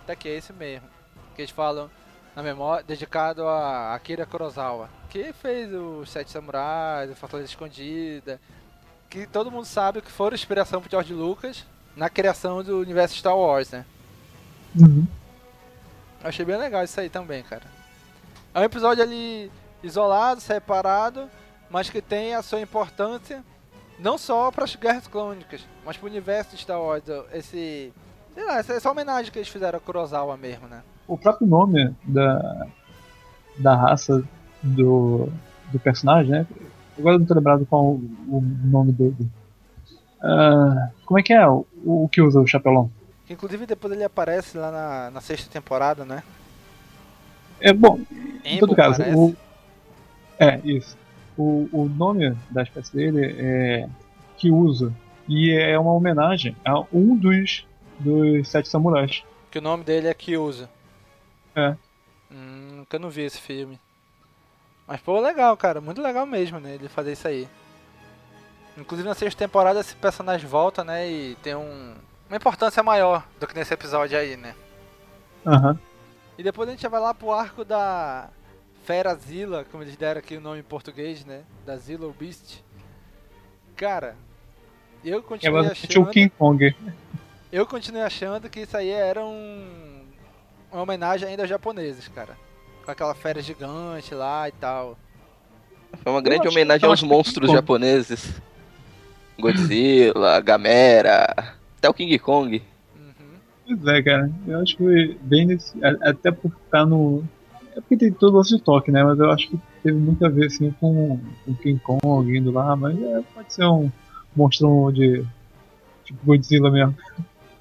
Até que é esse mesmo. Que eles falam na memória, dedicado a Akira Kurosawa, que fez os Sete Samurais, a Fortaleza Escondida, que todo mundo sabe que foram inspiração pro George Lucas na criação do universo Star Wars, né? Uhum. Achei bem legal isso aí também, cara. É um episódio ali isolado, separado, mas que tem a sua importância não só para as guerras clônicas, mas para o universo de Star Wars. Esse, sei lá, essa, essa homenagem que eles fizeram a Kurosawa mesmo, né? O próprio nome da, da raça do, do personagem, né? Agora eu não tô lembrado qual o, o nome dele. Ah, como é que é o, o que usa o chapelão? Que inclusive depois ele aparece lá na, na sexta temporada, né? É bom, em todo caso, parece. o, é isso. O, o nome da espécie dele é Kyuzo e é uma homenagem a um dos, dos sete samurais. Que o nome dele é Kyuzo. É. Hum, nunca não vi esse filme. Mas pô, legal, cara. Muito legal mesmo, né? Ele fazer isso aí. Inclusive na sexta temporada esse personagem volta, né? E tem um, uma importância maior do que nesse episódio aí, né? Aham. E depois a gente já vai lá pro arco da Fera Zilla, como eles deram aqui o nome em português, né? Da Zilla ou Beast. Cara, eu É continuei o achando. King Kong. Eu continuei achando que isso aí era um. Uma homenagem ainda aos japoneses, cara. Com aquela fera gigante lá e tal. Foi uma grande homenagem aos monstros japoneses. Godzilla, Gamera, até o King Kong. Pois é, cara. Eu acho que bem nesse. Até por estar no. É porque tem todo o de toque, né? Mas eu acho que teve muito a ver assim com o King Kong indo lá, mas é, pode ser um monstro de. Tipo Godzilla mesmo.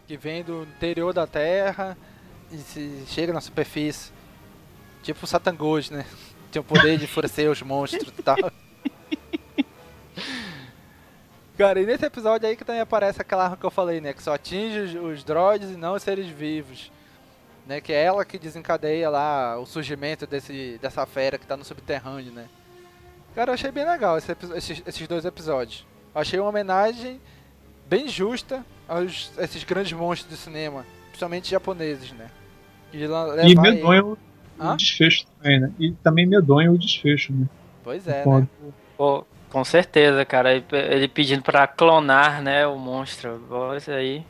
Que vem do interior da Terra chega na superfície. Tipo o Ghost, né? *laughs* Tem o poder de enfurecer os monstros e tal. *laughs* Cara, e nesse episódio aí que também aparece aquela arma que eu falei, né? Que só atinge os, os droids e não os seres vivos. Né? Que é ela que desencadeia lá o surgimento desse, dessa fera que tá no subterrâneo, né? Cara, eu achei bem legal esse, esses, esses dois episódios. Eu achei uma homenagem bem justa aos esses grandes monstros do cinema, principalmente japoneses, né? E medonho ele... o desfecho também, né? E também medonho o desfecho, né? Pois é, né? Pô, com certeza, cara. Ele pedindo pra clonar, né, o monstro. Isso aí.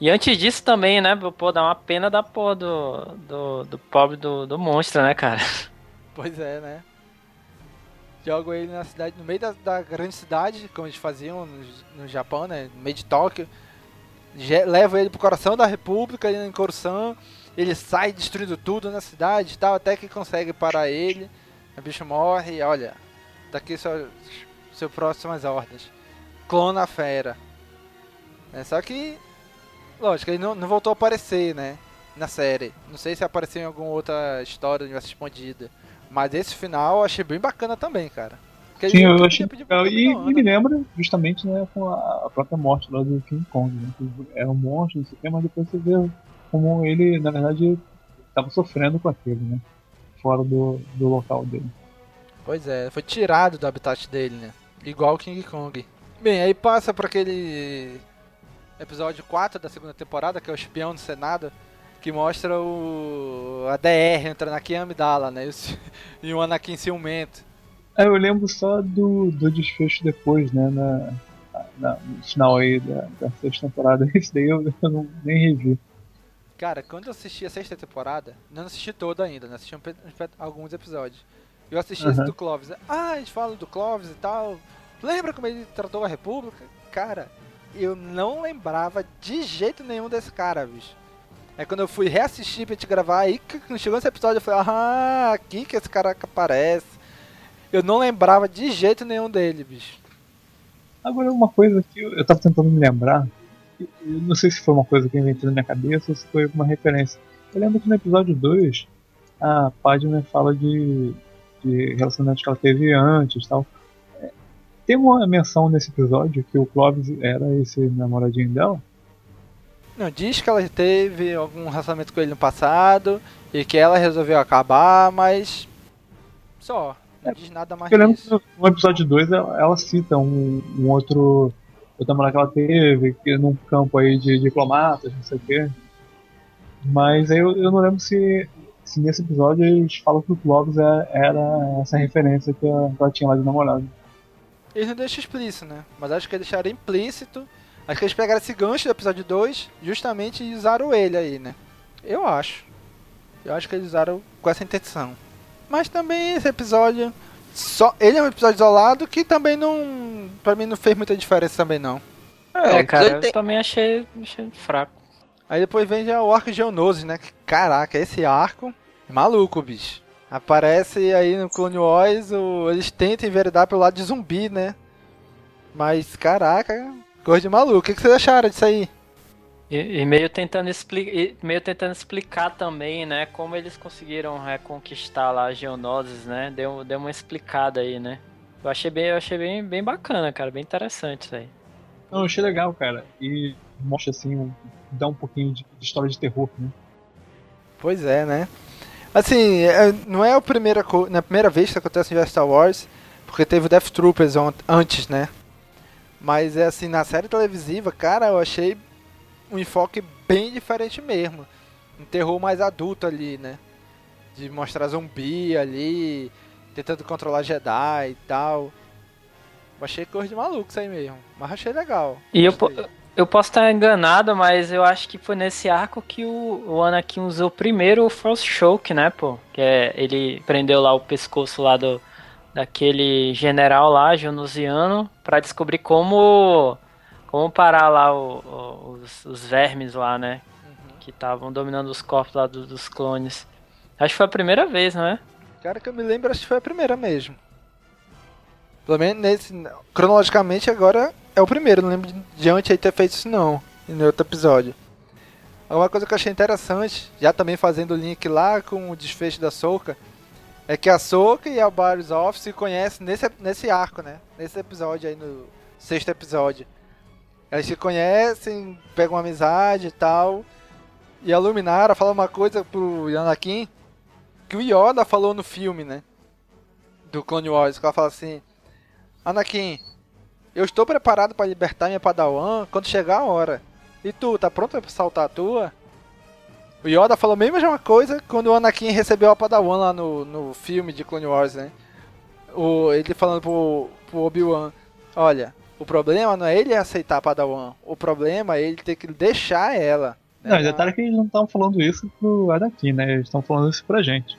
E antes disso também, né, pô, dá uma pena da porra do, do, do pobre do, do monstro, né, cara? *laughs* Pois é, né? Jogam ele na cidade, no meio da, da grande cidade, como eles faziam no, no Japão, né, no meio de Tóquio. Leva ele pro coração da república, ali em Coruscant. Ele sai destruindo tudo na cidade e tal, até que consegue parar ele. O bicho morre e olha, daqui seu, seu próximas ordens. Clona a fera. É, só que, lógico, ele não, não voltou a aparecer, né? Na série. Não sei se apareceu em alguma outra história do universo expandido. Mas esse final eu achei bem bacana também, cara. Porque Sim, eu achei legal. E, e, me lembra justamente né, com a, própria morte lá do King Kong. Né, é um monstro, não sei o que, mas depois você vê como ele, na verdade, estava sofrendo com aquilo, né? Fora do, do local dele. Pois é, foi tirado do habitat dele, né? Igual o King Kong. Bem, aí passa para aquele episódio 4 da segunda temporada, que é o espião do Senado, que mostra o a DR entrando aqui em Amidala, né? *laughs* E o Anakin ciumento. É, eu lembro só do, do desfecho depois, né? Na, na, no final aí da, da sexta temporada. *laughs* Isso daí eu, eu não, nem revi. Cara, quando eu assisti a sexta temporada, não assisti toda ainda, né? Assisti um, alguns episódios. Eu assisti uhum. esse do Clovis. Ah, a gente fala do Clovis e tal. Lembra como ele tratou a República? Cara, eu não lembrava de jeito nenhum desse cara, bicho. É quando eu fui reassistir pra te gravar, aí que chegou esse episódio eu falei, ah, aqui que esse cara aparece. Eu não lembrava de jeito nenhum dele, bicho. Agora, uma coisa que eu, tava tentando me lembrar, eu não sei se foi uma coisa que eu inventei na minha cabeça ou se foi uma referência. Eu lembro que no episódio 2, a Padme fala de de relacionamentos que ela teve antes tal. É, tem uma menção nesse episódio que o Clovis era esse namoradinho dela? Não, diz que ela teve algum relacionamento com ele no passado e que ela resolveu acabar, mas só. Não é, diz nada mais eu lembro que no episódio 2 ela, ela, cita um, um outro, outro namorado que ela teve, que num campo aí de diplomatas, não sei o quê. Mas aí eu, eu não lembro se se nesse episódio eles falam que o Clovis é, era essa referência que ela tinha lá de namorado. Eles não deixam explícito, né? Mas acho que eles deixaram implícito. Acho que eles pegaram esse gancho do episódio 2 justamente e usaram ele aí, né? Eu acho. Eu acho que eles usaram com essa intenção. Mas também esse episódio. Só, ele é um episódio isolado que também não. Pra mim não fez muita diferença também não. É, é cara, eu também achei, achei fraco. Aí depois vem já o arco Geonosis, né? Caraca, esse arco é maluco, bicho. Aparece aí no Clone Wars, o... eles tentam enveredar pelo lado de zumbi, né? Mas, caraca, coisa de maluco. O que, vocês acharam disso aí? E, e meio, tentando explicar, meio tentando explicar também, né? Como eles conseguiram reconquistar lá as Geonosis, né? Deu, deu uma explicada aí, né? Eu achei bem, eu achei bem, bem bacana, cara. Bem interessante isso aí. Não, eu achei legal, cara. E mostra assim um dá um pouquinho de, de história de terror, né? Pois é, né? Assim, é, não é a primeira, na primeira vez que acontece em Star Wars, porque teve o Death Troopers antes, né? Mas é assim, na série televisiva, cara, eu achei um enfoque bem diferente mesmo. Um terror mais adulto ali, né? De mostrar zumbi ali, tentando controlar Jedi e tal. Achei coisa de maluco isso aí mesmo. Mas achei legal. E eu, eu posso estar enganado, mas eu acho que foi nesse arco que o, o Anakin usou primeiro o Frost Choke, né, pô? Que é, ele prendeu lá o pescoço lá do, daquele general lá, Junusiano, para descobrir como como parar lá o, o, os, os, vermes lá, né? Uhum. Que estavam dominando os corpos lá do, dos clones. Acho que foi a primeira vez, não é? Cara, que eu me lembro, acho que foi a primeira mesmo. Pelo menos nesse, cronologicamente agora é o primeiro, não lembro de antes aí ter feito isso não, no outro episódio. Uma coisa que eu achei interessante, já também fazendo o link lá com o desfecho da Soca, é que a Soca e a Barry's Office se conhecem nesse, nesse arco, né? Nesse episódio aí, no sexto episódio. Elas se conhecem, pegam amizade e tal. E a Luminara fala uma coisa pro Anakin que o Yoda falou no filme, né? Do Clone Wars, que ela fala assim: Anakin, eu estou preparado para libertar minha Padawan quando chegar a hora. E tu, tá pronto pra saltar a tua? O Yoda falou a mesma coisa quando o Anakin recebeu a Padawan lá no, no filme de Clone Wars, né? O, ele falando pro, pro Obi-Wan: Olha, o problema não é ele aceitar a Padawan, o problema é ele ter que deixar ela. Não, o detalhe é que eles não estão falando isso pro Anakin, né? Eles estão falando isso pra gente.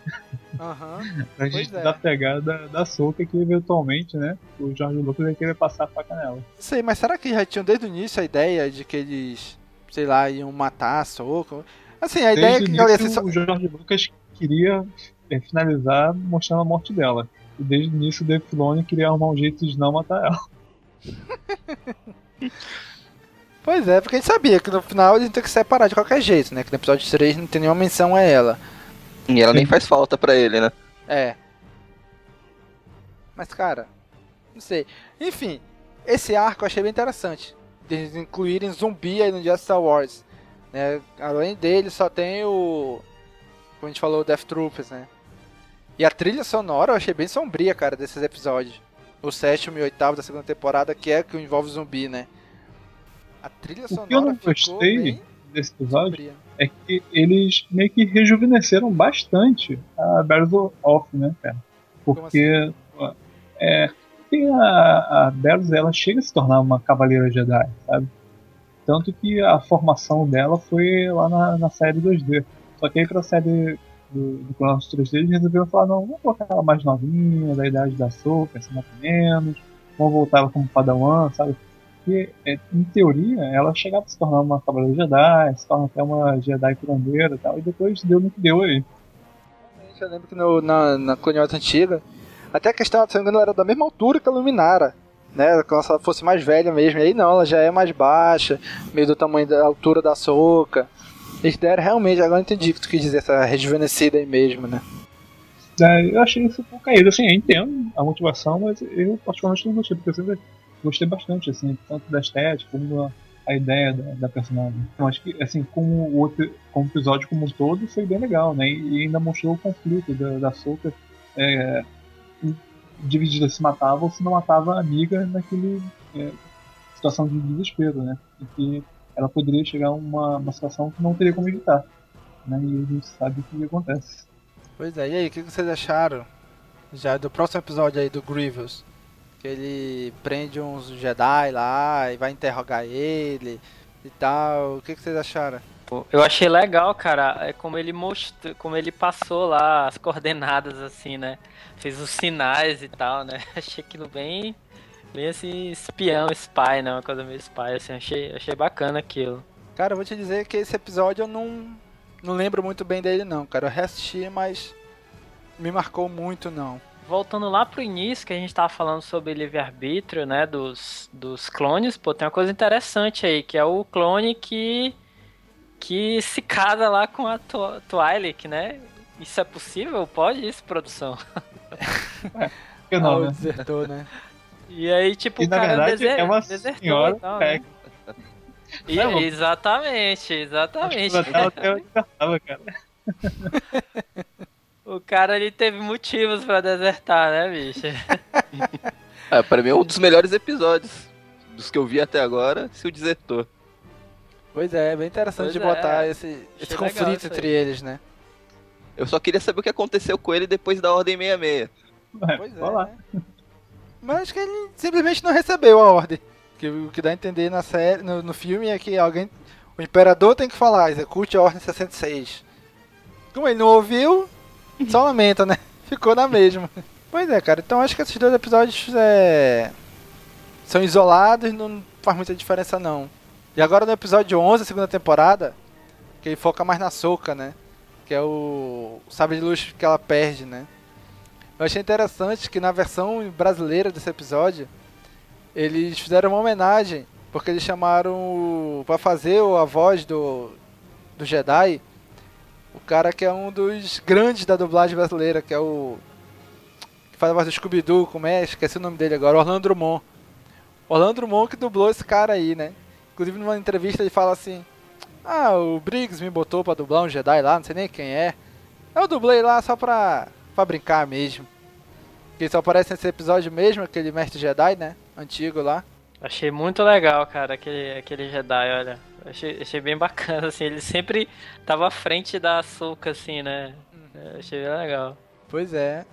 Aham. *laughs* Uhum. pra gente é. dar pegada da soca que eventualmente, né? O Jorge Lucas vai querer passar a faca nela. Sei, mas será que já tinham desde o início a ideia de que eles, sei lá, iam matar a soca? Assim, a desde ideia é que início, assim, só... o Jorge Lucas queria é, finalizar mostrando a morte dela. E desde o início o Dave Filoni queria arrumar um jeito de não matar ela. *laughs* Pois é, porque a gente sabia que no final eles tem que separar de qualquer jeito, né? Que no episódio 3 não tem nenhuma menção a ela. E ela nem faz falta pra ele, né? É. Mas, cara, não sei. Enfim, esse arco eu achei bem interessante. Eles incluírem zumbi aí no dia Star Wars. Né? Além dele, só tem o. Como a gente falou, o Death Troopers, né? E a trilha sonora eu achei bem sombria, cara, desses episódios. O sétimo e oitavo da segunda temporada, que é que envolve zumbi, né? A trilha sonora o que eu não gostei desse episódio é que eles meio que rejuvenesceram bastante a Battle Off, né, cara? Porque assim? é, a, a Beros, ela chega a se tornar uma cavaleira Jedi, sabe? Tanto que a formação dela foi lá na, na série 2D. Só que aí pra série do, do Chronos 3D eles resolveram falar, não, vamos colocar ela mais novinha, da idade da Soca, assim, mais ou menos. Vamos voltar ela como Padawan, sabe? porque, é, em teoria, ela chegava a se tornar uma Cavaleira Jedi, se torna até uma Jedi curandeira e tal, e depois deu no que deu aí. Eu lembro que no, na, na Clone antiga, até a questão, se não era da mesma altura que a Luminara, né? Se ela fosse mais velha mesmo. E aí não, ela já é mais baixa, meio do tamanho da altura da soca. Eles deram realmente, agora eu entendi o que tu quis dizer, essa rejuvenescida aí mesmo, né? É, eu achei isso um pouco caído, assim, eu entendo a motivação, mas eu particularmente não gostei, porque eu sempre gostei bastante, assim, tanto da estética como a, a ideia da, da, personagem. Eu acho que, assim, como o outro, como episódio como um todo, foi bem legal, né? E, ainda mostrou o conflito da, da Soka é, dividida se matava ou se não matava a amiga naquele é, situação de desespero, né? E que ela poderia chegar a uma, uma situação que não teria como evitar. Né? E a gente sabe o que acontece. Pois é, e aí, o que vocês acharam já do próximo episódio aí do Grievous? Que ele prende uns Jedi lá e vai interrogar ele e tal. O que, que vocês acharam? Eu achei legal, cara, é como ele mostrou, como ele passou lá as coordenadas assim, né? Fez os sinais e tal, né? *laughs* Achei aquilo bem bem assim espião, spy, né? Uma coisa meio spy assim, achei, achei bacana aquilo. Cara, eu vou te dizer que esse episódio eu não não lembro muito bem dele não, cara. Eu reassisti, mas me marcou muito não voltando lá pro início, que a gente tava falando sobre livre-arbítrio, né, dos, dos clones, pô, tem uma coisa interessante aí, que é o clone que que se casa lá com a Twilight, né? Isso é possível? Pode isso, produção? *laughs* É, que não, ah, né? desertou, né? E aí, tipo, e, o cara verdade, deser... é uma desertou senhora e tal, né? E, é, exatamente, exatamente. Acho cara. *laughs* O cara ele teve motivos para desertar, né, bicho? *laughs* é, pra mim é um dos melhores episódios dos que eu vi até agora, se o desertor. Pois é, é bem interessante pois de botar é. esse, esse conflito entre eles, né? Eu só queria saber o que aconteceu com ele depois da Ordem 66. Pois é. Né? *laughs* Mas acho que ele simplesmente não recebeu a ordem. Que, o que dá a entender na série, no, no filme é que alguém. O imperador tem que falar, execute a ordem 66. Como ele não ouviu, só lamenta, né? *laughs* Ficou na mesma. Pois é, cara. Então acho que esses dois episódios é... são isolados e não faz muita diferença não. E agora no episódio 11, segunda temporada, que ele foca mais na Soca, né? Que é o, o sabre de luz que ela perde, né? Eu achei interessante que na versão brasileira desse episódio, eles fizeram uma homenagem, porque eles chamaram para fazer a voz do, do Jedi, o cara que é um dos grandes da dublagem brasileira, que é o que faz a voz do Scooby-Doo, como é? Esqueci o nome dele agora, Orlando Drummond. Orlando Drummond que dublou esse cara aí, né? Inclusive numa entrevista ele fala assim: Ah, o Briggs me botou pra dublar um Jedi lá, não sei nem quem é. Eu dublei lá só pra, pra brincar mesmo. Que só aparece nesse episódio mesmo, aquele mestre Jedi, né? Antigo lá. Achei muito legal, cara, aquele, aquele Jedi, olha. Achei, achei bem bacana, assim. Ele sempre tava à frente da Ahsoka, assim, né? Uhum. Achei bem legal. Pois é.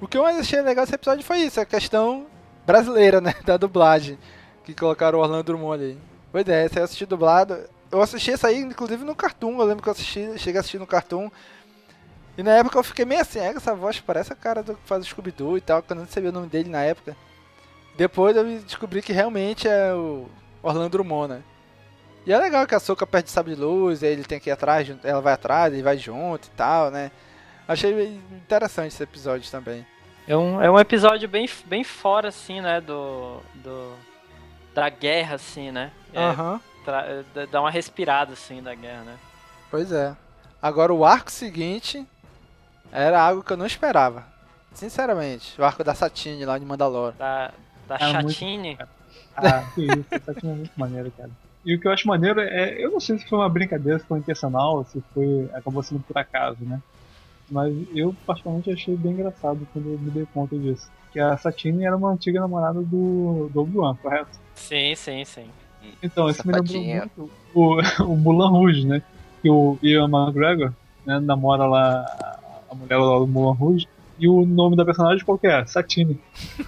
O que eu mais achei legal desse episódio foi isso, a questão brasileira, né? *laughs* Da dublagem. Que colocaram o Orlando Drummond ali. Pois é, esse eu assisti dublado. Eu assisti essa aí, inclusive, no Cartoon. Eu lembro que eu assisti, cheguei a assistir no Cartoon. E na época eu fiquei meio assim, é, essa voz parece a cara do que faz o Scooby-Doo e tal, que eu não sabia o nome dele na época. Depois eu descobri que realmente é o Orlando Drummond, né? E é legal que a Soca perde sabre de luz, ele tem que ir atrás, ela vai atrás, ele vai junto e tal, né? Achei interessante esse episódio também. É um, é um episódio bem, bem fora, assim, né, do, do da guerra, assim, né? É, dá uma respirada, assim, da guerra, né? Pois é. Agora, o arco seguinte era algo que eu não esperava. Sinceramente. O arco da Satine lá de Mandalore. Da, da ah, Chatine? Muito... Ah, que isso. A Satine é muito maneiro, cara. E o que eu acho maneiro é, eu não sei se foi uma brincadeira, se foi intencional, se foi acabou sendo por acaso, né? Mas eu particularmente achei bem engraçado quando eu me dei conta disso. Que a Satine era uma antiga namorada do, do Obi-Wan, correto? Sim, sim, sim. Então, isso me lembrou muito o, *laughs* o Mulan Rouge, né? Que o Ian McGregor né, namora lá a mulher lá do Mulan Rouge. E o nome da personagem qual que é? Satine.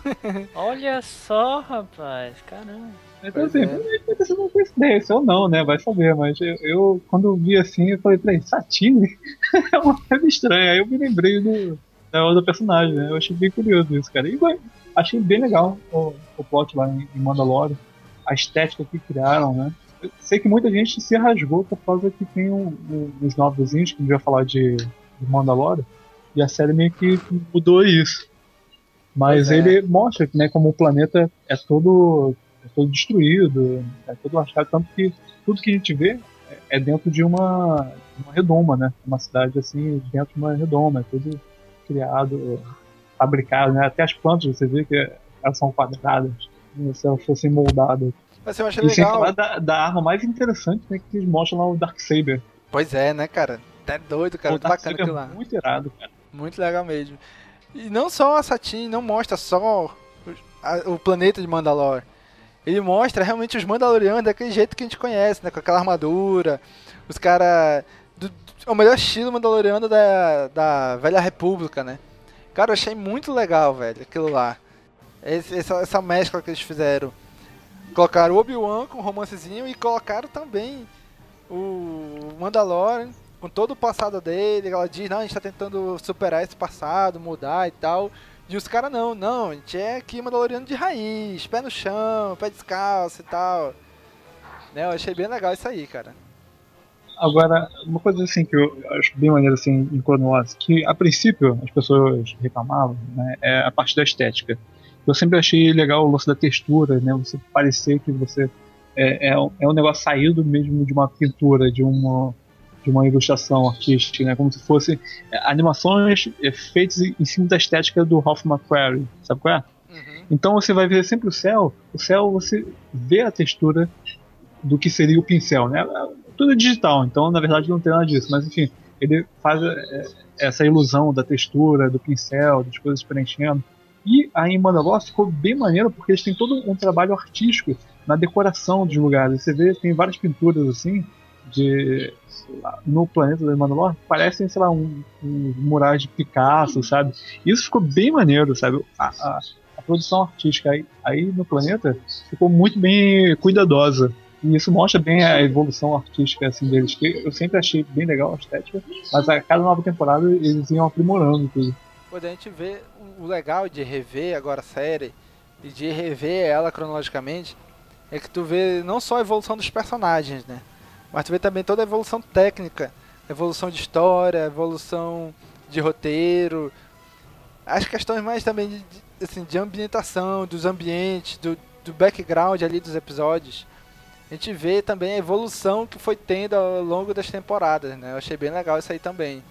*laughs* Olha só, rapaz, caramba. Então, assim, é. pode ter sido uma coincidência ou não, né? Vai saber, mas eu, eu quando eu vi assim, eu falei, peraí, Satine? *laughs* é uma coisa estranha. Aí eu me lembrei do, da outra personagem, né? Eu achei bem curioso isso, cara. E achei bem legal o, o plot lá em, em Mandalorian, a estética que criaram, né? Eu sei que muita gente se rasgou por causa que tem um, um, os novos que a gente vai falar de, de Mandalorian, e a série meio que mudou isso. Mas é. ele mostra né, como o planeta é todo é todo destruído, é todo lascado, tanto que tudo que a gente vê é dentro de uma, uma redoma, né? Uma cidade assim, dentro de uma redoma, é tudo criado, fabricado, né? Até as plantas você vê que elas são quadradas, como se elas fossem moldadas. Mas eu achei e legal. sem falar da, da, arma mais interessante, né? Que eles mostram lá o Darksaber. Pois é, né, cara? Tá doido, cara. O muito bacana aquilo lá. Muito irado, cara. Muito legal mesmo. E não só a Satine, não mostra só o, o planeta de Mandalore ele mostra realmente os Mandalorianos daquele jeito que a gente conhece, né? Com aquela armadura, os caras. O melhor estilo Mandaloriano da, da Velha República, né? Cara, eu achei muito legal, velho, aquilo lá. Esse, essa, essa mescla que eles fizeram. Colocaram o Obi-Wan com um romancezinho e colocaram também o Mandalorian com todo o passado dele. Ela diz, não, a gente tá tentando superar esse passado, mudar e tal. E os caras não, não, a gente é aqui Mandaloriano de raiz, pé no chão, pé descalço e tal. Né, eu achei bem legal isso aí, cara. Agora, uma coisa assim que eu acho bem maneiro assim em Clone que a princípio as pessoas reclamavam, né, é a parte da estética. Eu sempre achei legal o lance da textura, né, você parecer que você é, é, é um negócio saído mesmo de uma pintura, de uma de uma ilustração artística, né? Como se fosse é, animações é, feitas em cima da estética do Ralph McQuarrie, sabe qual é? Uhum. Então você vai ver sempre o céu, o céu você vê a textura do que seria o pincel, né? Tudo é digital, então na verdade não tem nada disso, mas enfim, ele faz é, essa ilusão da textura, do pincel, das coisas preenchendo. E aí em Mandalore ficou bem maneiro porque eles têm todo um trabalho artístico na decoração dos lugares. Você vê, tem várias pinturas assim, de no planeta do Mandalor parecem, sei lá, um, um murais de Picasso, sabe? Isso ficou bem maneiro, sabe? A, a, a produção artística aí, aí no planeta ficou muito bem cuidadosa. E isso mostra bem a evolução artística assim, deles, que eu sempre achei bem legal a estética, mas a cada nova temporada eles iam aprimorando tudo. quando a gente vê o legal de rever agora a série e de rever ela cronologicamente é que tu vê não só a evolução dos personagens, né? Mas tu vê também toda a evolução técnica, evolução de história, evolução de roteiro, as questões mais também de, assim, de ambientação, dos ambientes, do, do background ali dos episódios. A gente vê também a evolução que foi tendo ao longo das temporadas, né? Eu achei bem legal isso aí também.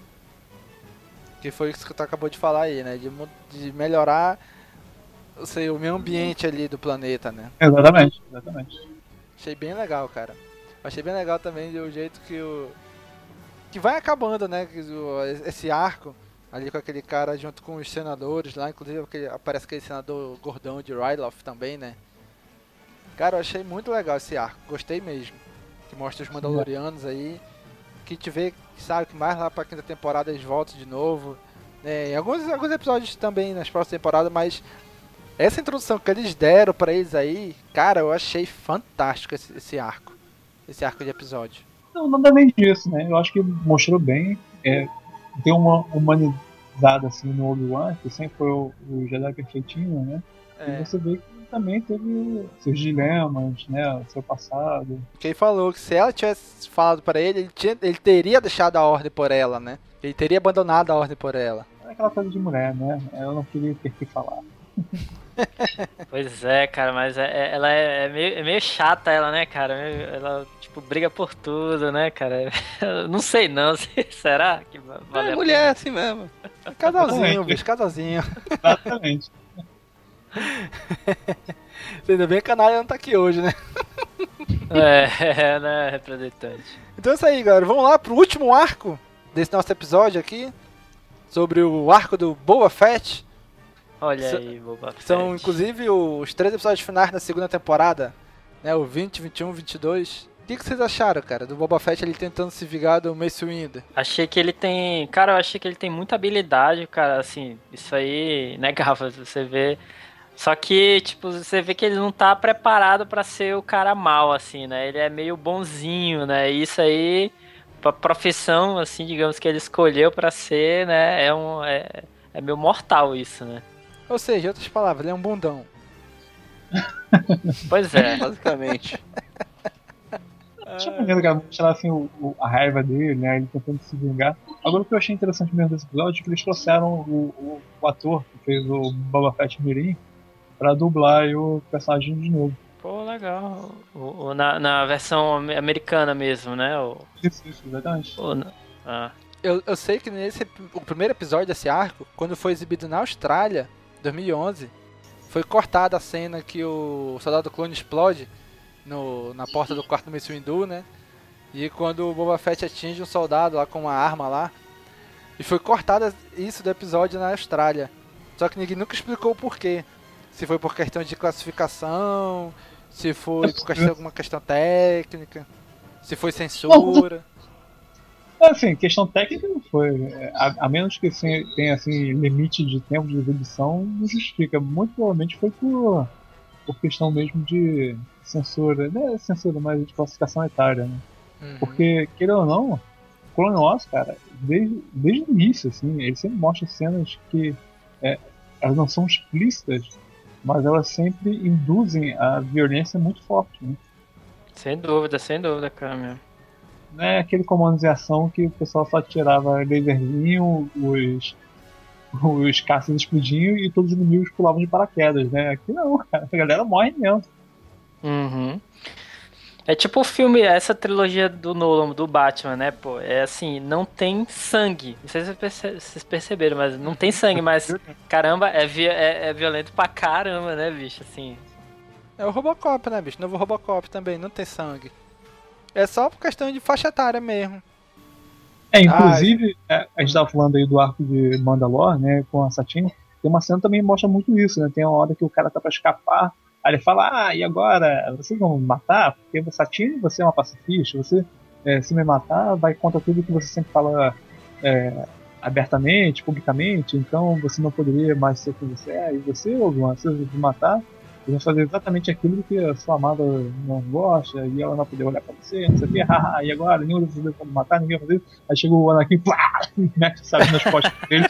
Que foi isso que tu acabou de falar aí, né? De, de melhorar sei, o meio ambiente ali do planeta, né? Exatamente, exatamente. Achei bem legal, cara. Achei bem legal também o jeito que o. Que vai acabando, né? Esse arco ali com aquele cara junto com os senadores lá, inclusive aquele, aparece aquele senador gordão de Ryloth também, né? Cara, eu achei muito legal esse arco, gostei mesmo. Que mostra os Mandalorianos aí. Que te vê, sabe, que mais lá pra quinta temporada eles voltam de novo. É, em alguns, alguns episódios também nas próximas temporadas, mas essa introdução que eles deram para eles aí, cara, eu achei fantástico esse, esse, arco. Esse arco de episódio. Não, nada além disso, né? Eu acho que mostrou bem. É, deu uma humanizada assim no Obi-Wan, que sempre foi o, o Jedi perfeitinho, né? É. E você vê que também teve seus dilemas, né? Seu passado. Quem falou que se ela tivesse falado para ele, ele, tinha, ele teria deixado a ordem por ela, né? Ele teria abandonado a ordem por ela. É aquela coisa de mulher, né? Ela não queria ter que falar. *laughs* pois é, cara, mas é, é, ela é, é, meio, é meio chata, ela, né, cara? Ela, tipo, briga por tudo, né, cara? *laughs* não sei não, *laughs* será que vale É mulher assim mesmo. Casalzinho, bicho, casalzinho. Exatamente. *laughs* Ainda bem que a Naya não tá aqui hoje, né? É, né, representante. Então é isso aí, galera. Vamos lá pro último arco desse nosso episódio aqui. Sobre o arco do Boa Fett. Olha aí, Boba Fett. São inclusive os três episódios finais da segunda temporada, né? O 20, 21, 22. O que, que vocês acharam, cara, do Boba Fett ele tentando se vingar do Mace Windu? Achei que ele tem. Cara, eu achei que ele tem muita habilidade, cara. Assim, isso aí *laughs* negava. Você vê. Só que, tipo, você vê que ele não tá preparado para ser o cara mal, assim, né? Ele é meio bonzinho, né? E isso aí, pra profissão, assim, digamos que ele escolheu para ser, né? É um. É, é meio mortal isso, né? Ou seja, em outras palavras, ele é um bundão. *laughs* pois é. Basicamente. *laughs* Tinha maneiro que mostrar assim, o, o, a raiva dele, né? Ele tentando se vingar. Agora o que eu achei interessante mesmo desse episódio é que eles trouxeram o, o, o ator que fez o Boba Fett Mirim pra dublar o personagem de novo. Pô, legal. O, o, na, na versão americana mesmo, né? O... Isso, isso, exatamente. O, ah. eu, eu sei que nesse o primeiro episódio desse arco, quando foi exibido na Austrália, 2011, foi cortada a cena que o soldado clone explode no, na porta do quarto do Mace Windu, né? E quando o Boba Fett atinge um soldado lá com uma arma lá. E foi cortada isso do episódio na Austrália. Só que ninguém nunca explicou o porquê. Se foi por questão de classificação, se foi por questão, alguma questão técnica, se foi censura. Assim, questão técnica não foi. A, a menos que assim, tenha assim, limite de tempo de exibição, não justifica. Muito provavelmente foi por, por questão mesmo de censura. Não é censura, mas de classificação etária, né? Uhum. Porque, queira ou não, Clone Wars, cara, desde, desde o início, assim, ele sempre mostra cenas que é, elas não são explícitas, mas elas sempre induzem a violência muito forte, né? Sem dúvida, sem dúvida, cara, mesmo não é aquele comando de ação que o pessoal só tirava laserzinho, os, os caças explodiam e todos os inimigos pulavam de paraquedas, né? Aqui não, cara, *laughs* a galera morre mesmo. Uhum. É tipo o filme, essa trilogia do Nolan, do Batman, né, pô? É assim, não tem sangue. Não sei se vocês perceberam, mas não tem sangue, *laughs* mas caramba, é, vi é, é violento pra caramba, né, bicho? Assim. É o Robocop, né, bicho? Novo Robocop também, não tem sangue. É só por questão de faixa etária mesmo. É, inclusive, ah, a gente tava falando aí do arco de Mandalore, né, com a Satine. Tem uma cena que também mostra muito isso, né? Tem uma hora que o cara tá pra escapar, aí ele fala, ah, e agora? Vocês vão me matar? Porque Satine, você é uma pacifista, você, é, se me matar, vai contra tudo que você sempre fala é, abertamente, publicamente, então você não poderia mais ser o que você é, e você, Obi-Wan, se me matar, Vão fazer exatamente aquilo que a sua amada não gosta, e ela não vai poder olhar pra você, não sei o que, *laughs* haha, e agora? Nenhum de vocês pode matar, ninguém vai fazer isso. Aí chegou o Anakin, plá, mete *laughs* sabe nas costas dele.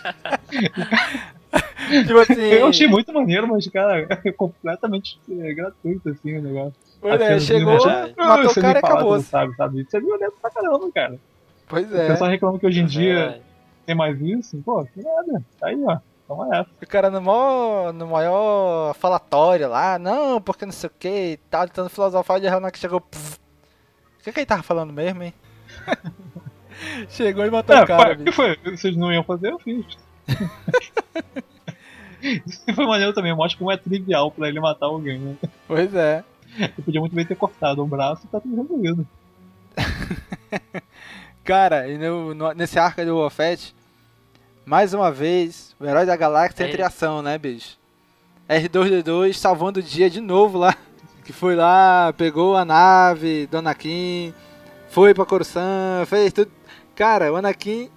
tipo assim... Eu achei muito maneiro, mas, cara, é completamente é, gratuito, assim, o negócio. Pois é, chegou, já, matou o cara e acabou. Sabe, sabe? Isso é violento pra caramba, cara. Pois é. O pessoal reclama que hoje em dia é. tem mais isso. Pô, que nada. Tá aí, ó. Toma essa. O cara no maior, no maior falatório lá, não, porque não sei o que, tá tentando filosofar de que chegou. Pff. O que, que ele tava falando mesmo, hein? *laughs* chegou e matou é, o cara. O que foi? Vocês não iam fazer, eu fiz. Isso *laughs* foi maneiro também, mostra como é trivial pra ele matar alguém, né? Pois é. Ele podia muito bem ter cortado um braço e tá tudo resolvido. *laughs* Cara, e no, no, nesse arco do Wolfett, mais uma vez, o herói da galáxia é. entre ação, né, bicho? R2D2 salvando o dia de novo lá. *laughs* Que foi lá, pegou a nave do Anakin, foi pra Coruscant, fez tudo. Cara, o Anakin,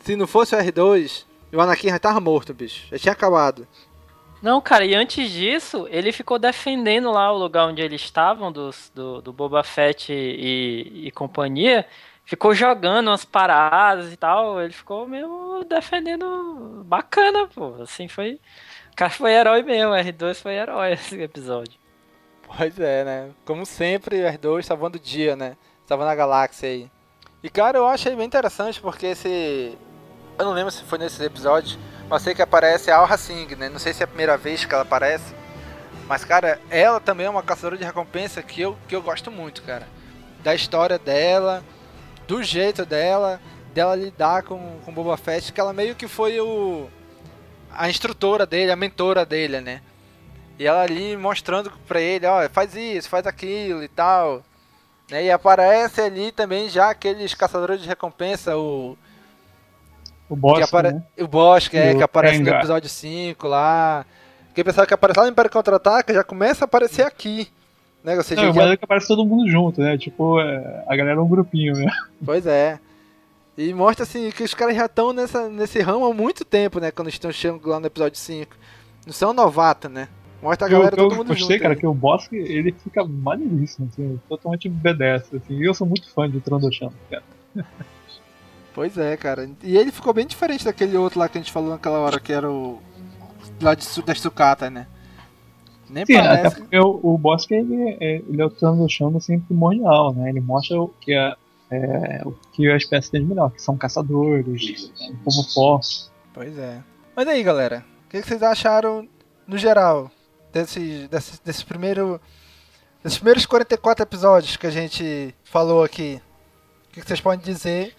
se não fosse o R2, o Anakin já tava morto, bicho. Já tinha acabado. Não, cara, e antes disso, ele ficou defendendo lá o lugar onde eles estavam, dos, do, do Boba Fett e, e companhia. Ficou jogando umas paradas e tal. Ele ficou meio defendendo bacana, pô. Assim, foi. O cara foi herói mesmo, R2 foi herói esse episódio. Pois é, né? Como sempre, R2 salvando o dia, né? Salvando a galáxia aí. E cara, eu achei bem interessante porque esse. Eu não lembro se foi nesse episódio mas sei que aparece a Al Singh, né? Não sei se é a primeira vez que ela aparece. Mas, cara, ela também é uma caçadora de recompensa que eu, que eu gosto muito, cara. Da história dela, do jeito dela, dela lidar com, com Boba Fett, que ela meio que foi o a instrutora dele, a mentora dele, né? E ela ali mostrando pra ele, ó, faz isso, faz aquilo e tal. Né? E aparece ali também já aqueles caçadores de recompensa, o o Bosque, apare... né? O Bosque, é, que aparece no episódio 5 lá. Quem pensava que aparece lá no Império Contra-Ataca já começa a aparecer aqui. Né? Ou seja, Não, é que aparece todo mundo junto, né? Tipo, é, a galera é um grupinho, né? Pois é. E mostra assim que os caras já estão nesse ramo há muito tempo, né? Quando estão chegando lá no episódio 5. Não são novatos, né? Mostra a galera eu, todo mundo gostei, junto. cara, aí. que o Bosque, ele fica maneiríssimo, assim, totalmente obedece, assim. E eu sou muito fã de Trandoshan, cara. Pois é, cara. E ele ficou bem diferente daquele outro lá que a gente falou naquela hora, que era o. lá de, da sucata, né? Nem Sim, parece. até porque o, o Bosque ele, é, ele é o Transoceano assim, primordial, né? Ele mostra o que a, é, o que a espécie tem de melhor, que são caçadores, um povo forte. Pois é. Mas aí, galera, o que, vocês acharam no geral desse, desse, desse primeiro. Desses primeiros 44 episódios que a gente falou aqui? O que vocês podem dizer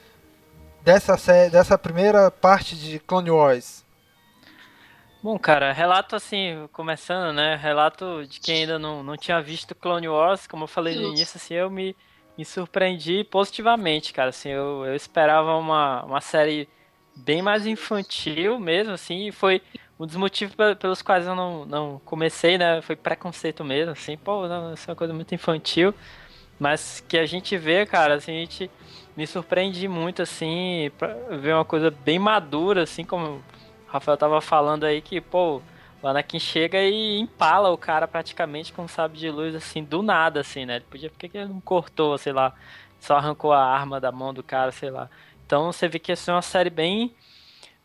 dessa, série, dessa primeira parte de Clone Wars? Bom, cara, relato assim, começando, né? Relato de quem ainda não, não tinha visto Clone Wars, como eu falei no início, assim, eu me, me surpreendi positivamente, cara. Assim, eu, eu esperava uma, uma série bem mais infantil mesmo, assim, e foi um dos motivos pelos quais eu não, não comecei, né? Foi preconceito mesmo, assim, pô, não, isso é uma coisa muito infantil. Mas que a gente vê, cara, assim, a gente me surpreendi muito, assim, pra ver uma coisa bem madura, assim, como Rafael tava falando aí, que, pô, o Anakin chega e empala o cara praticamente com um sabre de luz, assim, do nada, assim, né? Ele podia, por que ele não cortou, sei lá, só arrancou a arma da mão do cara, sei lá. Então você vê que essa é uma série bem,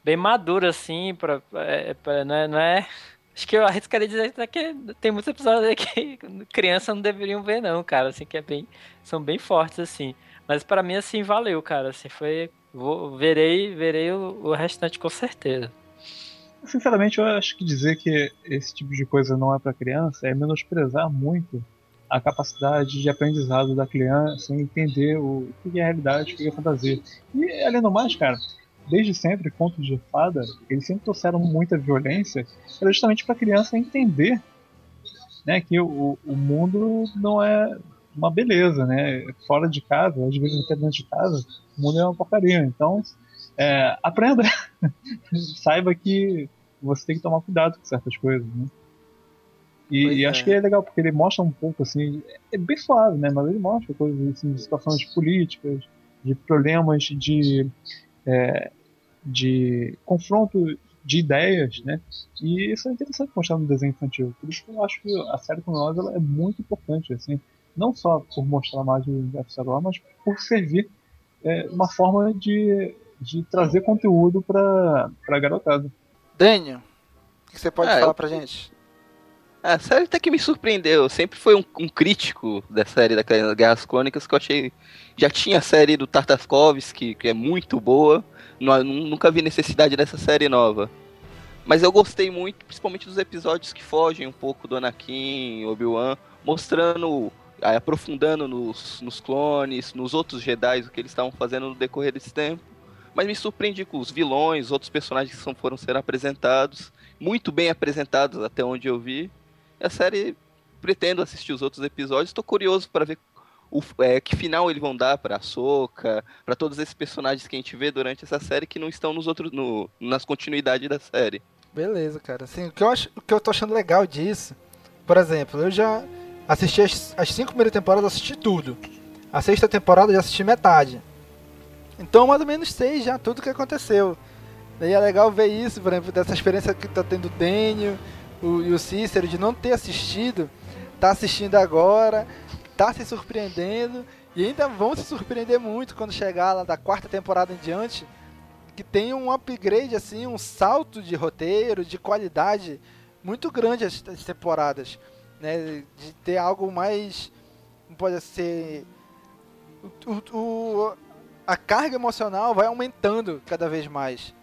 bem madura, assim, pra, é, pra não, é, não é Acho que eu arriscaria dizer que tem muitos episódios que *laughs* crianças não deveriam ver, não, cara. Assim, que é bem. São bem fortes, assim. Mas para mim, assim, valeu, cara. Assim, foi. Vou, verei, verei o, o restante com certeza. Sinceramente, eu acho que dizer que esse tipo de coisa não é para criança é menosprezar muito a capacidade de aprendizado da criança em entender o que é realidade, o que é fantasia. E além do mais, cara, desde sempre, contos de fada, eles sempre trouxeram muita violência, era justamente para criança entender né, que o, o mundo não é uma beleza, né? Fora de casa, às vezes até dentro de casa, o mundo é uma porcaria. Então, é, aprenda. *laughs* Saiba que você tem que tomar cuidado com certas coisas, né? E, e acho é. que é legal, porque ele mostra um pouco, assim, é bem suave, né? Mas ele mostra coisas, assim, de situações políticas, de problemas de, é, de confronto de ideias, né? E isso é interessante mostrar no desenho infantil. Por isso que eu acho que a série com nós ela é muito importante, assim não só por mostrar mais o universo Star mas por servir é, uma forma de, de trazer conteúdo para a garotada. Daniel, o que você pode Ah, falar eu- pra gente? A série até que me surpreendeu. Eu sempre fui um, um crítico da série da Guerras Clônicas, que eu achei. Já tinha a série do Tartakovsky, que é muito boa. nu- Nunca vi necessidade dessa série nova. Mas eu gostei muito, principalmente dos episódios que fogem um pouco do Anakin, Obi-Wan, mostrando, ah, aprofundando nos, nos clones, nos outros Jedi, o que eles estavam fazendo no decorrer desse tempo. Mas me surpreendi com os vilões, os outros personagens que são, foram ser apresentados, muito bem apresentados até onde eu vi. A série, pretendo assistir os outros episódios, estou curioso para ver o, é, que final eles vão dar para a Soca, para todos esses personagens que a gente vê durante essa série que não estão nos outros, no, nas continuidades da série. Beleza, cara. Assim, o, que eu acho, o que eu tô achando legal disso, por exemplo, eu já assisti as, as cinco primeiras temporadas, assisti tudo. A sexta temporada eu já assisti metade. Então, mais ou menos sei já tudo que aconteceu. Daí é legal ver isso, por exemplo, dessa experiência que tá tendo o Daniel o, e o Cícero de não ter assistido, tá assistindo agora, tá se surpreendendo e ainda vão se surpreender muito quando chegar lá da quarta temporada em diante, que tem um upgrade assim, um salto de roteiro, de qualidade muito grande as, as temporadas, né? De ter algo mais, pode ser o, o- o- a carga emocional vai aumentando cada vez mais,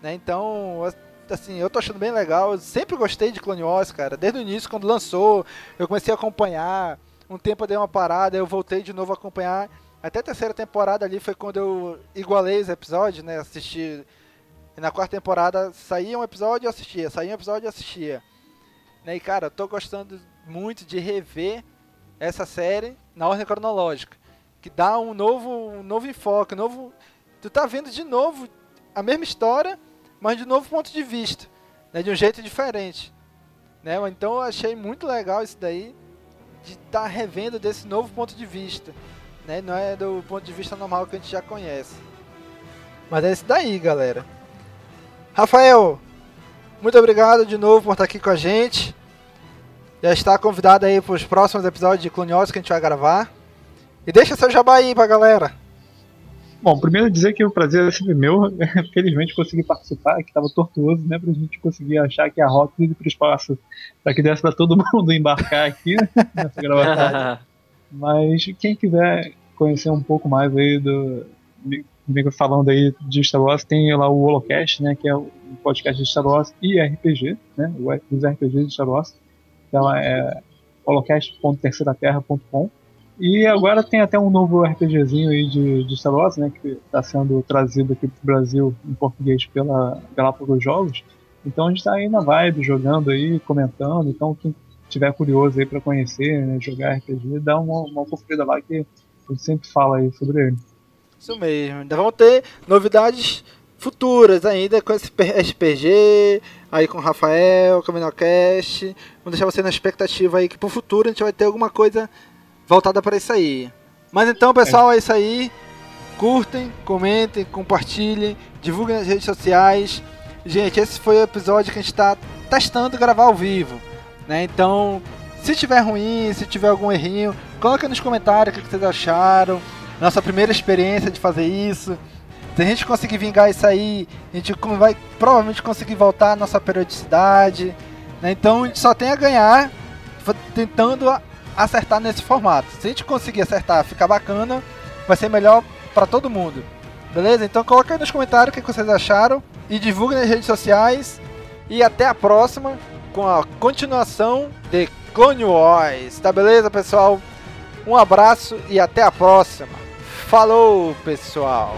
né? Então, assim, eu tô achando bem legal. Eu sempre gostei de Clone Wars, cara. Desde o início, quando lançou, eu comecei a acompanhar. Um tempo eu dei uma parada, eu voltei de novo a acompanhar. Até a terceira temporada ali foi quando eu igualei os episódios, né? Assisti. Na quarta temporada saía um episódio e assistia, saía um episódio e assistia. Né? E cara, eu tô gostando muito de rever essa série na ordem cronológica. Que dá um novo, um novo enfoque, um novo. Tu tá vendo de novo a mesma história, mas de novo ponto de vista, né? De um jeito diferente, né? Então eu achei muito legal isso daí de estar tá revendo desse novo ponto de vista, né? Não é do ponto de vista normal que a gente já conhece. Mas é isso daí, galera. Rafael, muito obrigado de novo por estar aqui com a gente. Já está convidado aí para os próximos episódios de Clone Wars que a gente vai gravar. E deixa seu jabá aí pra galera. Bom, primeiro dizer que o prazer é sempre meu. *laughs* Felizmente consegui participar, que estava tortuoso, né? Pra gente conseguir achar que a rota ir para o espaço para que desse para todo *laughs* mundo embarcar aqui né, nessa gravação. *laughs* Mas quem quiser conhecer um pouco mais aí do. Comigo falando aí de Star Wars, tem lá o Holocast, né? Que é o podcast de Star Wars e RPG, né? Os RPGs de Star Wars. Então é holocast.terceiraterra.com. E agora tem até um novo RPGzinho aí de, de Star Wars, né? Que está sendo trazido aqui pro Brasil em português pela Galápagos Jogos. Então a gente está aí na vibe, jogando aí, comentando. Então quem tiver curioso aí para conhecer, né, jogar RPG, dá uma, uma conferida lá que a gente sempre fala aí sobre ele. Isso mesmo. Ainda vão ter novidades futuras ainda com esse RPG, aí com o Rafael, com o Minocast. Vamos deixar você na expectativa aí que pro futuro a gente vai ter alguma coisa voltada para isso aí. Mas então, pessoal, é. é isso aí. Curtem, comentem, compartilhem, divulguem nas redes sociais. Gente, esse foi o episódio que a gente está testando gravar ao vivo. Né? Então, se tiver ruim, se tiver algum errinho, coloca nos comentários o que vocês acharam. Nossa primeira experiência de fazer isso. Se a gente conseguir vingar isso aí, a gente vai provavelmente conseguir voltar à nossa periodicidade. Né? Então a gente só tem a ganhar tentando acertar nesse formato. Se a gente conseguir acertar, ficar bacana, vai ser melhor para todo mundo. Beleza? Então coloca aí nos comentários o que vocês acharam e divulguem nas redes sociais. E até a próxima com a continuação de Clone Wars. Tá beleza, pessoal? Um abraço e até a próxima. Falou, pessoal!